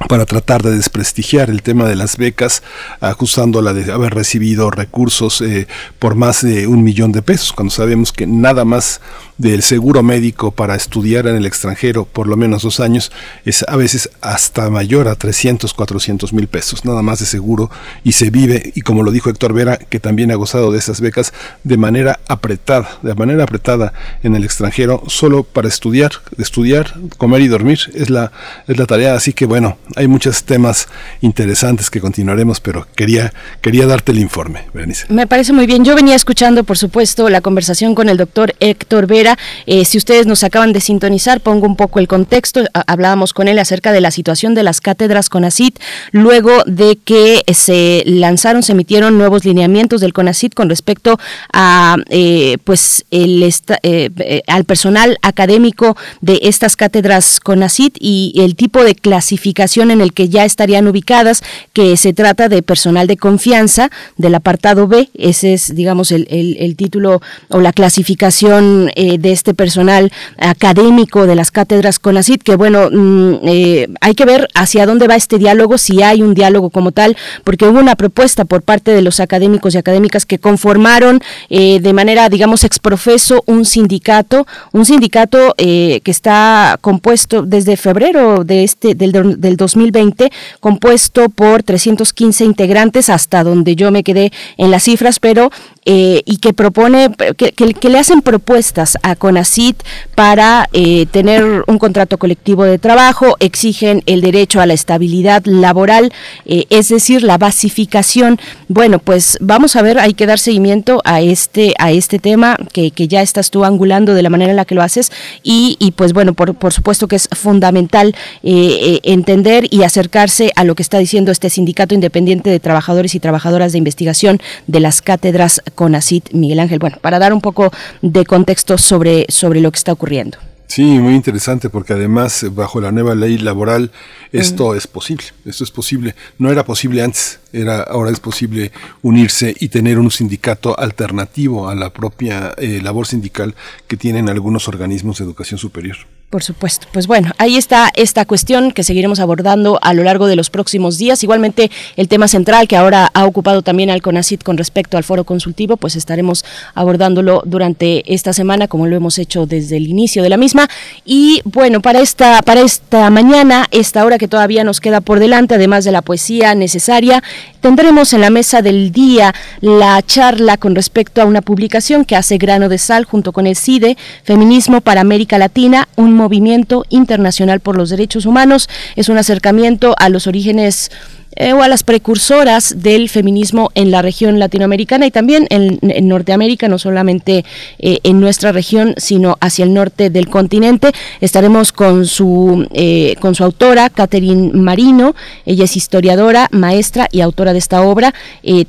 para tratar de desprestigiar el tema de las becas, acusándola de haber recibido recursos eh, por más de un millón de pesos, cuando sabemos que nada más del seguro médico para estudiar en el extranjero por lo menos dos años es a veces hasta mayor a 300, 400 mil pesos, nada más de seguro, y se vive, y como lo dijo Héctor Vera, que también ha gozado de esas becas, de manera apretada, de manera apretada en el extranjero, solo para estudiar, estudiar, comer y dormir, es la, es la tarea, así que bueno, hay muchos temas interesantes que continuaremos, pero quería, quería darte el informe, Berenice. Me parece muy bien, yo venía escuchando, por supuesto, la conversación con el doctor Héctor Vera, eh, si ustedes nos acaban de sintonizar, pongo un poco el contexto. Hablábamos con él acerca de la situación de las cátedras CONACIT, luego de que se lanzaron, se emitieron nuevos lineamientos del CONACIT con respecto a eh, pues eh, al personal académico de estas cátedras CONACIT y el tipo de clasificación en el que ya estarían ubicadas, que se trata de personal de confianza del apartado B, ese es digamos el, título o la clasificación de este personal académico de las cátedras CONACIT, que bueno, mm, eh, hay que ver hacia dónde va este diálogo, si hay un diálogo como tal, porque hubo una propuesta por parte de los académicos y académicas que conformaron eh, de manera, digamos, exprofeso un sindicato, un sindicato eh, que está compuesto desde febrero de este del, del 2020, compuesto por 315 integrantes, hasta donde yo me quedé en las cifras, pero eh, y que propone, que, que, le hacen propuestas a CONACIT para eh, tener un contrato colectivo de trabajo, exigen el derecho a la estabilidad laboral, eh, es decir, la basificación. Bueno, pues vamos a ver, hay que dar seguimiento a este, a este tema que, que ya estás tú angulando de la manera en la que lo haces y, y pues bueno, por, por supuesto que es fundamental entender y acercarse a lo que está diciendo este sindicato independiente de trabajadores y trabajadoras de investigación de las cátedras CONACIT, Miguel Ángel. Bueno, para dar un poco de contexto sobre, sobre lo que está ocurriendo. Sí, muy interesante porque además bajo la nueva ley laboral esto es posible, esto es posible. No era posible antes, era ahora es posible unirse y tener un sindicato alternativo a la propia eh, labor sindical que tienen algunos organismos de educación superior. Por supuesto. Pues bueno, ahí está esta cuestión que seguiremos abordando a lo largo de los próximos días. Igualmente, el tema central que ahora ha ocupado también al CONACIT con respecto al foro consultivo, pues estaremos abordándolo durante esta semana, como lo hemos hecho desde el inicio de la misma. Y bueno, para esta, para esta mañana, esta hora que todavía nos queda por delante, además de la poesía necesaria, tendremos en la mesa del día la charla con respecto a una publicación que hace Grano de Sal junto con el CIDE, Feminismo para América Latina, un movimiento internacional por los derechos humanos. Es un acercamiento a los orígenes eh, o a las precursoras del feminismo en la región latinoamericana y también en, Norteamérica, no solamente eh, en nuestra región, sino hacia el norte del continente. Estaremos con su, eh, con su autora, Catherine Marino. Ella es historiadora, maestra y autora de esta obra.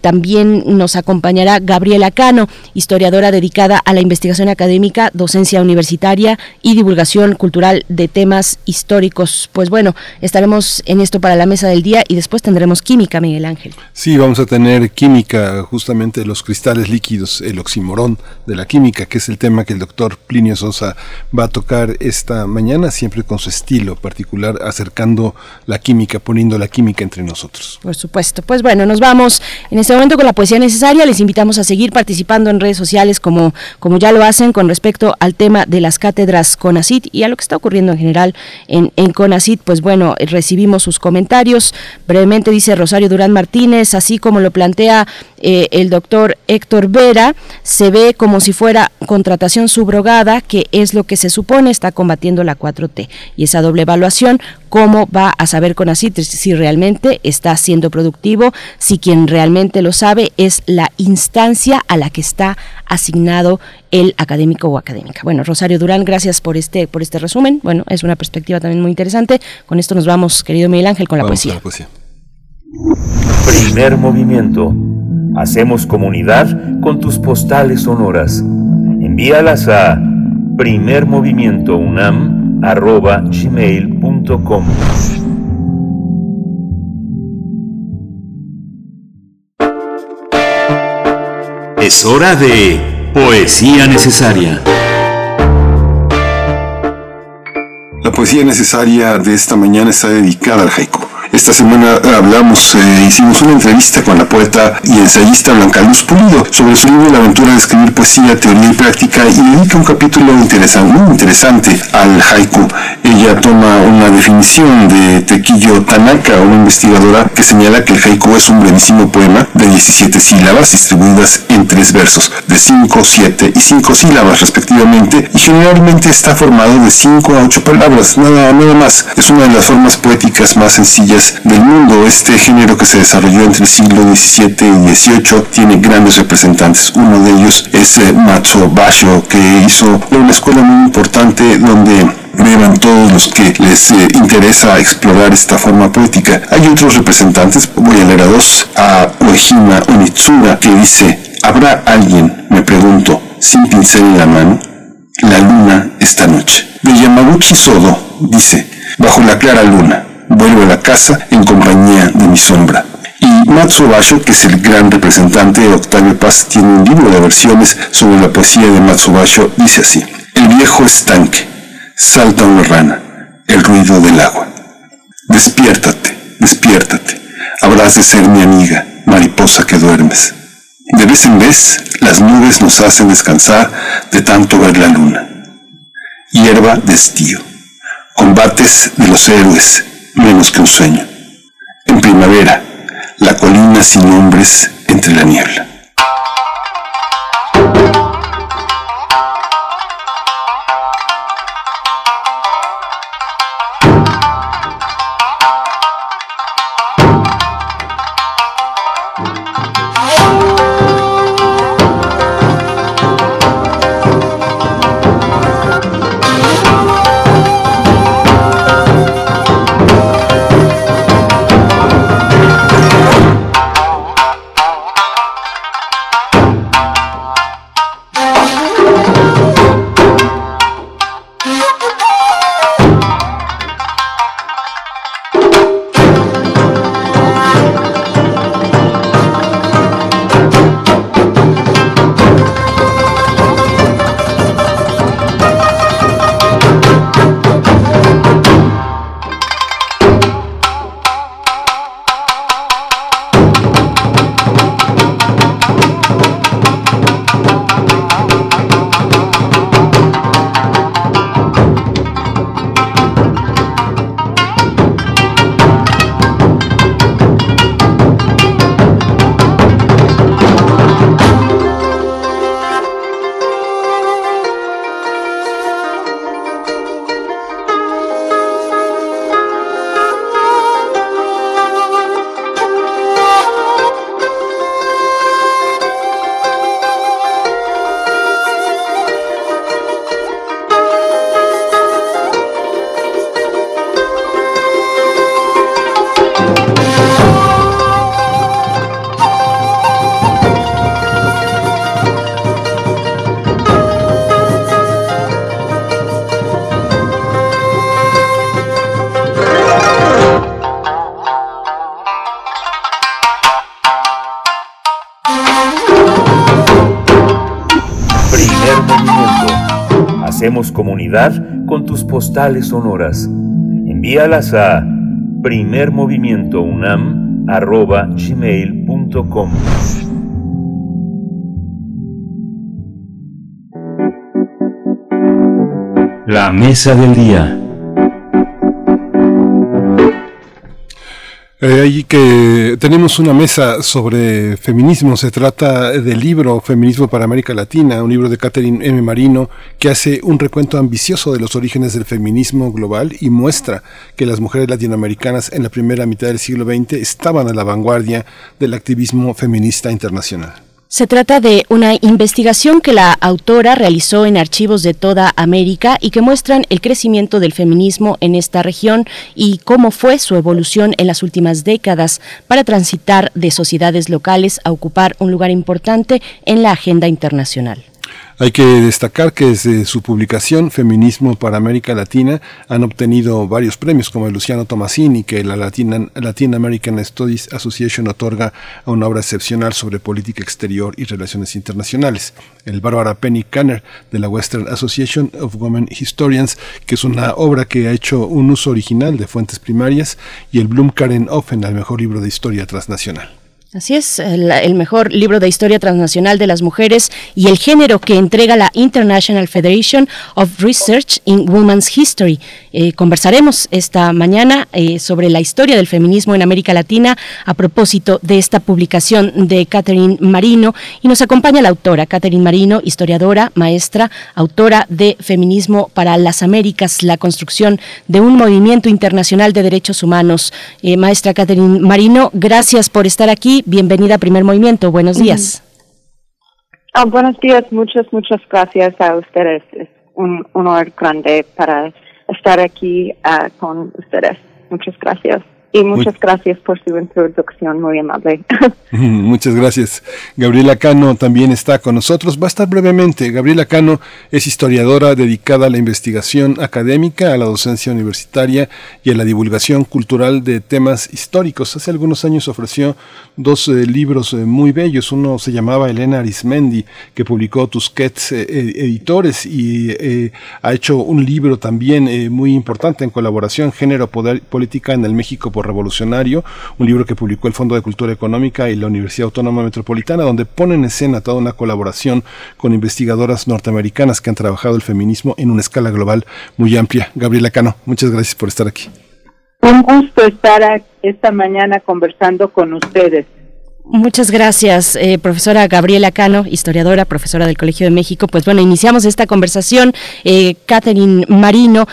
también nos acompañará Gabriela Cano, historiadora dedicada a la investigación académica, docencia universitaria y divulgación cultural de temas históricos. Pues bueno, estaremos en esto para la mesa del día y después tendremos química, Miguel Ángel. Sí, vamos a tener química, justamente los cristales líquidos, el oximorón de la química, que es el tema que el doctor Plinio Sosa va a tocar esta mañana, siempre con su estilo particular, acercando la química, poniendo la química entre nosotros. Por supuesto. Pues bueno, nos vamos en este momento con la poesía necesaria. Les invitamos a seguir participando en redes sociales como, como ya lo hacen con respecto al tema de las cátedras CONACIT y a lo que está ocurriendo en general en, en CONACIT. Pues bueno, recibimos sus comentarios brevemente dice Rosario Durán Martínez, así como lo plantea eh, el doctor Héctor Vera, se ve como si fuera contratación subrogada, que es lo que se supone está combatiendo la 4T. Y esa doble evaluación, ¿cómo va a saber con así si realmente está siendo productivo? Si quien realmente lo sabe es la instancia a la que está asignado el académico o académica. Bueno, Rosario Durán, gracias por este, por este resumen. Bueno, es una perspectiva también muy interesante. Con esto nos vamos, querido Miguel Ángel, con la poesía. Primer movimiento. Hacemos comunidad con tus postales sonoras. Envíalas a primermovimientounam.gmail.com Es hora de Poesía Necesaria. La poesía necesaria de esta mañana está dedicada al haiku. Esta semana hablamos, eh, hicimos una entrevista con la poeta y ensayista Blanca Luz Pulido sobre su libro La aventura de escribir poesía, teoría y práctica y dedica un capítulo interesante, muy interesante al haiku. Ella toma una definición de Tequillo Tanaka, una investigadora que señala que el haiku es un brevísimo poema de 17 sílabas distribuidas en tres versos, de 5, 7 y 5 sílabas respectivamente, y generalmente está formado de 5 a 8 palabras, nada, nada más. Es una de las formas poéticas más sencillas del mundo. Este género que se desarrolló entre el siglo XVII y XVIII tiene grandes representantes. Uno de ellos es eh, Matsuo Basho, que hizo una escuela muy importante donde beban todos los que les eh, interesa explorar esta forma poética. Hay otros representantes, voy a leer a dos, a Uehima Onitsura, que dice, ¿habrá alguien, me pregunto, sin pincel en la mano? La luna esta noche. De Yamaguchi Sodo dice, bajo la clara luna, vuelvo a la casa en compañía de mi sombra. Y Matsuo Basho, que es el gran representante de Octavio Paz, tiene un libro de versiones sobre la poesía de Matsuo Basho, dice así. El viejo estanque. Salta una rana. El ruido del agua. Despiértate, despiértate. Habrás de ser mi amiga, mariposa que duermes. De vez en vez, las nubes nos hacen descansar de tanto ver la luna. Hierba de estío. Combates de los héroes, menos que un sueño. En primavera, la colina sin nombres entre la niebla. Postales sonoras. Envíalas a primermovimientounam.gmail.com La mesa del día. Eh, ahí que tenemos una mesa sobre feminismo. Se trata del libro Feminismo para América Latina, un libro de Catherine M. Marino que hace un recuento ambicioso de los orígenes del feminismo global y muestra que las mujeres latinoamericanas en la primera mitad del siglo XX estaban a la vanguardia del activismo feminista internacional. Se trata de una investigación que la autora realizó en archivos de toda América y que muestran el crecimiento del feminismo en esta región y cómo fue su evolución en las últimas décadas para transitar de sociedades locales a ocupar un lugar importante en la agenda internacional. Hay que destacar que desde su publicación Feminismo para América Latina han obtenido varios premios como el Luciano Tomasini que la Latin, Latin American Studies Association otorga a una obra excepcional sobre política exterior y relaciones internacionales. El Barbara Penny Canner de la Western Association of Women Historians que es una obra que ha hecho un uso original de fuentes primarias y el Bloom Karen Offen al mejor libro de historia transnacional. Así es, el, mejor libro de historia transnacional de las mujeres y el género que entrega la International Federation of Research in Women's History. Eh, conversaremos esta mañana eh, sobre la historia del feminismo en América Latina a propósito de esta publicación de Catherine Marino y nos acompaña la autora Catherine Marino, historiadora, maestra, autora de Feminismo para las Américas, la construcción de un movimiento internacional de derechos humanos. Eh, maestra Catherine Marino, gracias por estar aquí bienvenida a Primer Movimiento. Buenos días. Ah, buenos días, muchas, muchas gracias a ustedes. Es un honor grande para estar aquí ah, con ustedes. Muchas gracias. Y muchas gracias por su introducción, muy amable. Muchas gracias. Gabriela Cano también está con nosotros. Va a estar brevemente. Gabriela Cano es historiadora dedicada a la investigación académica, a la docencia universitaria y a la divulgación cultural de temas históricos. Hace algunos años ofreció dos eh, libros eh, muy bellos. Uno se llamaba Elena Arismendi, que publicó Tusquets eh, Editores y ha hecho un libro también muy importante en colaboración, Género, Poder, Política en el México Revolucionario, un libro que publicó el Fondo de Cultura Económica y la Universidad Autónoma Metropolitana, donde pone en escena toda una colaboración con investigadoras norteamericanas que han trabajado el feminismo en una escala global muy amplia. Gabriela Cano, muchas gracias por estar aquí. Un gusto estar esta mañana conversando con ustedes. Muchas gracias, eh, profesora Gabriela Cano, historiadora, profesora del Colegio de México. Pues bueno, iniciamos esta conversación. Eh, Catherine Marino,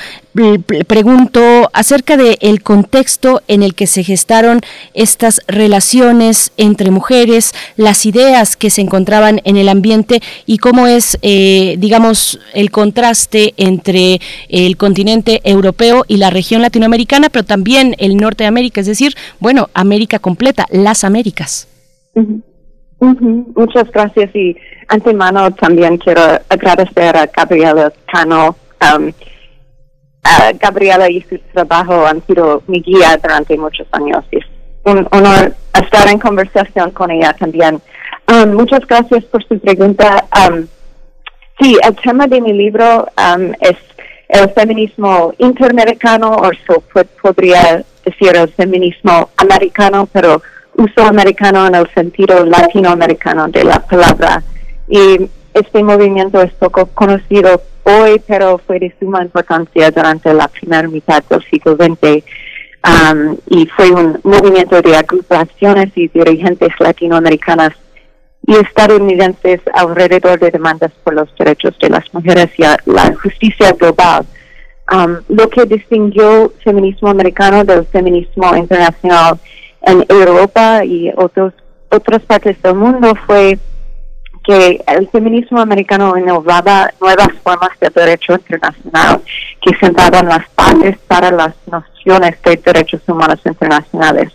pregunto acerca del el contexto en el que se gestaron estas relaciones entre mujeres, las ideas que se encontraban en el ambiente y cómo es, eh, digamos, el contraste entre el continente europeo y la región latinoamericana, pero también el norte de América, es decir, bueno, América completa, las Américas. Muchas gracias y antemano también quiero agradecer a Gabriela Cano. Um, Gabriela y su trabajo han sido mi guía durante muchos años. Es un honor estar en conversación con ella también. Um, muchas gracias por su pregunta. Um, sí, el tema de mi libro es el feminismo interamericano, o so, podría decir el feminismo americano, pero uso americano en el sentido latinoamericano de la palabra. Y este movimiento es poco conocido hoy, pero fue de suma importancia durante la primera mitad del siglo XX. Um, y fue un movimiento de agrupaciones y dirigentes latinoamericanas y estadounidenses alrededor de demandas por los derechos de las mujeres y la justicia global. Um, lo que distinguió feminismo americano del feminismo internacional en Europa y otros, otras partes del mundo fue que el feminismo americano innovaba nuevas formas de derecho internacional que sentaban las bases para las nociones de derechos humanos internacionales.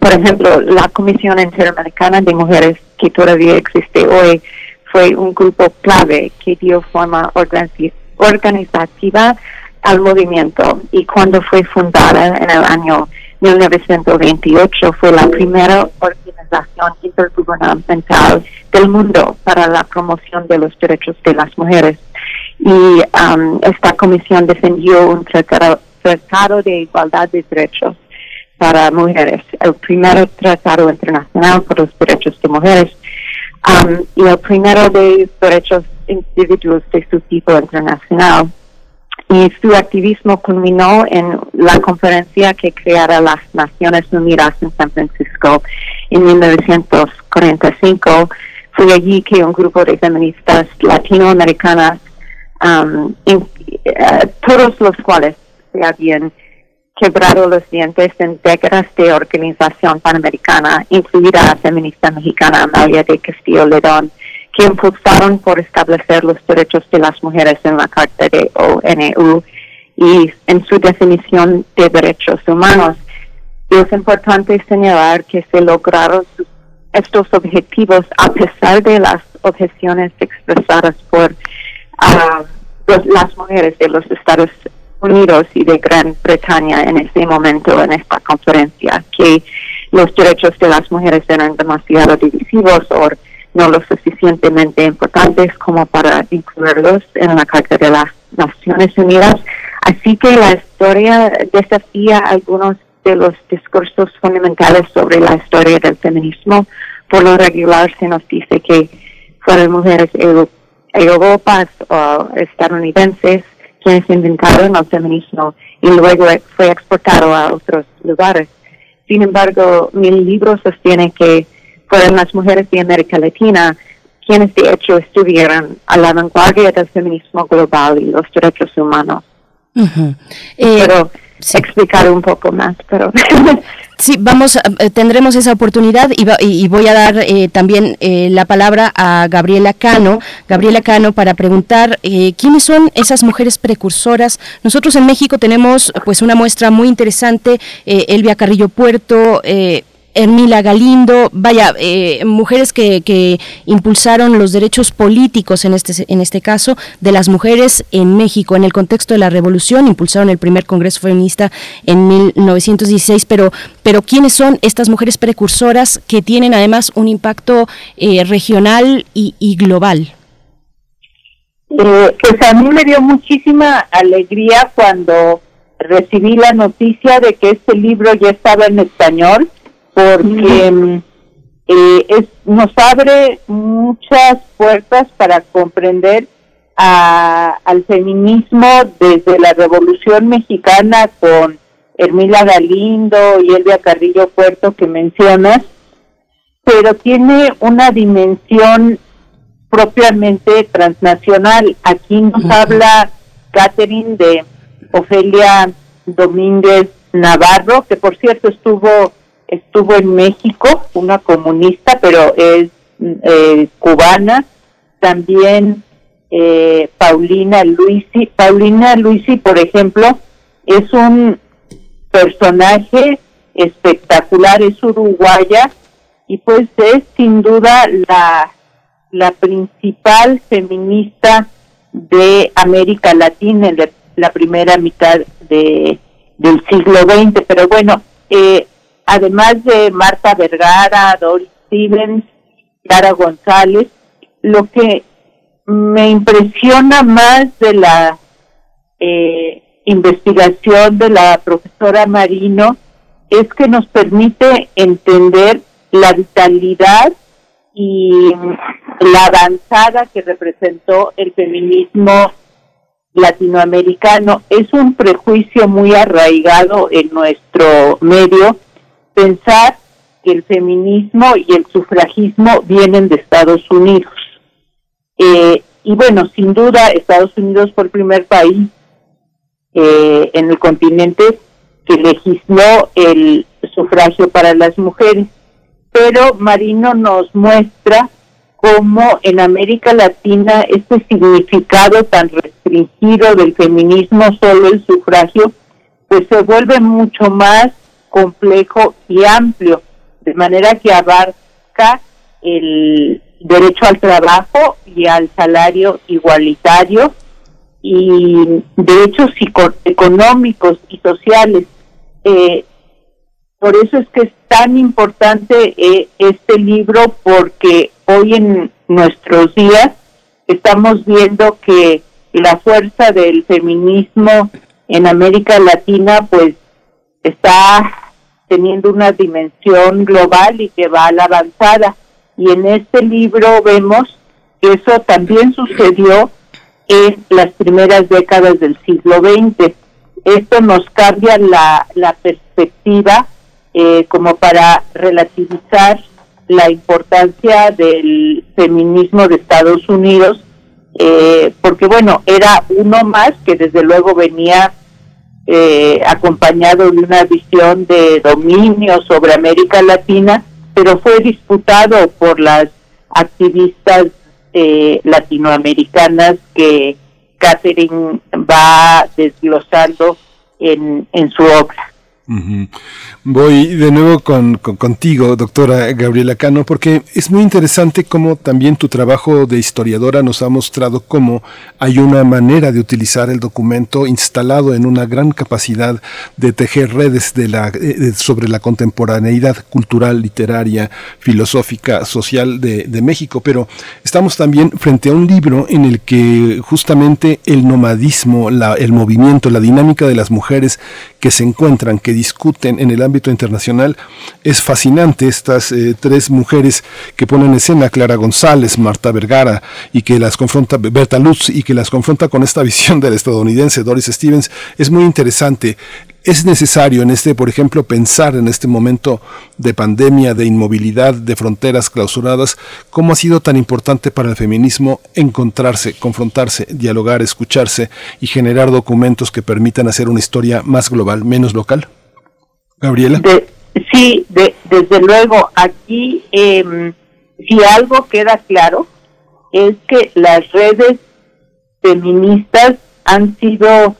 Por ejemplo, la Comisión Interamericana de Mujeres, que todavía existe hoy, fue un grupo clave que dio forma organizativa al movimiento y cuando fue fundada en el año 1928 fue la primera organización intergubernamental del mundo para la promoción de los derechos de las mujeres. Y um, esta comisión defendió un tratado, de igualdad de derechos para mujeres, el primer tratado internacional por los derechos de mujeres um, y el primero de derechos individuales de su tipo internacional y su activismo culminó en la conferencia que creara las Naciones Unidas en San Francisco en 1945. Fue allí que un grupo de feministas latinoamericanas, um, eh, todos los cuales se habían quebrado los dientes en décadas de organización panamericana, incluida la feminista mexicana Amalia de Castillo Ledón, que impulsaron por establecer los derechos de las mujeres en la Carta de ONU y en su definición de derechos humanos. es importante señalar que se lograron estos objetivos a pesar de las objeciones expresadas por ah, las mujeres de los Estados Unidos y de Gran Bretaña en ese momento, en esta conferencia, que los derechos de las mujeres eran demasiado divisivos o no lo suficientemente importantes como para incluirlos en la Carta de las Naciones Unidas. Así que la historia desafía algunos de los discursos fundamentales sobre la historia del feminismo. Por lo regular se nos dice que fueron mujeres europeas o estadounidenses quienes inventaron el feminismo y luego fue exportado a otros lugares. Sin embargo, mi libro sostiene que fueron las mujeres de América Latina quienes de hecho estuvieron a la vanguardia del feminismo global y los derechos humanos. Uh Pero explicar un poco más, pero... Sí, vamos, eh, tendremos esa oportunidad y, voy a dar eh, también eh, la palabra a Gabriela Cano, Gabriela Cano, para preguntar quiénes son esas mujeres precursoras. Nosotros en México tenemos pues una muestra muy interesante, Elvia Carrillo Puerto, Hermila Galindo, vaya, eh, mujeres que, que, impulsaron los derechos políticos en este, en este caso de las mujeres en México, en el contexto de la revolución, impulsaron el primer Congreso Feminista en 1916, pero, pero ¿quiénes son estas mujeres precursoras que tienen además un impacto eh, regional y, y global? Eh, pues a mí me dio muchísima alegría cuando recibí la noticia de que este libro ya estaba en español porque mm, eh, es, nos abre muchas puertas para comprender a, al feminismo desde la Revolución Mexicana con Hermila Galindo y Elvia Carrillo Puerto que mencionas, pero tiene una dimensión propiamente transnacional. Aquí nos habla Catherine de Ofelia Domínguez Navarro, que por cierto estuvo estuvo en México, una comunista, pero es eh, cubana. También eh, Paulina Luisi. Paulina Luisi, por ejemplo, es un personaje espectacular, es uruguaya y pues es sin duda la, la principal feminista de América Latina en la, primera mitad de, del siglo XX. Pero bueno, eh, además de Marta Vergara, Doris Stevens, Clara González, lo que me impresiona más de la eh, investigación de la profesora Marino es que nos permite entender la vitalidad y la avanzada que representó el feminismo latinoamericano. Es un prejuicio muy arraigado en nuestro medio pensar que el feminismo y el sufragismo vienen de Estados Unidos. Eh, y bueno, sin duda Estados Unidos fue el primer país eh, en el continente que legisló el sufragio para las mujeres. Pero Marino nos muestra cómo en América Latina este significado tan restringido del feminismo, solo el sufragio, pues se vuelve mucho más complejo y amplio, de manera que abarca el derecho al trabajo y al salario igualitario y derechos económicos y sociales. Eh, por eso es que es tan importante eh, este libro porque hoy en nuestros días estamos viendo que la fuerza del feminismo en América Latina pues está teniendo una dimensión global y que va a la avanzada. Y en este libro vemos que eso también sucedió en las primeras décadas del siglo XX. Esto nos cambia la, la perspectiva eh, como para relativizar la importancia del feminismo de Estados Unidos, eh, porque bueno, era uno más que desde luego venía eh, acompañado de una visión de dominio sobre América Latina, pero fue disputado por las activistas eh, latinoamericanas que Catherine va desglosando en, en su obra. Voy de nuevo con, contigo, doctora Gabriela Cano, porque es muy interesante cómo también tu trabajo de historiadora nos ha mostrado cómo hay una manera de utilizar el documento instalado en una gran capacidad de tejer redes de la, eh, sobre la contemporaneidad cultural, literaria, filosófica, social de, México. Pero estamos también frente a un libro en el que justamente el nomadismo, el movimiento, la dinámica de las mujeres que se encuentran, que discuten en el ámbito internacional. Es fascinante estas eh, tres mujeres que ponen en escena Clara González, Marta Vergara y que las confronta Berta Lutz y que las confronta con esta visión del estadounidense Doris Stevens. Es muy interesante. Es necesario en este, por ejemplo, pensar en este momento de pandemia, de inmovilidad, de fronteras clausuradas, cómo ha sido tan importante para el feminismo encontrarse, confrontarse, dialogar, escucharse y generar documentos que permitan hacer una historia más global, menos local. Gabriela. Sí, de, desde luego, aquí eh, si algo queda claro es que las redes feministas han sido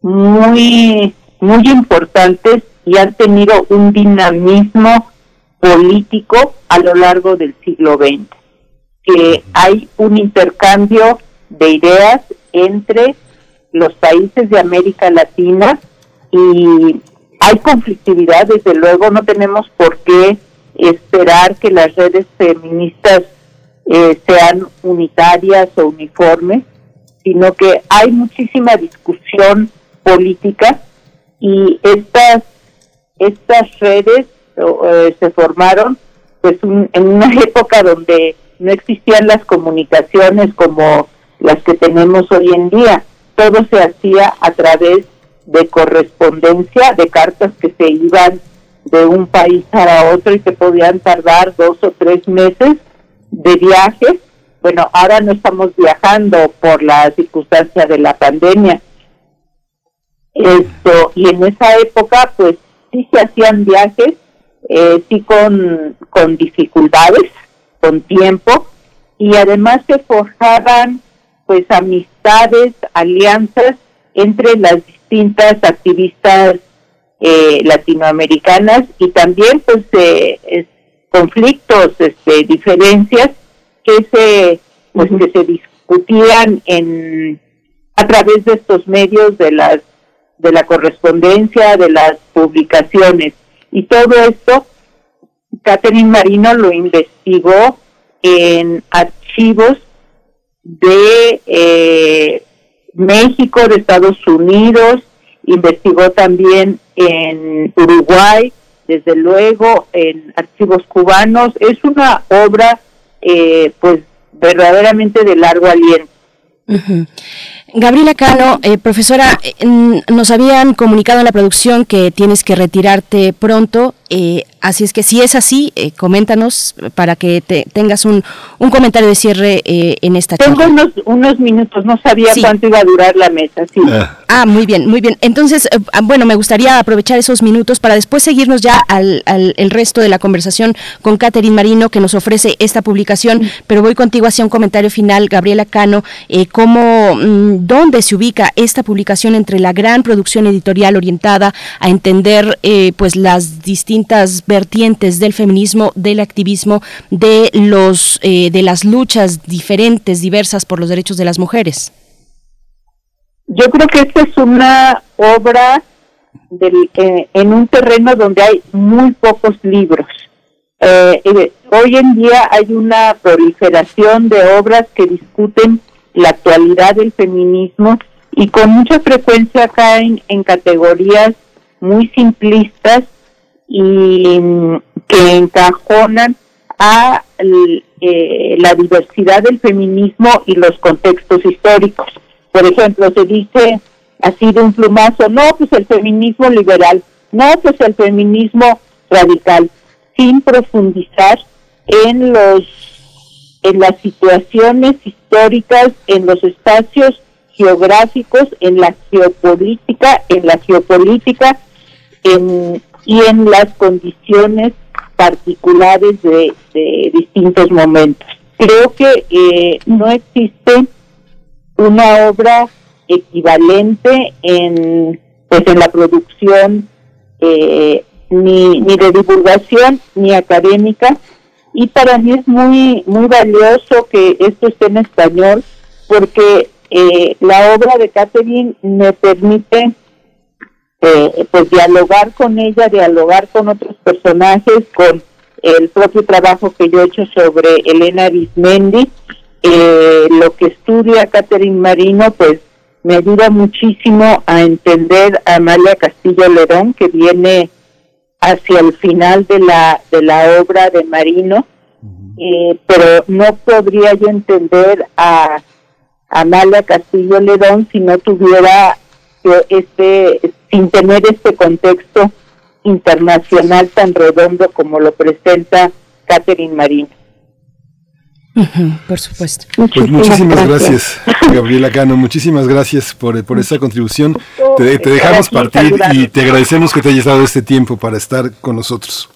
muy, muy importantes y han tenido un dinamismo político a lo largo del siglo XX, que hay un intercambio de ideas entre los países de América Latina y hay conflictividad, desde luego no tenemos por qué esperar que las redes feministas eh, sean unitarias o uniformes, sino que hay muchísima discusión política y estas estas redes eh, se formaron pues en una época donde no existían las comunicaciones como las que tenemos hoy en día. Todo se hacía a través de correspondencia, de cartas que se iban de un país a otro y que podían tardar dos o tres meses de viaje. Bueno, ahora no estamos viajando por la circunstancia de la pandemia. Esto, y en esa época, pues sí se hacían viajes, eh, sí con, con dificultades, con tiempo, y además se forjaban pues amistades, alianzas entre las distintas activistas eh, latinoamericanas y también pues eh, conflictos, este, diferencias que se pues que se discutían en a través de estos medios de las de la correspondencia, de las publicaciones. Y todo esto Catherine Marino lo investigó en archivos de eh, México, de Estados Unidos, investigó también en Uruguay, desde luego en archivos cubanos. Es una obra, eh, pues, verdaderamente de largo aliento. Gabriela Cano, eh, profesora, eh, nos habían comunicado en la producción que tienes que retirarte pronto. Eh, así es que si es así, coméntanos para que te, tengas un, un comentario de cierre en esta Tengo unos, unos minutos, no sabía cuánto iba a durar la mesa. Sí. Ah. ah muy bien, muy bien. Entonces, ah, bueno, me gustaría aprovechar esos minutos para después seguirnos ya al, al el resto de la conversación con Catherine Marino que nos ofrece esta publicación, pero voy contigo hacia un comentario final, Gabriela Cano, cómo mm, dónde se ubica esta publicación entre la gran producción editorial orientada a entender eh, pues las distintas vertientes del feminismo, del activismo, de los eh, de las luchas diferentes, diversas por los derechos de las mujeres. Yo creo que esta es una obra eh, en un terreno donde hay muy pocos libros. hoy en día hay una proliferación de obras que discuten la actualidad del feminismo y con mucha frecuencia caen en categorías muy simplistas y mm, que encajonan a eh, la diversidad del feminismo y los contextos históricos. Por ejemplo, se dice así de un plumazo, no, pues el feminismo liberal, no, pues el feminismo radical, sin profundizar en los en las situaciones históricas, en los espacios geográficos, en la geopolítica, en la geopolítica y en las condiciones particulares de, distintos momentos. Creo que eh, no existe una obra equivalente en pues en la producción eh, ni, ni de divulgación ni académica y para mí es muy muy valioso que esto esté en español porque eh, la obra de Catherine me permite eh, pues dialogar con ella, dialogar con otros personajes, con el propio trabajo que yo he hecho sobre Elena Bismendi, eh, lo que estudia Catherine Marino, pues me ayuda muchísimo a entender a Amalia Castillo Lerón, que viene hacia el final de la, de la obra de Marino, eh, pero no podría yo entender a Amalia Castillo Ledón si no tuviera este, sin tener este contexto internacional tan redondo como lo presenta Catherine Marín. por supuesto. Pues muchísimas gracias, Gabriela Cano, muchísimas gracias por, por esta contribución. Te, te dejamos partir y te agradecemos que te hayas dado este tiempo para estar con nosotros.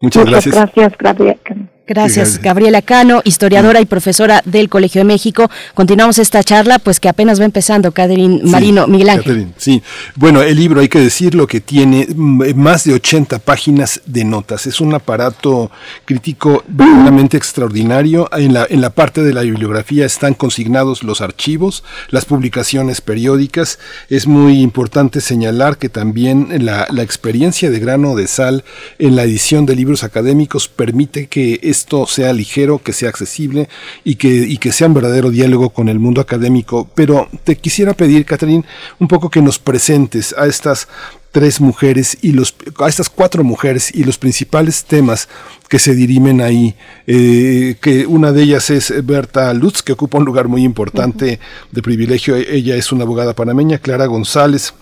Muchas, gracias. Gracias, Gabriela. Gracias, Gabriela Cano, historiadora y profesora del Colegio de México. Continuamos esta charla, pues que apenas va empezando, Catherine Marino, Miguel Ángel. Catherine, sí. Bueno, el libro, hay que decirlo, que tiene mm, más de 80 páginas de notas. Es un aparato crítico verdaderamente extraordinario. En la, en la parte de la bibliografía están consignados los archivos, las publicaciones periódicas. Es muy importante señalar que también la, la experiencia de grano de sal en la edición de libros académicos permite que esto sea ligero, que sea accesible y que, y que sea un verdadero diálogo con el mundo académico. Pero te quisiera pedir, Catherine, un poco que nos presentes a estas tres mujeres y los a estas cuatro mujeres y los principales temas que se dirimen ahí. Eh, que una de ellas es Berta Lutz que ocupa un lugar muy importante de privilegio. Ella es una abogada panameña Clara González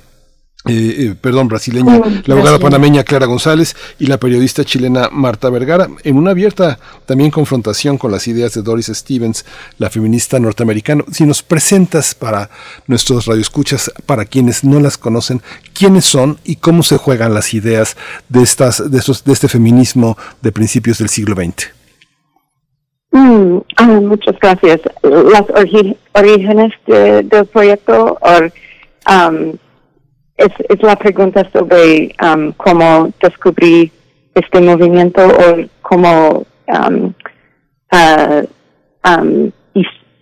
eh, eh, perdón, brasileña, la abogada panameña Clara González y la periodista chilena Marta Vergara, en una abierta también confrontación con las ideas de Doris Stevens, la feminista norteamericana. Si nos presentas para nuestros radioescuchas, para quienes no las conocen, quiénes son y cómo se juegan las ideas de estas, de estos, de este feminismo de principios del siglo XX. Mm, ah, muchas gracias. Las orígenes del proyecto, um, es, es la pregunta sobre um, cómo descubrí este movimiento o cómo um, uh, um,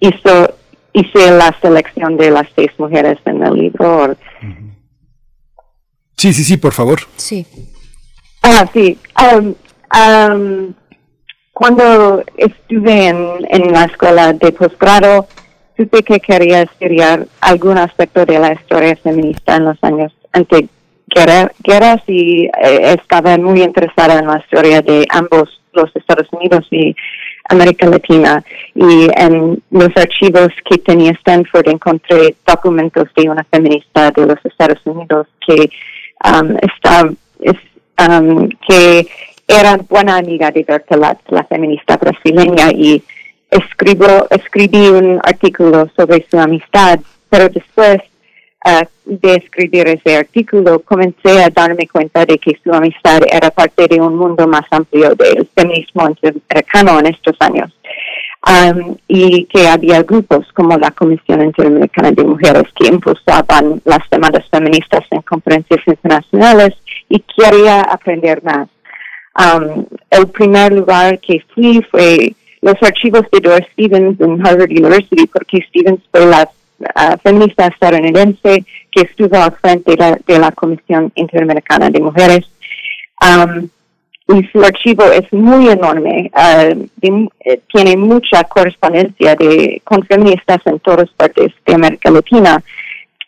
hizo, hice la selección de las seis mujeres en el libro. Sí, sí, sí, por favor. Sí. Ah, sí. Um, um, cuando estuve en, en la escuela de posgrado, supe que quería estudiar algún aspecto de la historia feminista en los años ante guerras y eh, estaba muy interesada en la historia de ambos los Estados Unidos y América Latina. Y en los archivos que tenía Stanford encontré documentos de una feminista de los Estados Unidos que um, um, que era buena amiga de Berta la feminista brasileña, y escribo, escribí un artículo sobre su amistad, pero después uh, de escribir ese artículo comencé a darme cuenta de que su amistad era parte de un mundo más amplio del feminismo interamericano en estos años. Y que había grupos como la Comisión Interamericana de Mujeres que impulsaban las demandas feministas en conferencias internacionales y quería aprender más. El primer lugar que fui fue los archivos de Doris Stevens en Harvard University, porque Stevens fue la uh, feminista estadounidense que estuvo al frente de la, Comisión Interamericana de Mujeres. Um, y su archivo es muy enorme, uh, eh, tiene mucha correspondencia de, con feministas en todas partes de América Latina.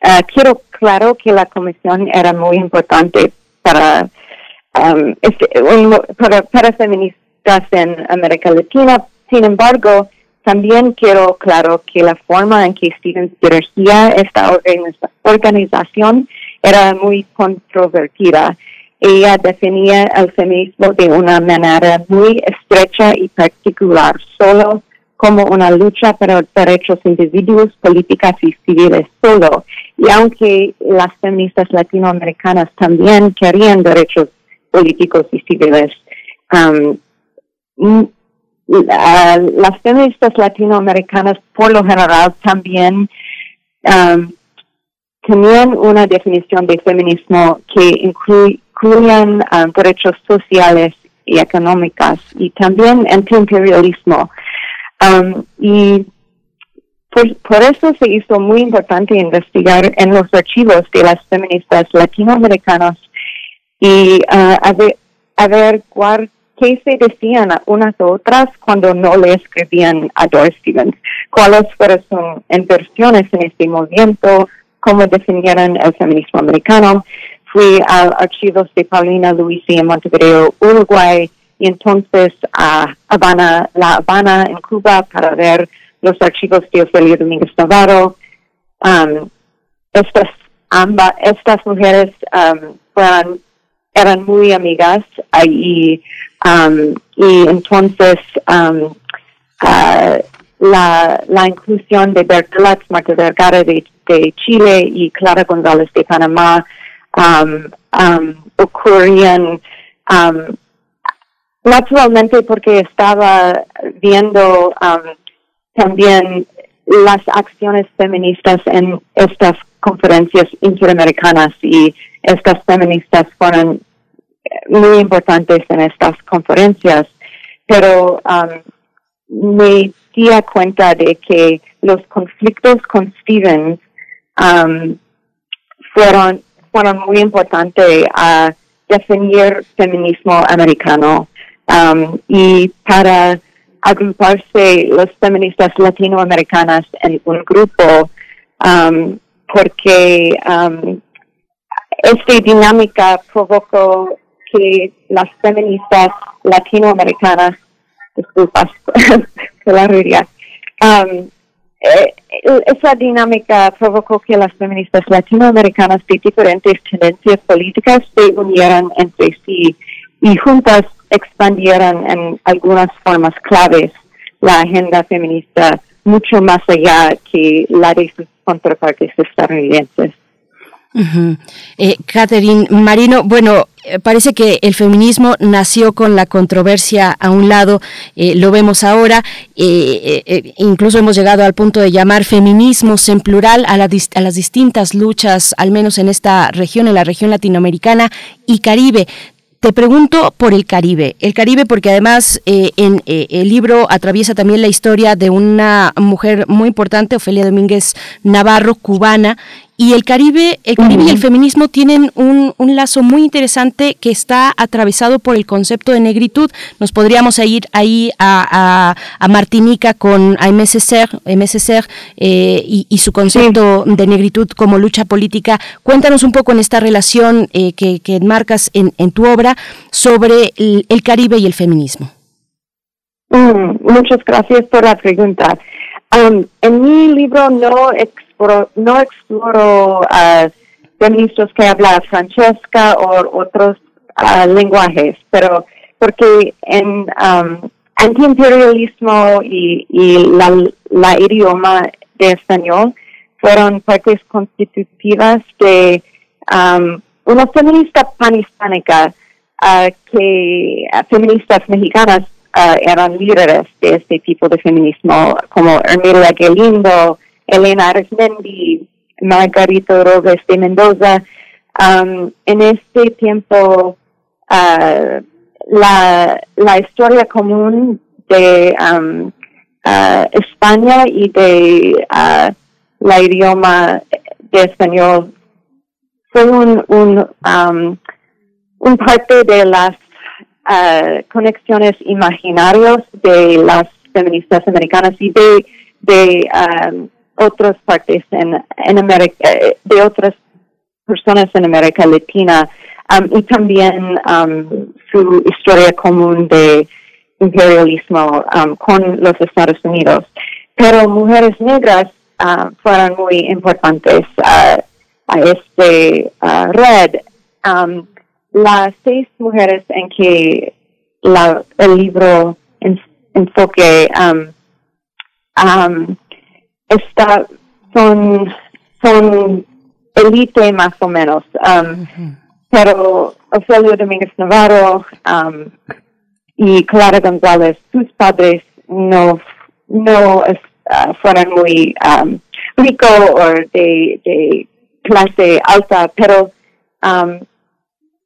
Uh, quiero claro que la comisión era muy importante para, um, este, para, para feministas en América Latina, sin embargo, también quiero claro que la forma en que Stevens dirigía esta organización era muy controvertida. Ella definía el feminismo de una manera muy estrecha y particular, solo como una lucha por derechos individuos, políticas y civiles solo. Y aunque las feministas latinoamericanas también querían derechos políticos y civiles, um, las feministas latinoamericanas por lo general también um, tenían una definición de feminismo que incluían um, derechos sociales y económicos y también antiimperialismo. Um, y por, eso se hizo muy importante investigar en los archivos de las feministas latinoamericanas y uh, ver, a ver cuál qué se decían unas a otras cuando no le escribían a Doris Stevens, cuáles fueron sus inversiones en este movimiento, cómo definieron el feminismo americano. Fui al archivos de Paulina Luisi en Montevideo, Uruguay, y entonces a Habana, La Habana en Cuba para ver los archivos de Ofelia Domínguez Navarro. Um, estas, ambas, estas mujeres um, eran muy amigas y Um, y entonces um, ah, la, la inclusión de Bertolat, Marta Vergara de, Chile y Clara González de Panamá um, um, ocurrían um, naturalmente porque estaba viendo también las acciones feministas en estas conferencias interamericanas y estas feministas fueron muy importantes en estas conferencias, pero um, me di cuenta de que los conflictos con Stevens um, fueron, fueron muy importantes a definir feminismo americano um, y para agruparse los feministas latinoamericanas en un grupo um, porque um, esta dinámica provocó que las feministas latinoamericanas, disculpas, la um, eh, esa dinámica provocó que las feministas latinoamericanas de diferentes tendencias políticas se unieran entre sí y juntas expandieran en algunas formas claves la agenda feminista mucho más allá que la de sus contrapartes estadounidenses. Eh, Catherine Marino, bueno, parece que el feminismo nació con la controversia a un lado, eh, lo vemos ahora, incluso hemos llegado al punto de llamar feminismos en plural a, a, las distintas luchas, al menos en esta región, en la región latinoamericana y Caribe. Te pregunto por el Caribe. El Caribe porque además eh, en eh, el libro atraviesa también la historia de una mujer muy importante, Ofelia Domínguez Navarro, cubana, y el Caribe, el Caribe y el feminismo tienen un, un, lazo muy interesante que está atravesado por el concepto de negritud. Nos podríamos ir ahí a, a, Martinica con a MSCR, eh, y, su concepto de negritud como lucha política. Cuéntanos un poco en esta relación eh, que, que enmarcas en, en, tu obra sobre el, el Caribe y el feminismo. Mm, muchas gracias por la pregunta. Um, en mi libro no no exploro uh, feministas que habla Francesca o otros uh, lenguajes, pero porque en um, antiimperialismo y, y la, idioma de español fueron partes constitutivas de um, una feminista panhispánica uh, que feministas mexicanas eran líderes de este tipo de feminismo, como Ermilia Galindo, Elena Arismendi, Margarito Robles de Mendoza. Um, en este tiempo, uh, la, la historia común de um, uh, España y de uh, la idioma de español fue un, un, um, un parte de las conexiones imaginarias de las feministas americanas y de, de otras partes en, en América, de otras personas en América Latina um, y también um, su historia común de imperialismo um, con los Estados Unidos. Pero mujeres negras uh, fueron muy importantes uh, a este uh, red. las seis mujeres en que la, el libro enfoque está, son, son elite más o menos. Um, pero Ofelio Domínguez Navarro um, y Clara González, sus padres no, no uh, fueron muy um, ricos o de, de, clase alta, pero um,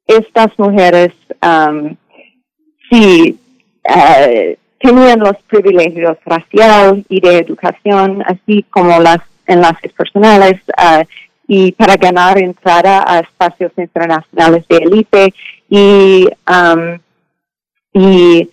estas mujeres um, sí uh, tenían los privilegios racial y de educación, así como las enlaces personales, uh, y para ganar entrada a espacios internacionales de élite. Y, um, y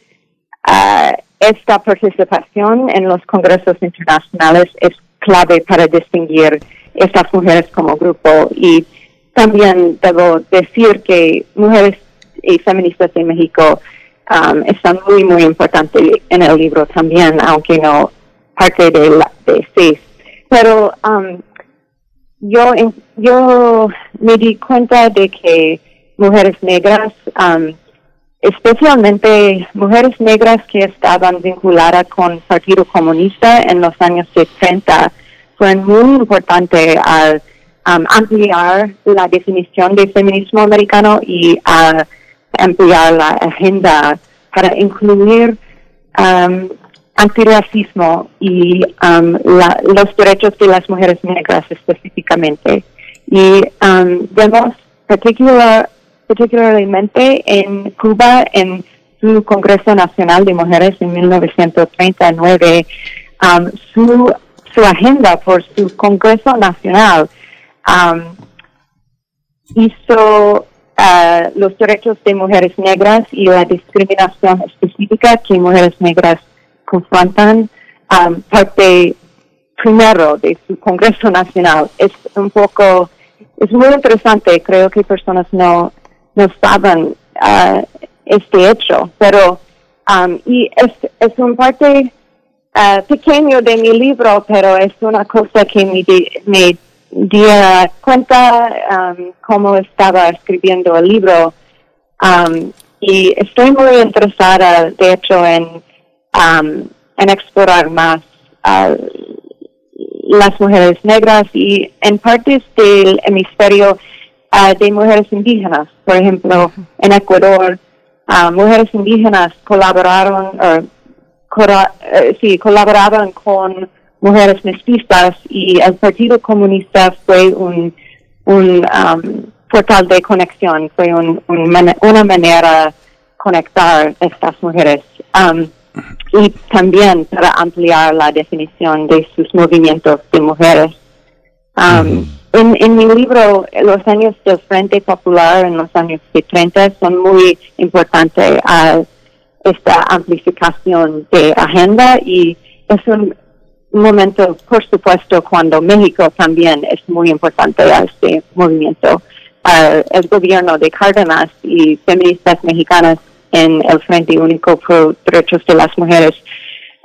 uh, esta participación en los congresos internacionales es clave para distinguir estas mujeres como grupo. Y también debo decir que mujeres y feministas en México um, están muy, muy importantes en el libro también, aunque no parte de, la, de seis. Pero um, yo, yo me di cuenta de que mujeres negras um, especialmente mujeres negras que estaban vinculadas con el Partido Comunista en los años 70, fue muy importante al um, ampliar la definición de feminismo americano y a ampliar la agenda para incluir um, antirracismo y um, la, los derechos de las mujeres negras específicamente. Y um, vemos particular, particularmente en Cuba, en su Congreso Nacional de Mujeres en 1939, um, su, su agenda por su Congreso Nacional um, hizo uh, los derechos de mujeres negras y la discriminación específica que mujeres negras confrontan um, parte primero de su Congreso Nacional. Es un poco, es muy interesante, creo que personas no, no saben uh, este hecho, pero um, y es, es un parte uh, pequeño de mi libro, pero es una cosa que me, me di cuenta um, cómo estaba escribiendo el libro um, y estoy muy interesada, de hecho, en um, en explorar más a las mujeres negras y en partes del hemisferio uh, de mujeres indígenas. Por ejemplo, en Ecuador, uh, mujeres indígenas colaboraron, uh, sí, colaboraban con mujeres mestizas y el Partido Comunista fue un, un um, portal de conexión, fue un, una manera de conectar estas mujeres. Um, y también para ampliar la definición de sus movimientos de mujeres. Um, en, en, mi libro, los años del Frente Popular en los años 30 son muy importantes a esta amplificación de agenda y es un momento, por supuesto, cuando México también es muy importante a este movimiento. el gobierno de Cárdenas y feministas mexicanas en el Frente Único por Derechos de las Mujeres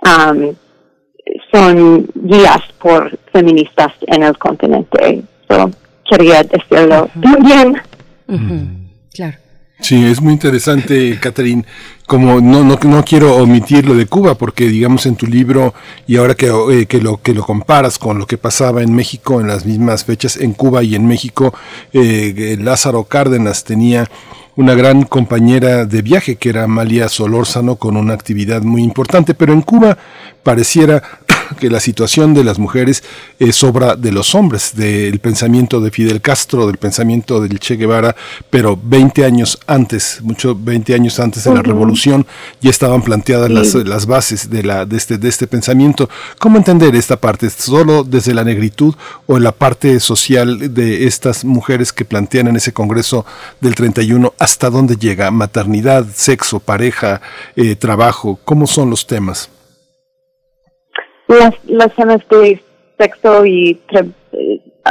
um, son guías por feministas en el continente. So, quería decirlo también. Claro. Sí, es muy interesante, Catherine. Como no, no, no quiero omitir lo de Cuba, porque digamos en tu libro, y ahora que, eh, que, lo, que lo comparas con lo que pasaba en México en las mismas fechas, en Cuba y en México, eh, Lázaro Cárdenas tenía una gran compañera de viaje que era Amalia Solórzano con una actividad muy importante, pero en Cuba pareciera que la situación de las mujeres es obra de los hombres, del pensamiento de Fidel Castro, del pensamiento del Che Guevara, pero 20 años antes, mucho 20 años antes de la revolución, ya estaban planteadas las, las, bases de, la, de, este, de este pensamiento. ¿Cómo entender esta parte? ¿Solo desde la negritud o en la parte social de estas mujeres que plantean en ese Congreso del 31 hasta dónde llega? Maternidad, sexo, pareja, eh, trabajo, ¿cómo son los temas? Las, las temas de sexo y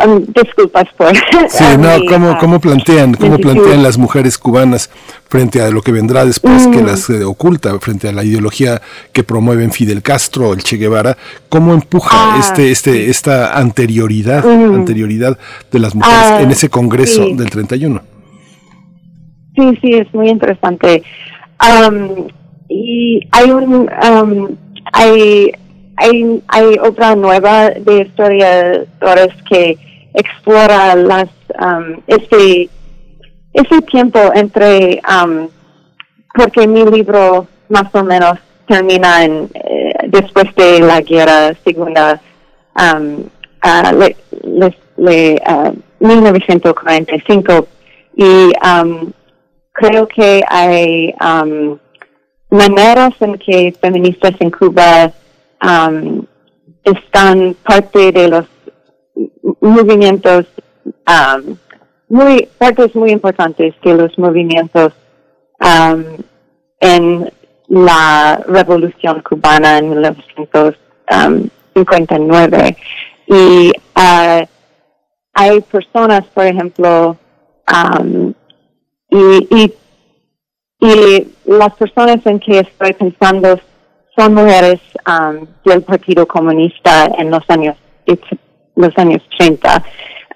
um, disculpas por sí no cómo, uh, cómo plantean cómo plantean las mujeres cubanas frente a lo que vendrá después que mm. las eh, oculta frente a la ideología que promueven Fidel Castro o el Che Guevara cómo empuja ah, este este esta anterioridad mm. anterioridad de las mujeres ah, en ese congreso del 31 sí sí es muy interesante. Um, y hay un um, hay hay, hay otra nueva de historiadores que explora las um, este ese tiempo entre um, porque mi libro más o menos termina en eh, después de la guerra segunda um, uh, le, le, 1945 uh, y um, creo que hay um, maneras en que feministas en Cuba um, están parte de los movimientos, um, muy, partes muy importantes de los movimientos um, en la revolución cubana en 1959. Y uh, hay personas, por ejemplo, um, y, y, y las personas en que estoy pensando son mujeres um, del Partido Comunista en los años los años 30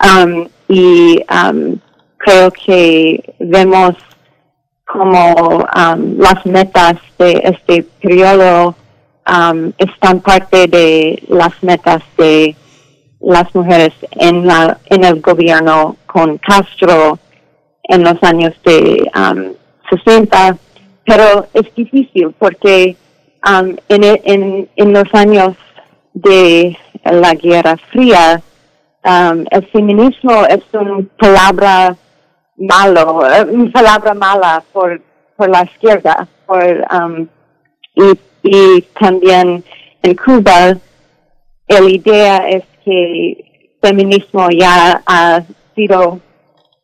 um, y um, creo que vemos como um, las metas de este periodo um, están parte de las metas de las mujeres en la en el gobierno con Castro en los años de um, 60 pero es difícil porque um, en, en, en los años de la Guerra Fría um, el feminismo es una palabra malo, eh, una palabra mala por, por la izquierda, por, um, y, y también en Cuba la idea es que feminismo ya ha sido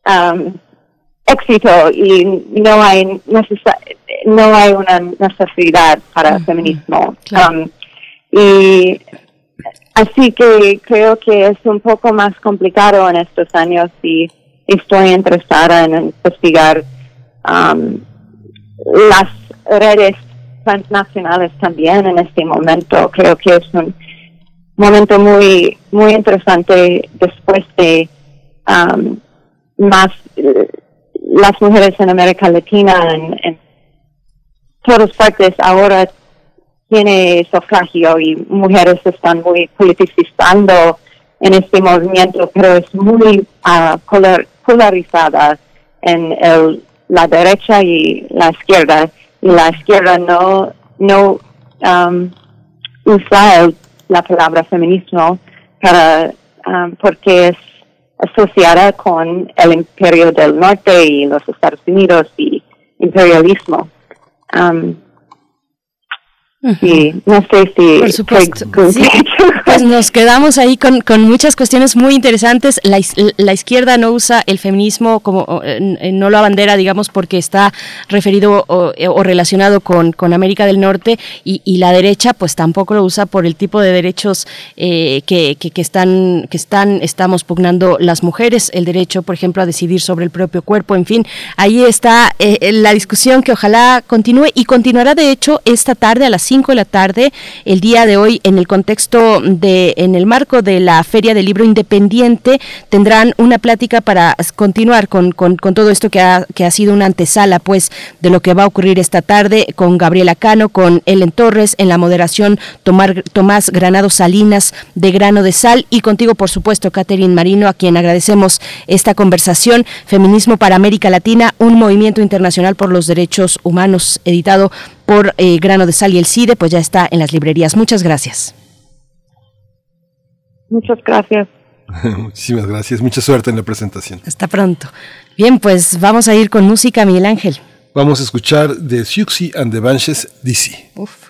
um, éxito y no hay no hay una necesidad para feminismo. Um, y así que creo que es un poco más complicado en estos años y estoy interesada en investigar um, las redes transnacionales también en este momento. Creo que es un momento muy muy interesante después de um, más eh, las mujeres en América Latina en, en todas partes ahora tiene sufragio y mujeres están muy politizando en este movimiento, pero es muy uh, polarizada en el, la derecha y la izquierda. Y la izquierda no, no um, usa la palabra feminismo para, um, porque es asociada con el imperio del norte y los Estados Unidos y imperialismo. Um, Sí, no sé si... Por supuesto. Pues nos quedamos ahí con, con muchas cuestiones muy interesantes. La, la, izquierda no usa el feminismo como, no lo abandera, digamos, porque está referido o, o relacionado con, con, América del Norte y, y, la derecha pues tampoco lo usa por el tipo de derechos eh, que, que, están, que están, estamos pugnando las mujeres, el derecho, por ejemplo, a decidir sobre el propio cuerpo, en fin, ahí está eh, la discusión que ojalá continúe y continuará de hecho esta tarde a las 5 de la tarde, el día de hoy, en el contexto de, en el marco de la Feria del Libro Independiente, tendrán una plática para continuar con, todo esto que ha, que ha sido una antesala, pues, de lo que va a ocurrir esta tarde con Gabriela Cano, con Ellen Torres, en la moderación Tomar, Tomás Granado Salinas de Grano de Sal y contigo, por supuesto, Catherine Marino, a quien agradecemos esta conversación. Feminismo para América Latina, un movimiento internacional por los derechos humanos, editado por eh, Grano de Sal y el CIDE, pues ya está en las librerías. Muchas gracias. Muchas gracias. Muchísimas gracias. Mucha suerte en la presentación. Hasta pronto. Bien, pues vamos a ir con música, Miguel Ángel. Vamos a escuchar de Siouxsie and the Banshees DC. Uf.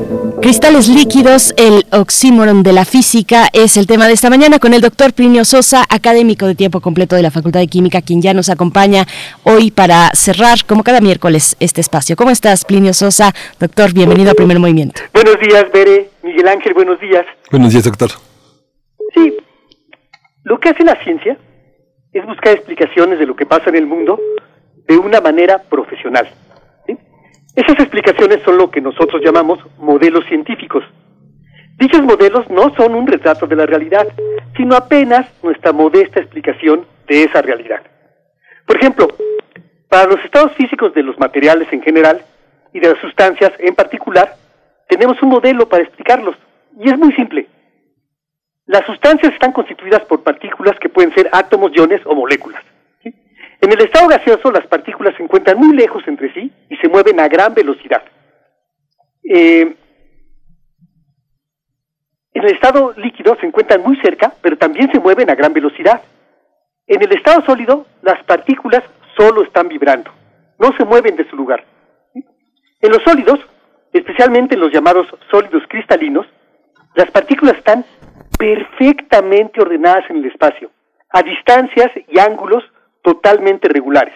cristales líquidos, el oxímoron de la física es el tema de esta mañana con el doctor Plinio Sosa, académico de tiempo completo de la Facultad de Química, quien ya nos acompaña hoy para cerrar, como cada miércoles, este espacio. ¿Cómo estás, Plinio Sosa? Doctor, bienvenido a Primer Movimiento. Buenos días, Bere. Miguel Ángel, buenos días. Buenos días, doctor. Sí, lo que hace la ciencia es buscar explicaciones de lo que pasa en el mundo de una manera profesional. Esas explicaciones son lo que nosotros llamamos modelos científicos. Dichos modelos no son un retrato de la realidad, sino apenas nuestra modesta explicación de esa realidad. Por ejemplo, para los estados físicos de los materiales en general y de las sustancias en particular, tenemos un modelo para explicarlos, y es muy simple. Las sustancias están constituidas por partículas que pueden ser átomos, iones o moléculas. En el estado gaseoso, las partículas se encuentran muy lejos entre sí y se mueven a gran velocidad. Eh, en el estado líquido se encuentran muy cerca, pero también se mueven a gran velocidad. En el estado sólido, las partículas solo están vibrando, no se mueven de su lugar. En los sólidos, especialmente en los llamados sólidos cristalinos, las partículas están perfectamente ordenadas en el espacio, a distancias y ángulos totalmente regulares.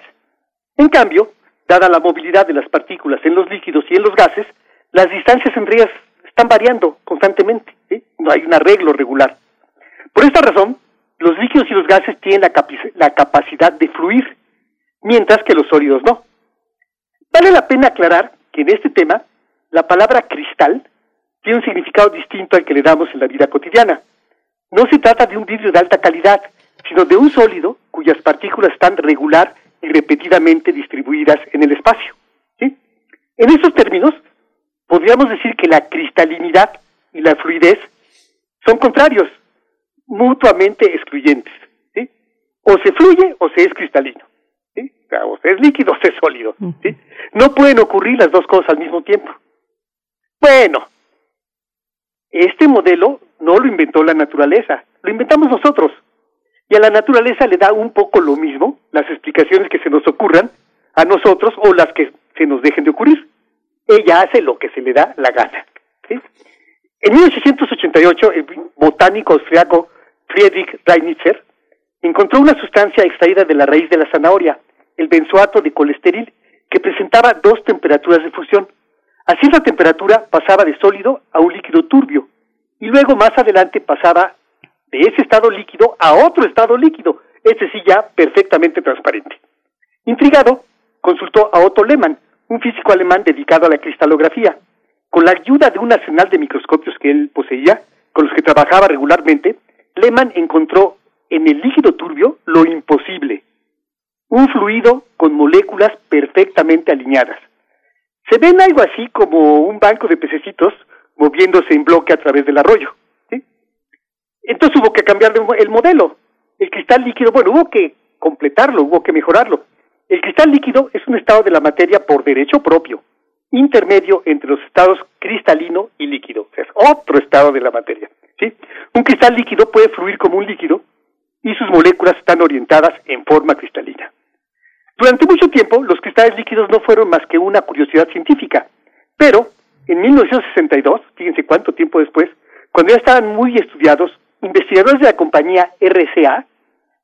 En cambio, dada la movilidad de las partículas en los líquidos y en los gases, las distancias entre ellas están variando constantemente, no hay un arreglo regular. Por esta razón, los líquidos y los gases tienen la, la capacidad de fluir, mientras que los sólidos no. Vale la pena aclarar que en este tema, la palabra cristal tiene un significado distinto al que le damos en la vida cotidiana. No se trata de un vidrio de alta calidad, sino de un sólido cuyas partículas están regular y repetidamente distribuidas en el espacio. ¿sí? En estos términos, podríamos decir que la cristalinidad y la fluidez son contrarios, mutuamente excluyentes. ¿sí? O se fluye o se es cristalino. ¿sí? O se es líquido o se es sólido. ¿sí? No pueden ocurrir las dos cosas al mismo tiempo. Bueno, este modelo no lo inventó la naturaleza, lo inventamos nosotros. Y a la naturaleza le da un poco lo mismo las explicaciones que se nos ocurran a nosotros o las que se nos dejen de ocurrir. Ella hace lo que se le da la gana. En 1888, el botánico austriaco Friedrich Reinitzer encontró una sustancia extraída de la raíz de la zanahoria, el benzoato de colesterol, que presentaba dos temperaturas de fusión. A cierta temperatura pasaba de sólido a un líquido turbio y luego más adelante pasaba de ese estado líquido a otro estado líquido, ese sí ya perfectamente transparente. Intrigado, consultó a Otto Lehmann, un físico alemán dedicado a la cristalografía. Con la ayuda de un arsenal de microscopios que él poseía, con los que trabajaba regularmente, Lehmann encontró en el líquido turbio lo imposible, un fluido con moléculas perfectamente alineadas. Se ven algo así como un banco de pececitos moviéndose en bloque a través del arroyo. Entonces hubo que cambiar el modelo. El cristal líquido, bueno, hubo que completarlo, hubo que mejorarlo. El cristal líquido es un estado de la materia por derecho propio, intermedio entre los estados cristalino y líquido. Es otro estado de la materia. Un cristal líquido puede fluir como un líquido y sus moléculas están orientadas en forma cristalina. Durante mucho tiempo, los cristales líquidos no fueron más que una curiosidad científica, pero en 1962, fíjense cuánto tiempo después, cuando ya estaban muy estudiados, investigadores de la compañía RCA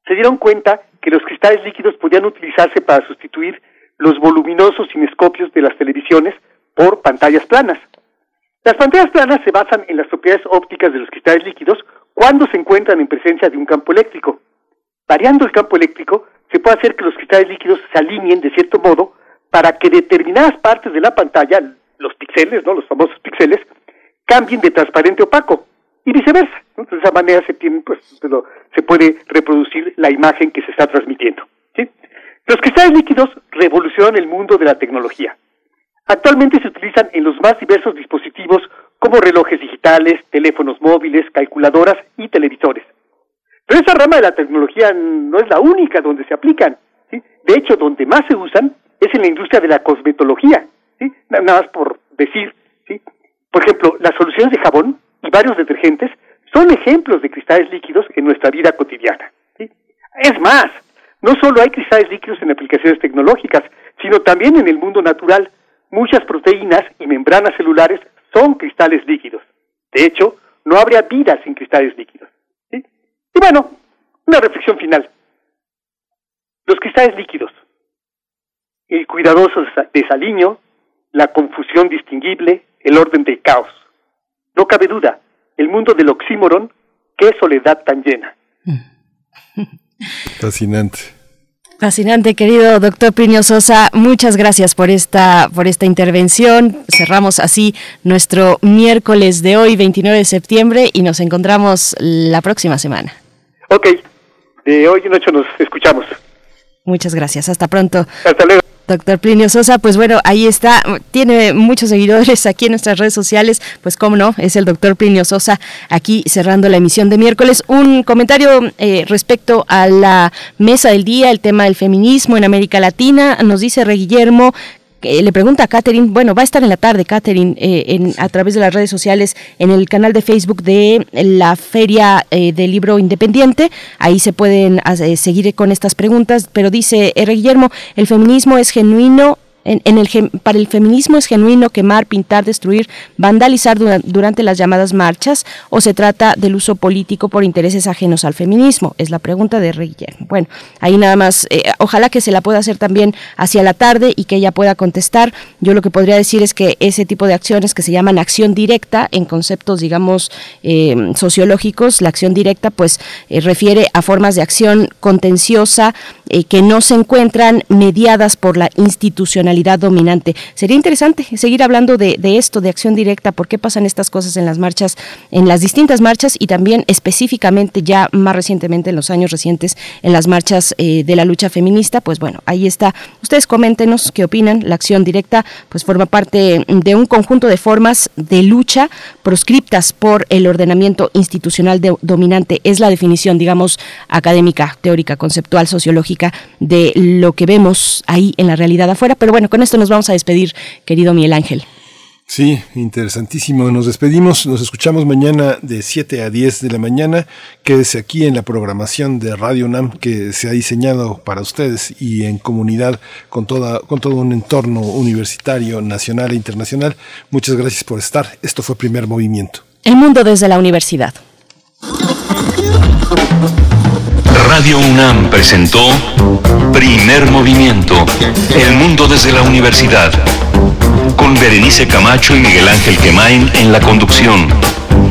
se dieron cuenta que los cristales líquidos podían utilizarse para sustituir los voluminosos cinescopios de las televisiones por pantallas planas. Las pantallas planas se basan en las propiedades ópticas de los cristales líquidos cuando se encuentran en presencia de un campo eléctrico. Variando el campo eléctrico, se puede hacer que los cristales líquidos se alineen de cierto modo para que determinadas partes de la pantalla, los píxeles, ¿no? los famosos píxeles, cambien de transparente a opaco y viceversa. ¿no? De esa manera se, tiene, pues, se puede reproducir la imagen que se está transmitiendo. ¿sí? Los cristales líquidos revolucionan el mundo de la tecnología. Actualmente se utilizan en los más diversos dispositivos como relojes digitales, teléfonos móviles, calculadoras y televisores. Pero esa rama de la tecnología no es la única donde se aplican. De hecho, donde más se usan es en la industria de la cosmetología. ¿sí? Na- Nada más por decir. ¿sí? Por ejemplo, las soluciones de jabón y varios detergentes son ejemplos de cristales líquidos en nuestra vida cotidiana. Es más, no solo hay cristales líquidos en aplicaciones tecnológicas, sino también en el mundo natural. Muchas proteínas y membranas celulares son cristales líquidos. De hecho, no habría vida sin cristales líquidos. Y bueno, una reflexión final. Los cristales líquidos, el cuidadoso desaliño, la confusión distinguible, el orden del caos. No cabe duda, el mundo del oxímoron, qué soledad tan llena. Fascinante. Fascinante, querido doctor Plinio Sosa. Muchas gracias por esta, por esta intervención. Cerramos así nuestro miércoles de hoy, 29 de septiembre, y nos encontramos la próxima semana. Ok, de hoy en ocho nos escuchamos. Muchas gracias. Hasta pronto. Hasta luego. Doctor Plinio Sosa, pues bueno, ahí está, tiene muchos seguidores aquí en nuestras redes sociales, pues cómo no, es el doctor Plinio Sosa aquí cerrando la emisión de miércoles. Un comentario eh, respecto a la mesa del día, el tema del feminismo en América Latina, nos dice Re Guillermo le pregunta a Catherine, bueno, va a estar en la tarde, Catherine, eh, en, a través de las redes sociales, en el canal de Facebook de la Feria eh, del Libro Independiente. Ahí se pueden eh, seguir con estas preguntas, pero dice R. Guillermo, el feminismo es genuino en, el, para el feminismo es genuino quemar, pintar, destruir, vandalizar durante las llamadas marchas o se trata del uso político por intereses ajenos al feminismo? Es la pregunta de Rey Bueno, ahí nada más, eh, ojalá que se la pueda hacer también hacia la tarde y que ella pueda contestar. Yo lo que podría decir es que ese tipo de acciones que se llaman acción directa en conceptos, digamos, eh, sociológicos, la acción directa pues eh, refiere a formas de acción contenciosa que no se encuentran mediadas por la institucionalidad dominante. Sería interesante seguir hablando de, esto, de acción directa, por qué pasan estas cosas en las marchas, en las distintas marchas y también específicamente ya más recientemente en los años recientes en las marchas eh, de la lucha feminista. Pues bueno, ahí está. Ustedes coméntenos qué opinan. La acción directa pues forma parte de un conjunto de formas de lucha proscriptas por el ordenamiento institucional dominante. Es la definición, digamos, académica, teórica, conceptual, sociológica de lo que vemos ahí en la realidad afuera. Pero bueno, bueno, con esto nos vamos a despedir, querido Miguel Ángel. Sí, interesantísimo. Nos despedimos, nos escuchamos mañana de 7 a 10 de la mañana. Quédese aquí en la programación de Radio UNAM que se ha diseñado para ustedes y en comunidad con, toda, con todo un entorno universitario, nacional e internacional. Muchas gracias por estar. Esto fue Primer Movimiento. El mundo desde la universidad. Radio UNAM presentó Primer Movimiento, El Mundo desde la Universidad, con Berenice Camacho y Miguel Ángel Quemain en la conducción.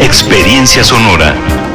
Experiencia sonora.